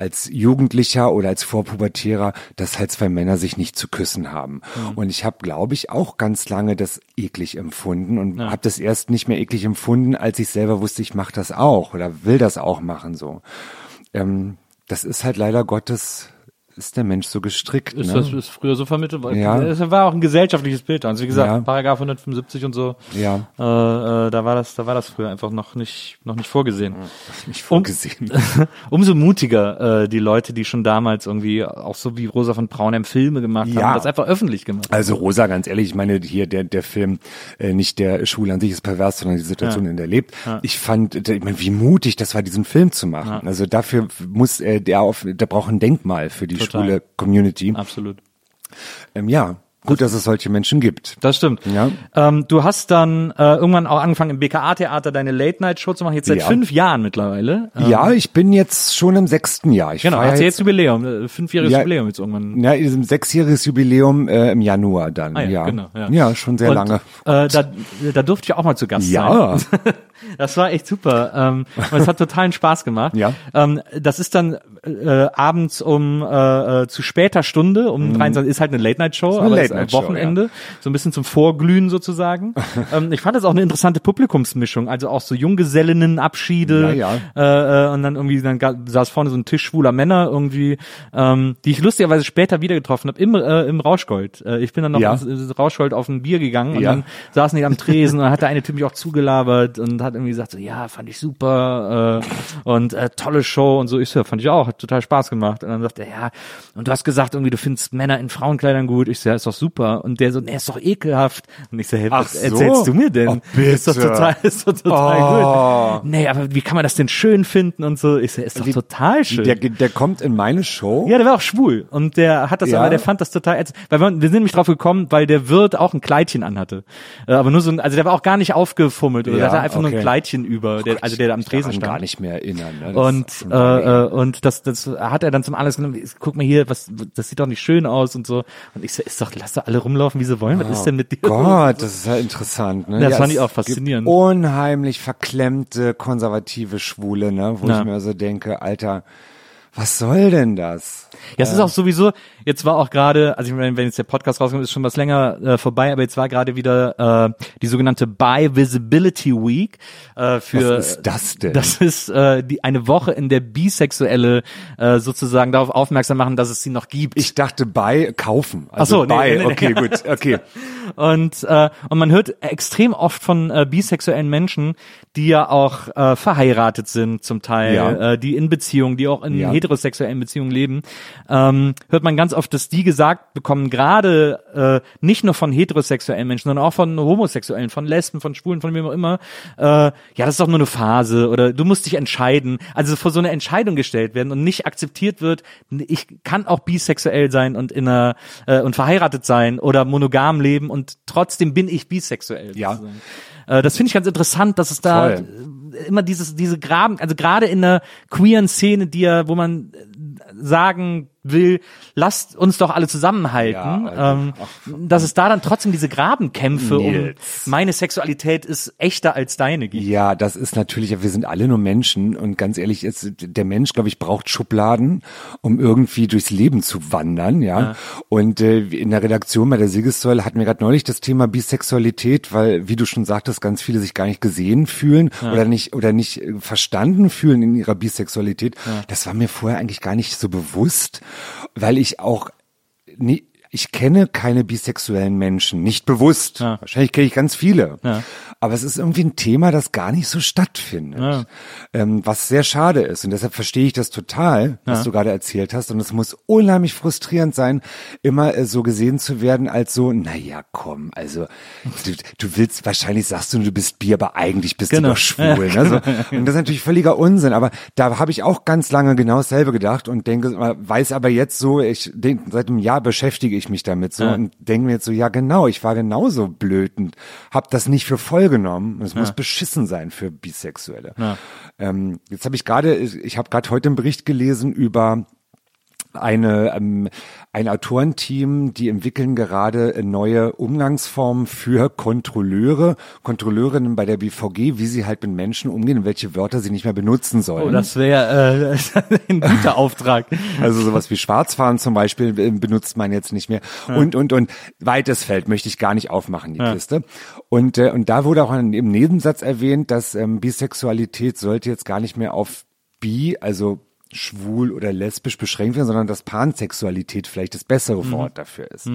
als Jugendlicher oder als Vorpubertärer, dass halt zwei Männer sich nicht zu küssen haben. Und ich habe, glaube ich, auch ganz lange das eklig empfunden und habe das erst nicht mehr eklig empfunden, als ich selber wusste, ich mache das auch oder will das auch machen so. Ähm, das ist halt leider Gottes, ist der Mensch so gestrickt. Ist ne? das ist früher so vermittelt worden? Ja. Es war auch ein gesellschaftliches Bild. Also wie gesagt, Ja. Paragraph 175 und so. Ja. Äh, äh, da war das, da war das früher einfach noch nicht, noch nicht vorgesehen. nicht vorgesehen. Umso mutiger äh, die Leute, die schon damals irgendwie auch so wie Rosa von Braunheim Filme gemacht Ja. haben, das einfach öffentlich gemacht. haben. Also Rosa, ganz ehrlich, ich meine hier der der Film äh, nicht der Schule an sich ist pervers, sondern die Situation, in der er lebt. Ich fand, äh, ich meine, wie mutig das war, diesen Film zu machen. Also dafür muss äh, der auf, der braucht ein Denkmal für die Total. Schwule Community. Absolut. Ähm, ja, gut, dass es solche Menschen gibt. Das stimmt. Ja. Ähm, du hast dann äh, irgendwann auch angefangen im BKA-Theater deine Late-Night-Show zu machen, jetzt seit Ja. fünf Jahren mittlerweile. Ähm, Ja, ich bin jetzt schon im sechsten Jahr. Ich Genau, sie jetzt Jubiläum, äh, fünfjähriges Ja. Jubiläum jetzt irgendwann. Ja, diesem sechsjähriges Jubiläum äh, im Januar dann. Ah ja, ja, genau, ja. ja, schon sehr Und, lange. Äh, da, da durfte ich auch mal zu Gast Ja. sein. Das war echt super. Ähm, es hat totalen Spaß gemacht. Ja. Ähm, das ist dann äh, abends um äh, äh, zu später Stunde, um 23 ist halt eine Late-Night-Show, aber ist Late-Night-Show, am Wochenende, so ein bisschen zum Vorglühen sozusagen. ähm, ich fand das auch eine interessante Publikumsmischung, also auch so Junggesellinnenabschiede Ja, Äh, äh, und dann irgendwie dann saß vorne so ein Tisch schwuler Männer irgendwie, ähm, die ich lustigerweise später wieder getroffen habe im, äh, im Rauschgold. Äh, ich bin dann noch Ja. ins, ins Rauschgold auf ein Bier gegangen und Ja. dann saßen die am Tresen und hat der eine Typ mich auch zugelabert und hat irgendwie gesagt so, ja, fand ich super äh, und äh, tolle Show und so. Ich so, ja, fand ich auch, hat total Spaß gemacht. Und dann sagt er, ja, und du hast gesagt irgendwie, du findest Männer in Frauenkleidern gut. Ich so, ja, ist doch super. Und der so, nee, ist doch ekelhaft. Und ich so, hey, Ach was so? erzählst du mir denn? Oh, bitte. Ist doch total, ist doch total Oh. gut. Nee, aber wie kann man das denn schön finden und so? Ich so, ist doch Wie- total schön. Der, der kommt in meine Show. Ja, der war auch schwul und der hat das Ja. aber, der fand das total. Weil wir, wir sind nämlich drauf gekommen, weil der Wirt auch ein Kleidchen anhatte. Äh, aber nur so ein, also der war auch gar nicht aufgefummelt oder Ja, der hatte einfach nur ein okay. Kleidchen über, der, also der am Tresen Daran gar stand. nicht mehr erinnern. Ne? Und äh, äh, und das das hat er dann zum alles genommen. Guck mal hier, was das sieht doch nicht schön aus und so. Und ich so, ist doch, lass doch alle rumlaufen, wie sie wollen. Was ist denn mit dir? Oh Gott, das ist ja interessant. Ne? Das ja, fand ich auch faszinierend. Unheimlich verklemmte, konservative Schwule, ne? wo Ja. ich mir so denke, Alter, was soll denn das? Ja, es ist auch sowieso, jetzt war auch gerade, also ich meine, wenn jetzt der Podcast rauskommt, ist schon was länger äh, vorbei, aber jetzt war gerade wieder äh, die sogenannte Bi Visibility Week äh, für Was ist das denn? Das ist äh, die eine Woche, in der Bisexuelle äh, sozusagen darauf aufmerksam machen, dass es sie noch gibt. Ich dachte bei kaufen. Ach Also so, nee, nee, nee. okay, gut, okay. Und, äh, und man hört extrem oft von äh, bisexuellen Menschen, die ja auch äh, verheiratet sind zum Teil, Ja. äh, die in Beziehungen, die auch in Ja. Heterosexuellen Beziehungen leben, ähm, hört man ganz oft, dass die gesagt bekommen, gerade äh, nicht nur von heterosexuellen Menschen, sondern auch von Homosexuellen, von Lesben, von Schwulen, von wem auch immer, äh, ja, das ist doch nur eine Phase oder du musst dich entscheiden. Also vor so eine Entscheidung gestellt werden und nicht akzeptiert wird, ich kann auch bisexuell sein und in einer äh, und verheiratet sein oder monogam leben und trotzdem bin ich bisexuell. Ja. sozusagen. Äh, das finde ich ganz interessant, dass es da Voll. immer dieses diese Graben, also gerade in der queeren Szene, die ja, wo man äh, sagen will, lasst uns doch alle zusammenhalten, Ja, also, ähm, dass es da dann trotzdem diese Grabenkämpfe um Nils. meine Sexualität ist echter als deine gibt. Ja, das ist natürlich, wir sind alle nur Menschen und ganz ehrlich, ist, der Mensch, glaube ich, braucht Schubladen, um irgendwie durchs Leben zu wandern, ja. Und äh, in der Redaktion bei der Siegessäule hatten wir gerade neulich das Thema Bisexualität, weil, wie du schon sagtest, ganz viele sich gar nicht gesehen fühlen oder nicht oder nicht äh, verstanden fühlen in ihrer Bisexualität. Das war mir vorher eigentlich gar nicht so bewusst, weil ich auch nie, ich kenne keine bisexuellen Menschen, nicht bewusst. Ja. Wahrscheinlich kenne ich ganz viele. Ja. Aber es ist irgendwie ein Thema, das gar nicht so stattfindet. Ja. Ähm, was sehr schade ist. Und deshalb verstehe ich das total, was du gerade erzählt hast. Und es muss unheimlich frustrierend sein, immer äh, so gesehen zu werden als so, naja, komm, also du, du willst, wahrscheinlich sagst du, du bist bi, aber eigentlich bist Genau. du doch schwul. Ne? So. Und das ist natürlich völliger Unsinn. Aber da habe ich auch ganz lange genau dasselbe gedacht und denke, weiß aber jetzt so, ich denk, seit einem Jahr beschäftige ich mich damit so Ja. und denke mir jetzt so, ja genau, ich war genauso blöd und habe das nicht für voll genommen. Es muss beschissen sein für Bisexuelle. Ja. Ähm, jetzt habe ich gerade, ich habe gerade heute einen Bericht gelesen über eine ähm, ein Autorenteam, die entwickeln gerade neue Umgangsformen für Kontrolleure, Kontrolleurinnen bei der BVG, wie sie halt mit Menschen umgehen und welche Wörter sie nicht mehr benutzen sollen. Oh, das wäre äh, ein guter Auftrag. Also sowas wie Schwarzfahren zum Beispiel äh, benutzt man jetzt nicht mehr. Und, und, und weites Feld möchte ich gar nicht aufmachen, die Kiste. Und, äh, und da wurde auch im Nebensatz erwähnt, dass ähm, Bisexualität sollte jetzt gar nicht mehr auf bi, also schwul oder lesbisch beschränkt werden, sondern dass Pansexualität vielleicht das bessere Wort dafür ist.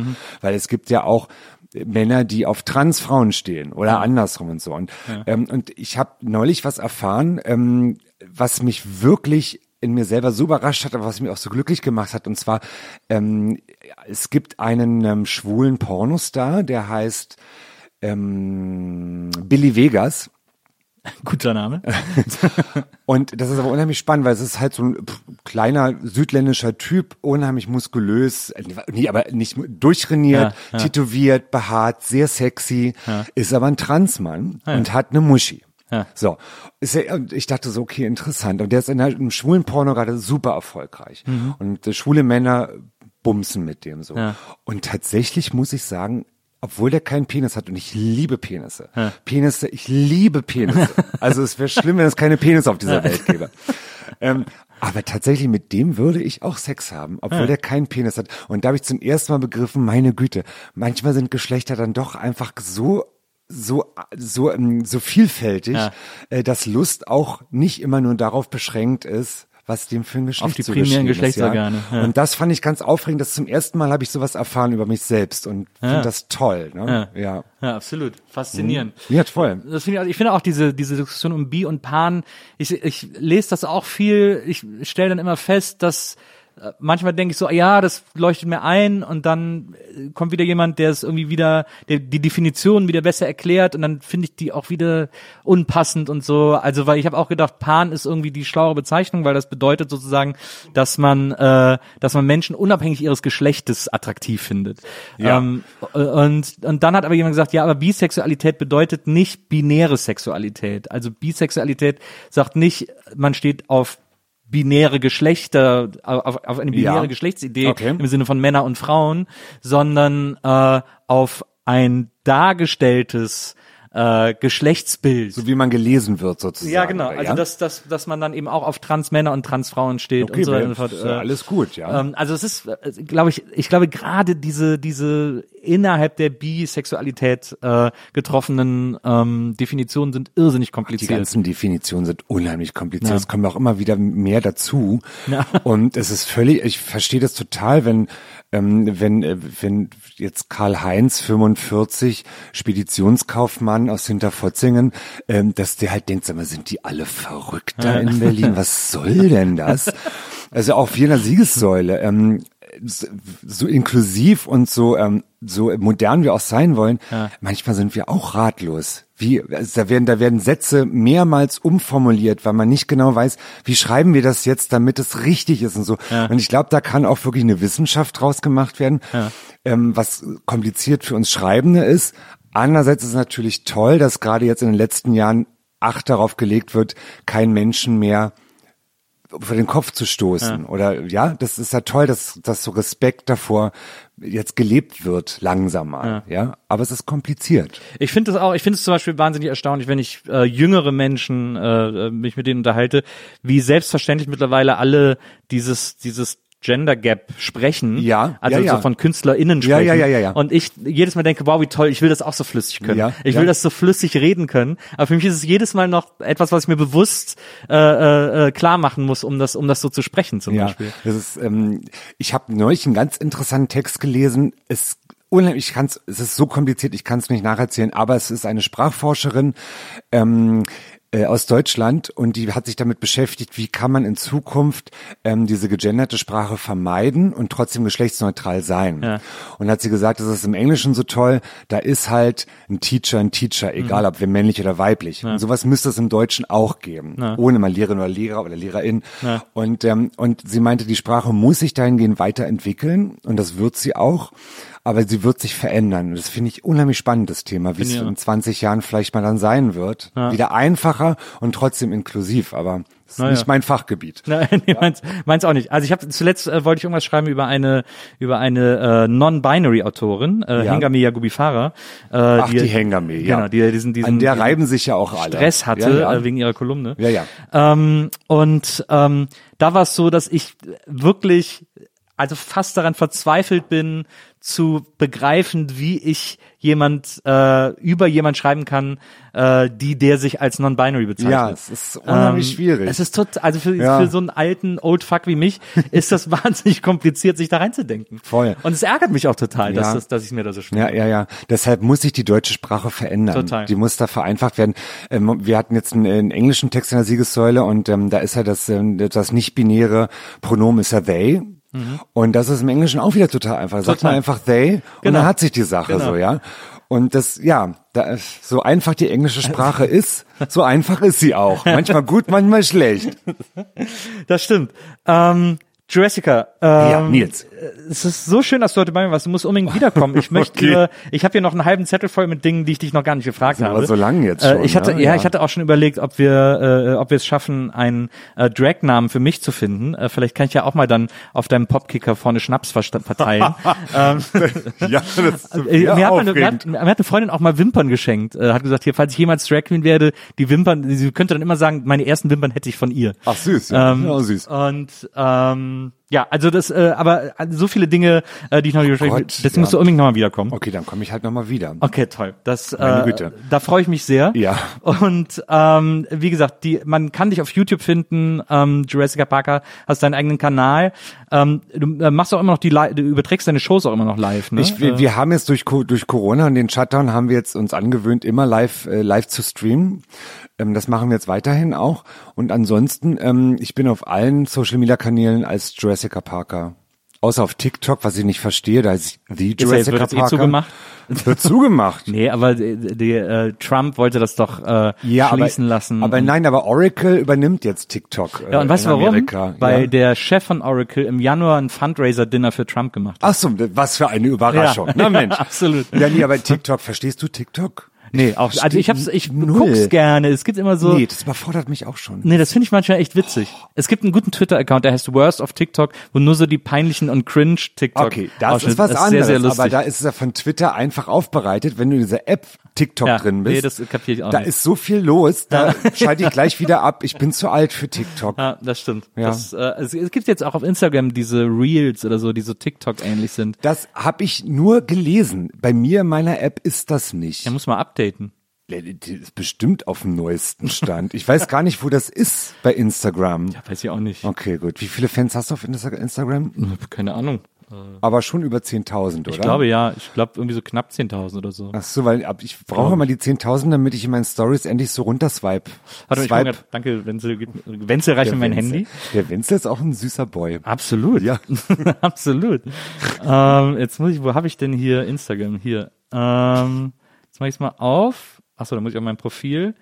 Weil es gibt ja auch Männer, die auf Transfrauen stehen oder andersrum und so. Und, ähm, und ich habe neulich was erfahren, ähm, was mich wirklich in mir selber so überrascht hat, aber was mich auch so glücklich gemacht hat. Und zwar, ähm, es gibt einen ähm, schwulen Pornostar, der heißt ähm, Billy Vegas. Guter Name. Und das ist aber unheimlich spannend, weil es ist halt so ein kleiner südländischer Typ, unheimlich muskulös, äh, nee, aber nicht durchtrainiert, Ja, ja. tätowiert, behaart, sehr sexy, ist aber ein Transmann und hat eine Muschi. Ja. So, ja, und ich dachte so, okay, interessant. Und der ist in der, im schwulen Porno gerade super erfolgreich. Und äh, schwule Männer bumsen mit dem so. Ja. Und tatsächlich muss ich sagen, obwohl der keinen Penis hat und ich liebe Penisse. Penisse, ich liebe Penisse. Also es wäre schlimm, wenn es keine Penisse auf dieser Welt gäbe. Ähm, aber tatsächlich mit dem würde ich auch Sex haben, obwohl der keinen Penis hat. Und da habe ich zum ersten Mal begriffen, meine Güte, manchmal sind Geschlechter dann doch einfach so so so ähm, so vielfältig, Ja. äh, dass Lust auch nicht immer nur darauf beschränkt ist, was dem für ein Geschlecht die zugeschrieben primären ist, Geschlechtsorgane, ja. Und das fand ich ganz aufregend. Das zum ersten Mal habe ich sowas erfahren über mich selbst und finde das toll. Ne? Ja. ja. Ja, absolut. Faszinierend. Ja, toll. Das finde ich, ich finde auch diese, diese Diskussion um Bi und Pan, ich, ich lese das auch viel, ich stelle dann immer fest, dass manchmal denke ich so, ja, das leuchtet mir ein und dann äh, kommt wieder jemand, der es irgendwie wieder, der die Definition wieder besser erklärt und dann finde ich die auch wieder unpassend und so. Also, weil ich habe auch gedacht, Pan ist irgendwie die schlauere Bezeichnung, weil das bedeutet sozusagen, dass man, äh, dass man Menschen unabhängig ihres Geschlechtes attraktiv findet. Ja. Ähm, und, und dann hat aber jemand gesagt, ja, aber Bisexualität bedeutet nicht binäre Sexualität. Also Bisexualität sagt nicht, man steht auf binäre Geschlechter, auf, auf eine binäre Ja. Geschlechtsidee Okay. im Sinne von Männer und Frauen, sondern äh, auf ein dargestelltes äh, Geschlechtsbild. So wie man gelesen wird sozusagen. ja, genau. oder? Also dass, dass, dass man dann eben auch auf Transmänner und Transfrauen steht Okay, und so weiter und fort. ist ja Äh, alles gut, ja. ähm, also es ist, glaube ich, ich glaube gerade diese diese innerhalb der Bisexualität äh, getroffenen ähm, Definitionen sind irrsinnig Die kompliziert. ganzen Definitionen sind unheimlich kompliziert. Ja. Es kommen auch immer wieder mehr dazu. Ja. Und es ist völlig, ich verstehe das total, wenn, ähm, wenn, äh, wenn jetzt Karl-Heinz 45, Speditionskaufmann aus Hinterfotzingen, ähm, dass der halt denkt, sag mal, sind die alle verrückt da in Berlin? Was soll denn das? Also auf jener Siegessäule, ähm, so- inklusiv und so ähm, so modern wir auch sein wollen, manchmal sind wir auch ratlos. Wie also da werden da werden Sätze mehrmals umformuliert, weil man nicht genau weiß, wie schreiben wir das jetzt, damit es richtig ist und so. Und ich glaube, da kann auch wirklich eine Wissenschaft draus gemacht werden, ähm, was kompliziert für uns Schreibende ist. Andererseits ist es natürlich toll, dass gerade jetzt in den letzten Jahren Acht darauf gelegt wird, kein Menschen mehr vor den Kopf zu stoßen. Oder ja, das ist ja toll, dass, dass so Respekt davor jetzt gelebt wird, langsamer. Ja, aber es ist kompliziert. Ich finde das auch, ich finde es zum Beispiel wahnsinnig erstaunlich, wenn ich äh, jüngere Menschen äh, äh, mich mit denen unterhalte, wie selbstverständlich mittlerweile alle dieses dieses Gender Gap sprechen. Ja, Also ja, ja. so von KünstlerInnen sprechen. ja, ja, ja, ja. Und ich jedes Mal denke, wow, wie toll, ich will das auch so flüssig können. Ja, ich ja. will das so flüssig reden können. Aber für mich ist es jedes Mal noch etwas, was ich mir bewusst äh, äh, äh, klar machen muss, um das, um das so zu sprechen zum Ja, Beispiel. das ist, ähm, ich habe neulich einen ganz interessanten Text gelesen. Es unheimlich, ich kann's, es ist so kompliziert, ich kann es nicht nacherzählen, aber es ist eine Sprachforscherin ähm, äh, aus Deutschland und die hat sich damit beschäftigt, wie kann man in Zukunft ähm, diese gegenderte Sprache vermeiden und trotzdem geschlechtsneutral sein. Ja. Und hat sie gesagt, das ist im Englischen so toll, da ist halt ein Teacher, ein Teacher, egal Mhm. ob wir männlich oder weiblich. Und sowas müsste es im Deutschen auch geben, ohne mal Lehrerin oder Lehrer oder Lehrerin. Und, ähm, und sie meinte, die Sprache muss sich dahingehend weiterentwickeln und das wird sie auch. Aber sie wird sich verändern. Das finde ich unheimlich spannend, das Thema, wie es auch. in 20 Jahren vielleicht mal dann sein wird. Wieder einfacher und trotzdem inklusiv, aber das ist Na nicht ja. mein Fachgebiet. Nein, nee, meins, meins auch nicht. Also ich habe zuletzt äh, wollte ich irgendwas schreiben über eine über eine äh, non-binary Autorin, äh, Ja. Hengame Yagubifara. Äh, Ach, die Hengame, ja. Genau, die diesen diesen An der reiben sich ja auch alle. Stress hatte Ja, ja. Äh, wegen ihrer Kolumne. Ja, ja. Ähm, und ähm, da war es so, dass ich wirklich also fast daran verzweifelt bin, zu begreifen, wie ich jemand äh, über jemand schreiben kann, äh, die der sich als non-binary bezeichnet. Ja, es ist unheimlich Ähm, schwierig. Es ist total, also für, Ja. für so einen alten Old Fuck wie mich ist das wahnsinnig kompliziert, sich da reinzudenken. Voll. Und es ärgert mich auch total, dass, Ja. das, dass ich mir da so schwer. Ja, ja, ja. Deshalb muss sich die deutsche Sprache verändern. Total. Die muss da vereinfacht werden. Ähm, wir hatten jetzt einen, einen englischen Text in der Siegessäule und ähm, da ist ja das, ähm, das nicht-binäre Pronomen ist ja they. Und das ist im Englischen auch wieder total einfach. Sagt Mhm. Man einfach they und Genau. dann hat sich die Sache Genau. so, ja. Und das, ja, da, ist- so einfach die englische Sprache ist, so einfach ist sie auch. Manchmal gut, manchmal schlecht. Das stimmt. Ähm, Jurassica, ähm, Ja, Nils. Es ist so schön, dass du heute bei mir warst. Du musst unbedingt wiederkommen. Ich möchte, Okay. äh, ich habe hier noch einen halben Zettel voll mit Dingen, die ich dich noch gar nicht gefragt habe. aber so lang jetzt Äh, schon, ich hatte, ne? ja, Ja. ich hatte auch schon überlegt, ob wir, äh, ob wir es schaffen, einen äh, Drag-Namen für mich zu finden. Äh, vielleicht kann ich ja auch mal dann auf deinem Popkicker vorne Schnaps verteilen. ähm, ja, das ist äh, mir, hat meine, mir, hat, mir hat eine Freundin auch mal Wimpern geschenkt. Äh, hat gesagt, hier, falls ich jemals Drag Queen werde, die Wimpern, sie könnte dann immer sagen, meine ersten Wimpern hätte ich von ihr. Ach süß, ja, Ähm, ja süß. Und ähm, ja, also das, äh, aber äh, so viele Dinge, äh, die ich noch nicht Gott, Deswegen ja. musst du unbedingt nochmal wiederkommen. Okay, dann komme ich halt nochmal wieder. Okay, toll. Das, Meine äh, Güte. da freue ich mich sehr. Ja. Und ähm, wie gesagt, die, man kann dich auf YouTube finden, ähm, Jurassic Parker, hast deinen eigenen Kanal. Ähm, du äh, machst auch immer noch die, du überträgst deine Shows auch immer noch live, ne? Ich, wir, wir haben jetzt durch, durch Corona und den Shutdown haben wir jetzt uns angewöhnt, immer live, äh, live zu streamen. Ähm, das machen wir jetzt weiterhin auch. Und ansonsten, ähm, ich bin auf allen Social Media Kanälen als Jurassic Parker. Außer auf TikTok, was ich nicht verstehe, da ist ja Jurassic wird jetzt eh Parker. zugemacht. Wird zugemacht. Nee, aber die, die, äh, Trump wollte das doch äh, Ja, aber, schließen lassen. aber nein, aber Oracle übernimmt jetzt TikTok. Äh, Ja, und weißt in du warum? Amerika. Weil ja. der Chef von Oracle im Januar ein Fundraiser-Dinner für Trump gemacht hat. Ach so, was für eine Überraschung. Ja. Na Mensch. Absolut. Ja, nee, aber TikTok, verstehst du TikTok? Nee, auch, also ich hab's, ich Null. guck's gerne. Es gibt immer so. Nee, das überfordert mich auch schon. Nee, das finde ich manchmal echt witzig. Es gibt einen guten Twitter-Account, der heißt Worst of TikTok, wo nur so die peinlichen und cringe TikTok. Okay, das ist was das anderes, Sehr, sehr aber da ist es ja von Twitter einfach aufbereitet, wenn du in dieser App TikTok Ja, drin bist. nee, das kapier ich auch da nicht. ist so viel los, da schalte ich gleich wieder ab. Ich bin zu alt für TikTok. ja, das stimmt. Ja. Das, äh, es, es gibt jetzt auch auf Instagram diese Reels oder so, die so TikTok ähnlich sind. Das habe ich nur gelesen. Bei mir in meiner App ist das nicht. Ja, muss man updaten. Die ist bestimmt auf dem neuesten Stand. Ich weiß gar nicht, wo das ist bei Instagram. Ja, weiß ich auch nicht. Okay, gut. Wie viele Fans hast du auf Insta- Instagram? Keine Ahnung. Aber schon über 10.000, oder? Ich glaube ja. Ich glaube irgendwie so knapp 10.000 oder so. Ach so, weil ich brauche immer die 10.000, damit ich in meinen Stories endlich so runterswipe. Warte, ich Swipe. grad, danke, Wenzel. Wenzel reicht mir mein Wenzel. Handy. Der Wenzel ist auch ein süßer Boy. Absolut. Ja. Absolut. ähm, jetzt muss ich, wo habe ich denn hier Instagram? Hier. Ähm, jetzt mache ich es mal auf. Achso, da muss ich auf mein Profil.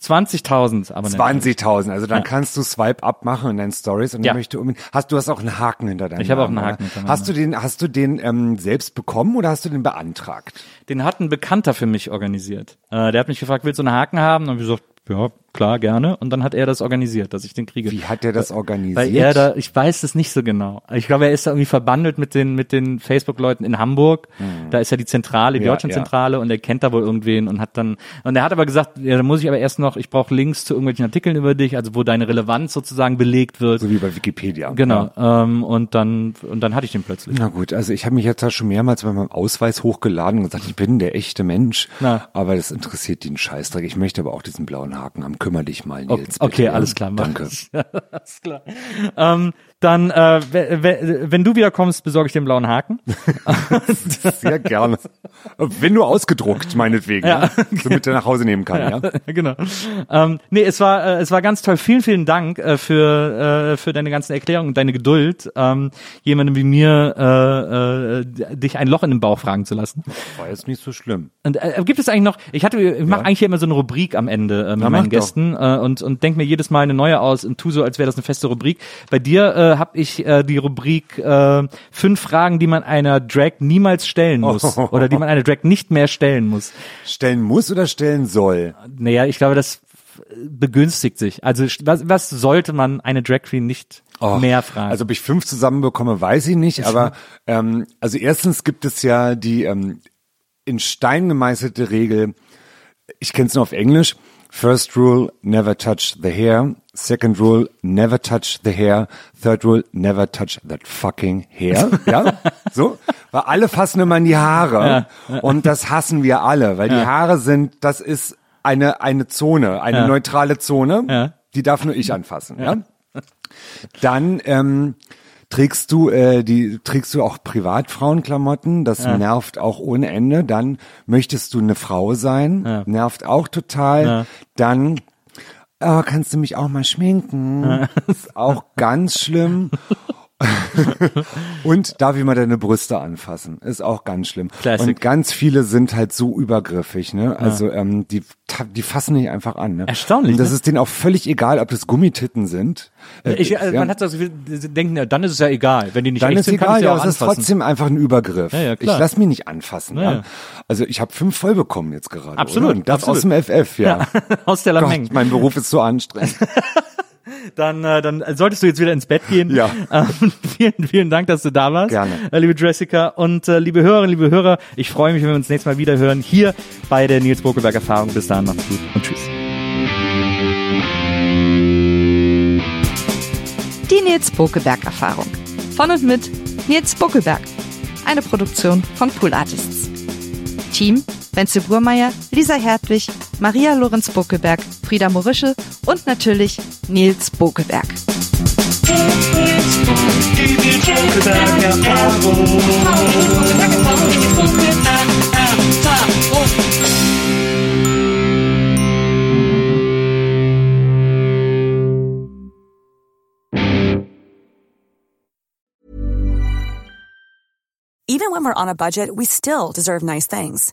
20.000 Abonnenten. 20.000, also dann Ja. kannst du Swipe up machen in deinen Stories und dann Ja. möchte unbedingt, hast du hast auch einen Haken hinter deinem Ich habe auch einen Haken hinter Hast du den, hast du den ähm, selbst bekommen oder hast du den beantragt? Den hat ein Bekannter für mich organisiert. Äh, der hat mich gefragt, willst du einen Haken haben? Und ich gesagt, ja, klar, gerne. Und dann hat er das organisiert, dass ich den kriege. Wie hat er das organisiert? Weil er da, ich weiß es nicht so genau. Ich glaube, er ist da irgendwie verbandelt mit den, mit den Facebook-Leuten in Hamburg. Da ist ja die Zentrale, die Ja, Deutschlandzentrale und er kennt da wohl irgendwen und hat dann, und er hat aber gesagt, ja, da muss ich aber erst noch, ich brauche Links zu irgendwelchen Artikeln über dich, also wo deine Relevanz sozusagen belegt wird. so wie bei Wikipedia. Genau. Ja. Ähm, und dann, und dann hatte ich den plötzlich. Na gut, also ich habe mich jetzt da schon mehrmals bei meinem Ausweis hochgeladen und gesagt, ich bin der echte Mensch. Na. Aber das interessiert einen Scheißdreck. Ich möchte aber auch diesen blauen Haken haben. Kümmer dich mal, Okay, Nils. okay ja? alles klar. Danke. alles klar. Ähm, dann, äh, we- we- wenn du wieder kommst, besorge ich den blauen Haken. Sehr gerne. Wenn nur ausgedruckt, meinetwegen. Ja. Damit er nach Hause nehmen kann, ja. genau. Ähm, nee, es war äh, es war ganz toll. Vielen vielen Dank äh, für äh, für deine ganzen Erklärungen und deine Geduld, ähm, jemandem wie mir äh, äh, dich ein Loch in den Bauch fragen zu lassen. War jetzt nicht so schlimm. Und äh, gibt es eigentlich noch? Ich hatte, ich mache eigentlich immer so eine Rubrik am Ende äh, mit Na, meinen doch. Gästen äh, und und denk mir jedes Mal eine neue aus und tu so, als wäre das eine feste Rubrik. Bei dir äh, habe ich äh, die Rubrik äh, fünf Fragen, die man einer Drag niemals stellen muss oder die man einer Drag nicht mehr stellen muss. Stellen muss oder stellen soll? Naja, ich glaube, das begünstigt sich. Also was, was sollte man eine Drag Queen nicht Och, mehr fragen? Also ob ich fünf zusammenbekomme, weiß ich nicht. Aber ähm, also erstens gibt es ja die ähm, in Stein gemeißelte Regel, ich kenne es nur auf Englisch. First rule, never touch the hair. Second rule, never touch the hair. Third rule, never touch that fucking hair. Ja, so. Weil alle fassen immer in die Haare. Und das hassen wir alle, weil die Haare sind, das ist eine, eine Zone, eine neutrale Zone. Ja. Die darf nur ich anfassen, ja. Dann ähm, trägst du äh, die trägst du auch Privatfrauenklamotten, das nervt auch ohne Ende. Dann möchtest du eine Frau sein, nervt auch total. Dann oh, kannst du mich auch mal schminken, ist auch ganz schlimm. Und darf ich mal deine Brüste anfassen? Ist auch ganz schlimm. Classic. Und ganz viele sind halt so übergriffig, ne? Also ähm, die die fassen nicht einfach an. Ne? Erstaunlich, Und das ne? ist denen auch völlig egal, ob das Gummititten sind. Äh, ich, also ja. Man hat das Gefühl, sie denken, ja, dann ist es ja egal. Wenn die nicht Dann echt ist sind, kann egal, ich sie ja, auch aber es ist trotzdem einfach ein Übergriff. Ja, ja, klar. ich lass mich nicht anfassen. Ja, Ja, ja. Also ich habe fünf voll bekommen jetzt gerade. Absolut, Oder? Das absolut. aus dem FF, ja. Aus der Lameng. Gott, mein Beruf ist so anstrengend. Dann, äh, dann solltest du jetzt wieder ins Bett gehen. Ja. Ähm, vielen, vielen Dank, dass du da warst. Gerne. Äh, liebe Jessica und äh, liebe Hörerinnen, liebe Hörer, ich freue mich, wenn wir uns nächstes Mal wieder hören, hier bei der Nils Bokelberg Erfahrung. Bis dahin, macht's gut und tschüss. Die Nils Bokelberg Erfahrung. Von und mit Nils Bokelberg. Eine Produktion von Pool Artists. Team Wenzel Burmeier, Lisa Hertwig, Maria Lorenz Bokelberg, Frieda Morische und natürlich Nils Bokelberg. Even when we're on a budget, we still deserve nice things.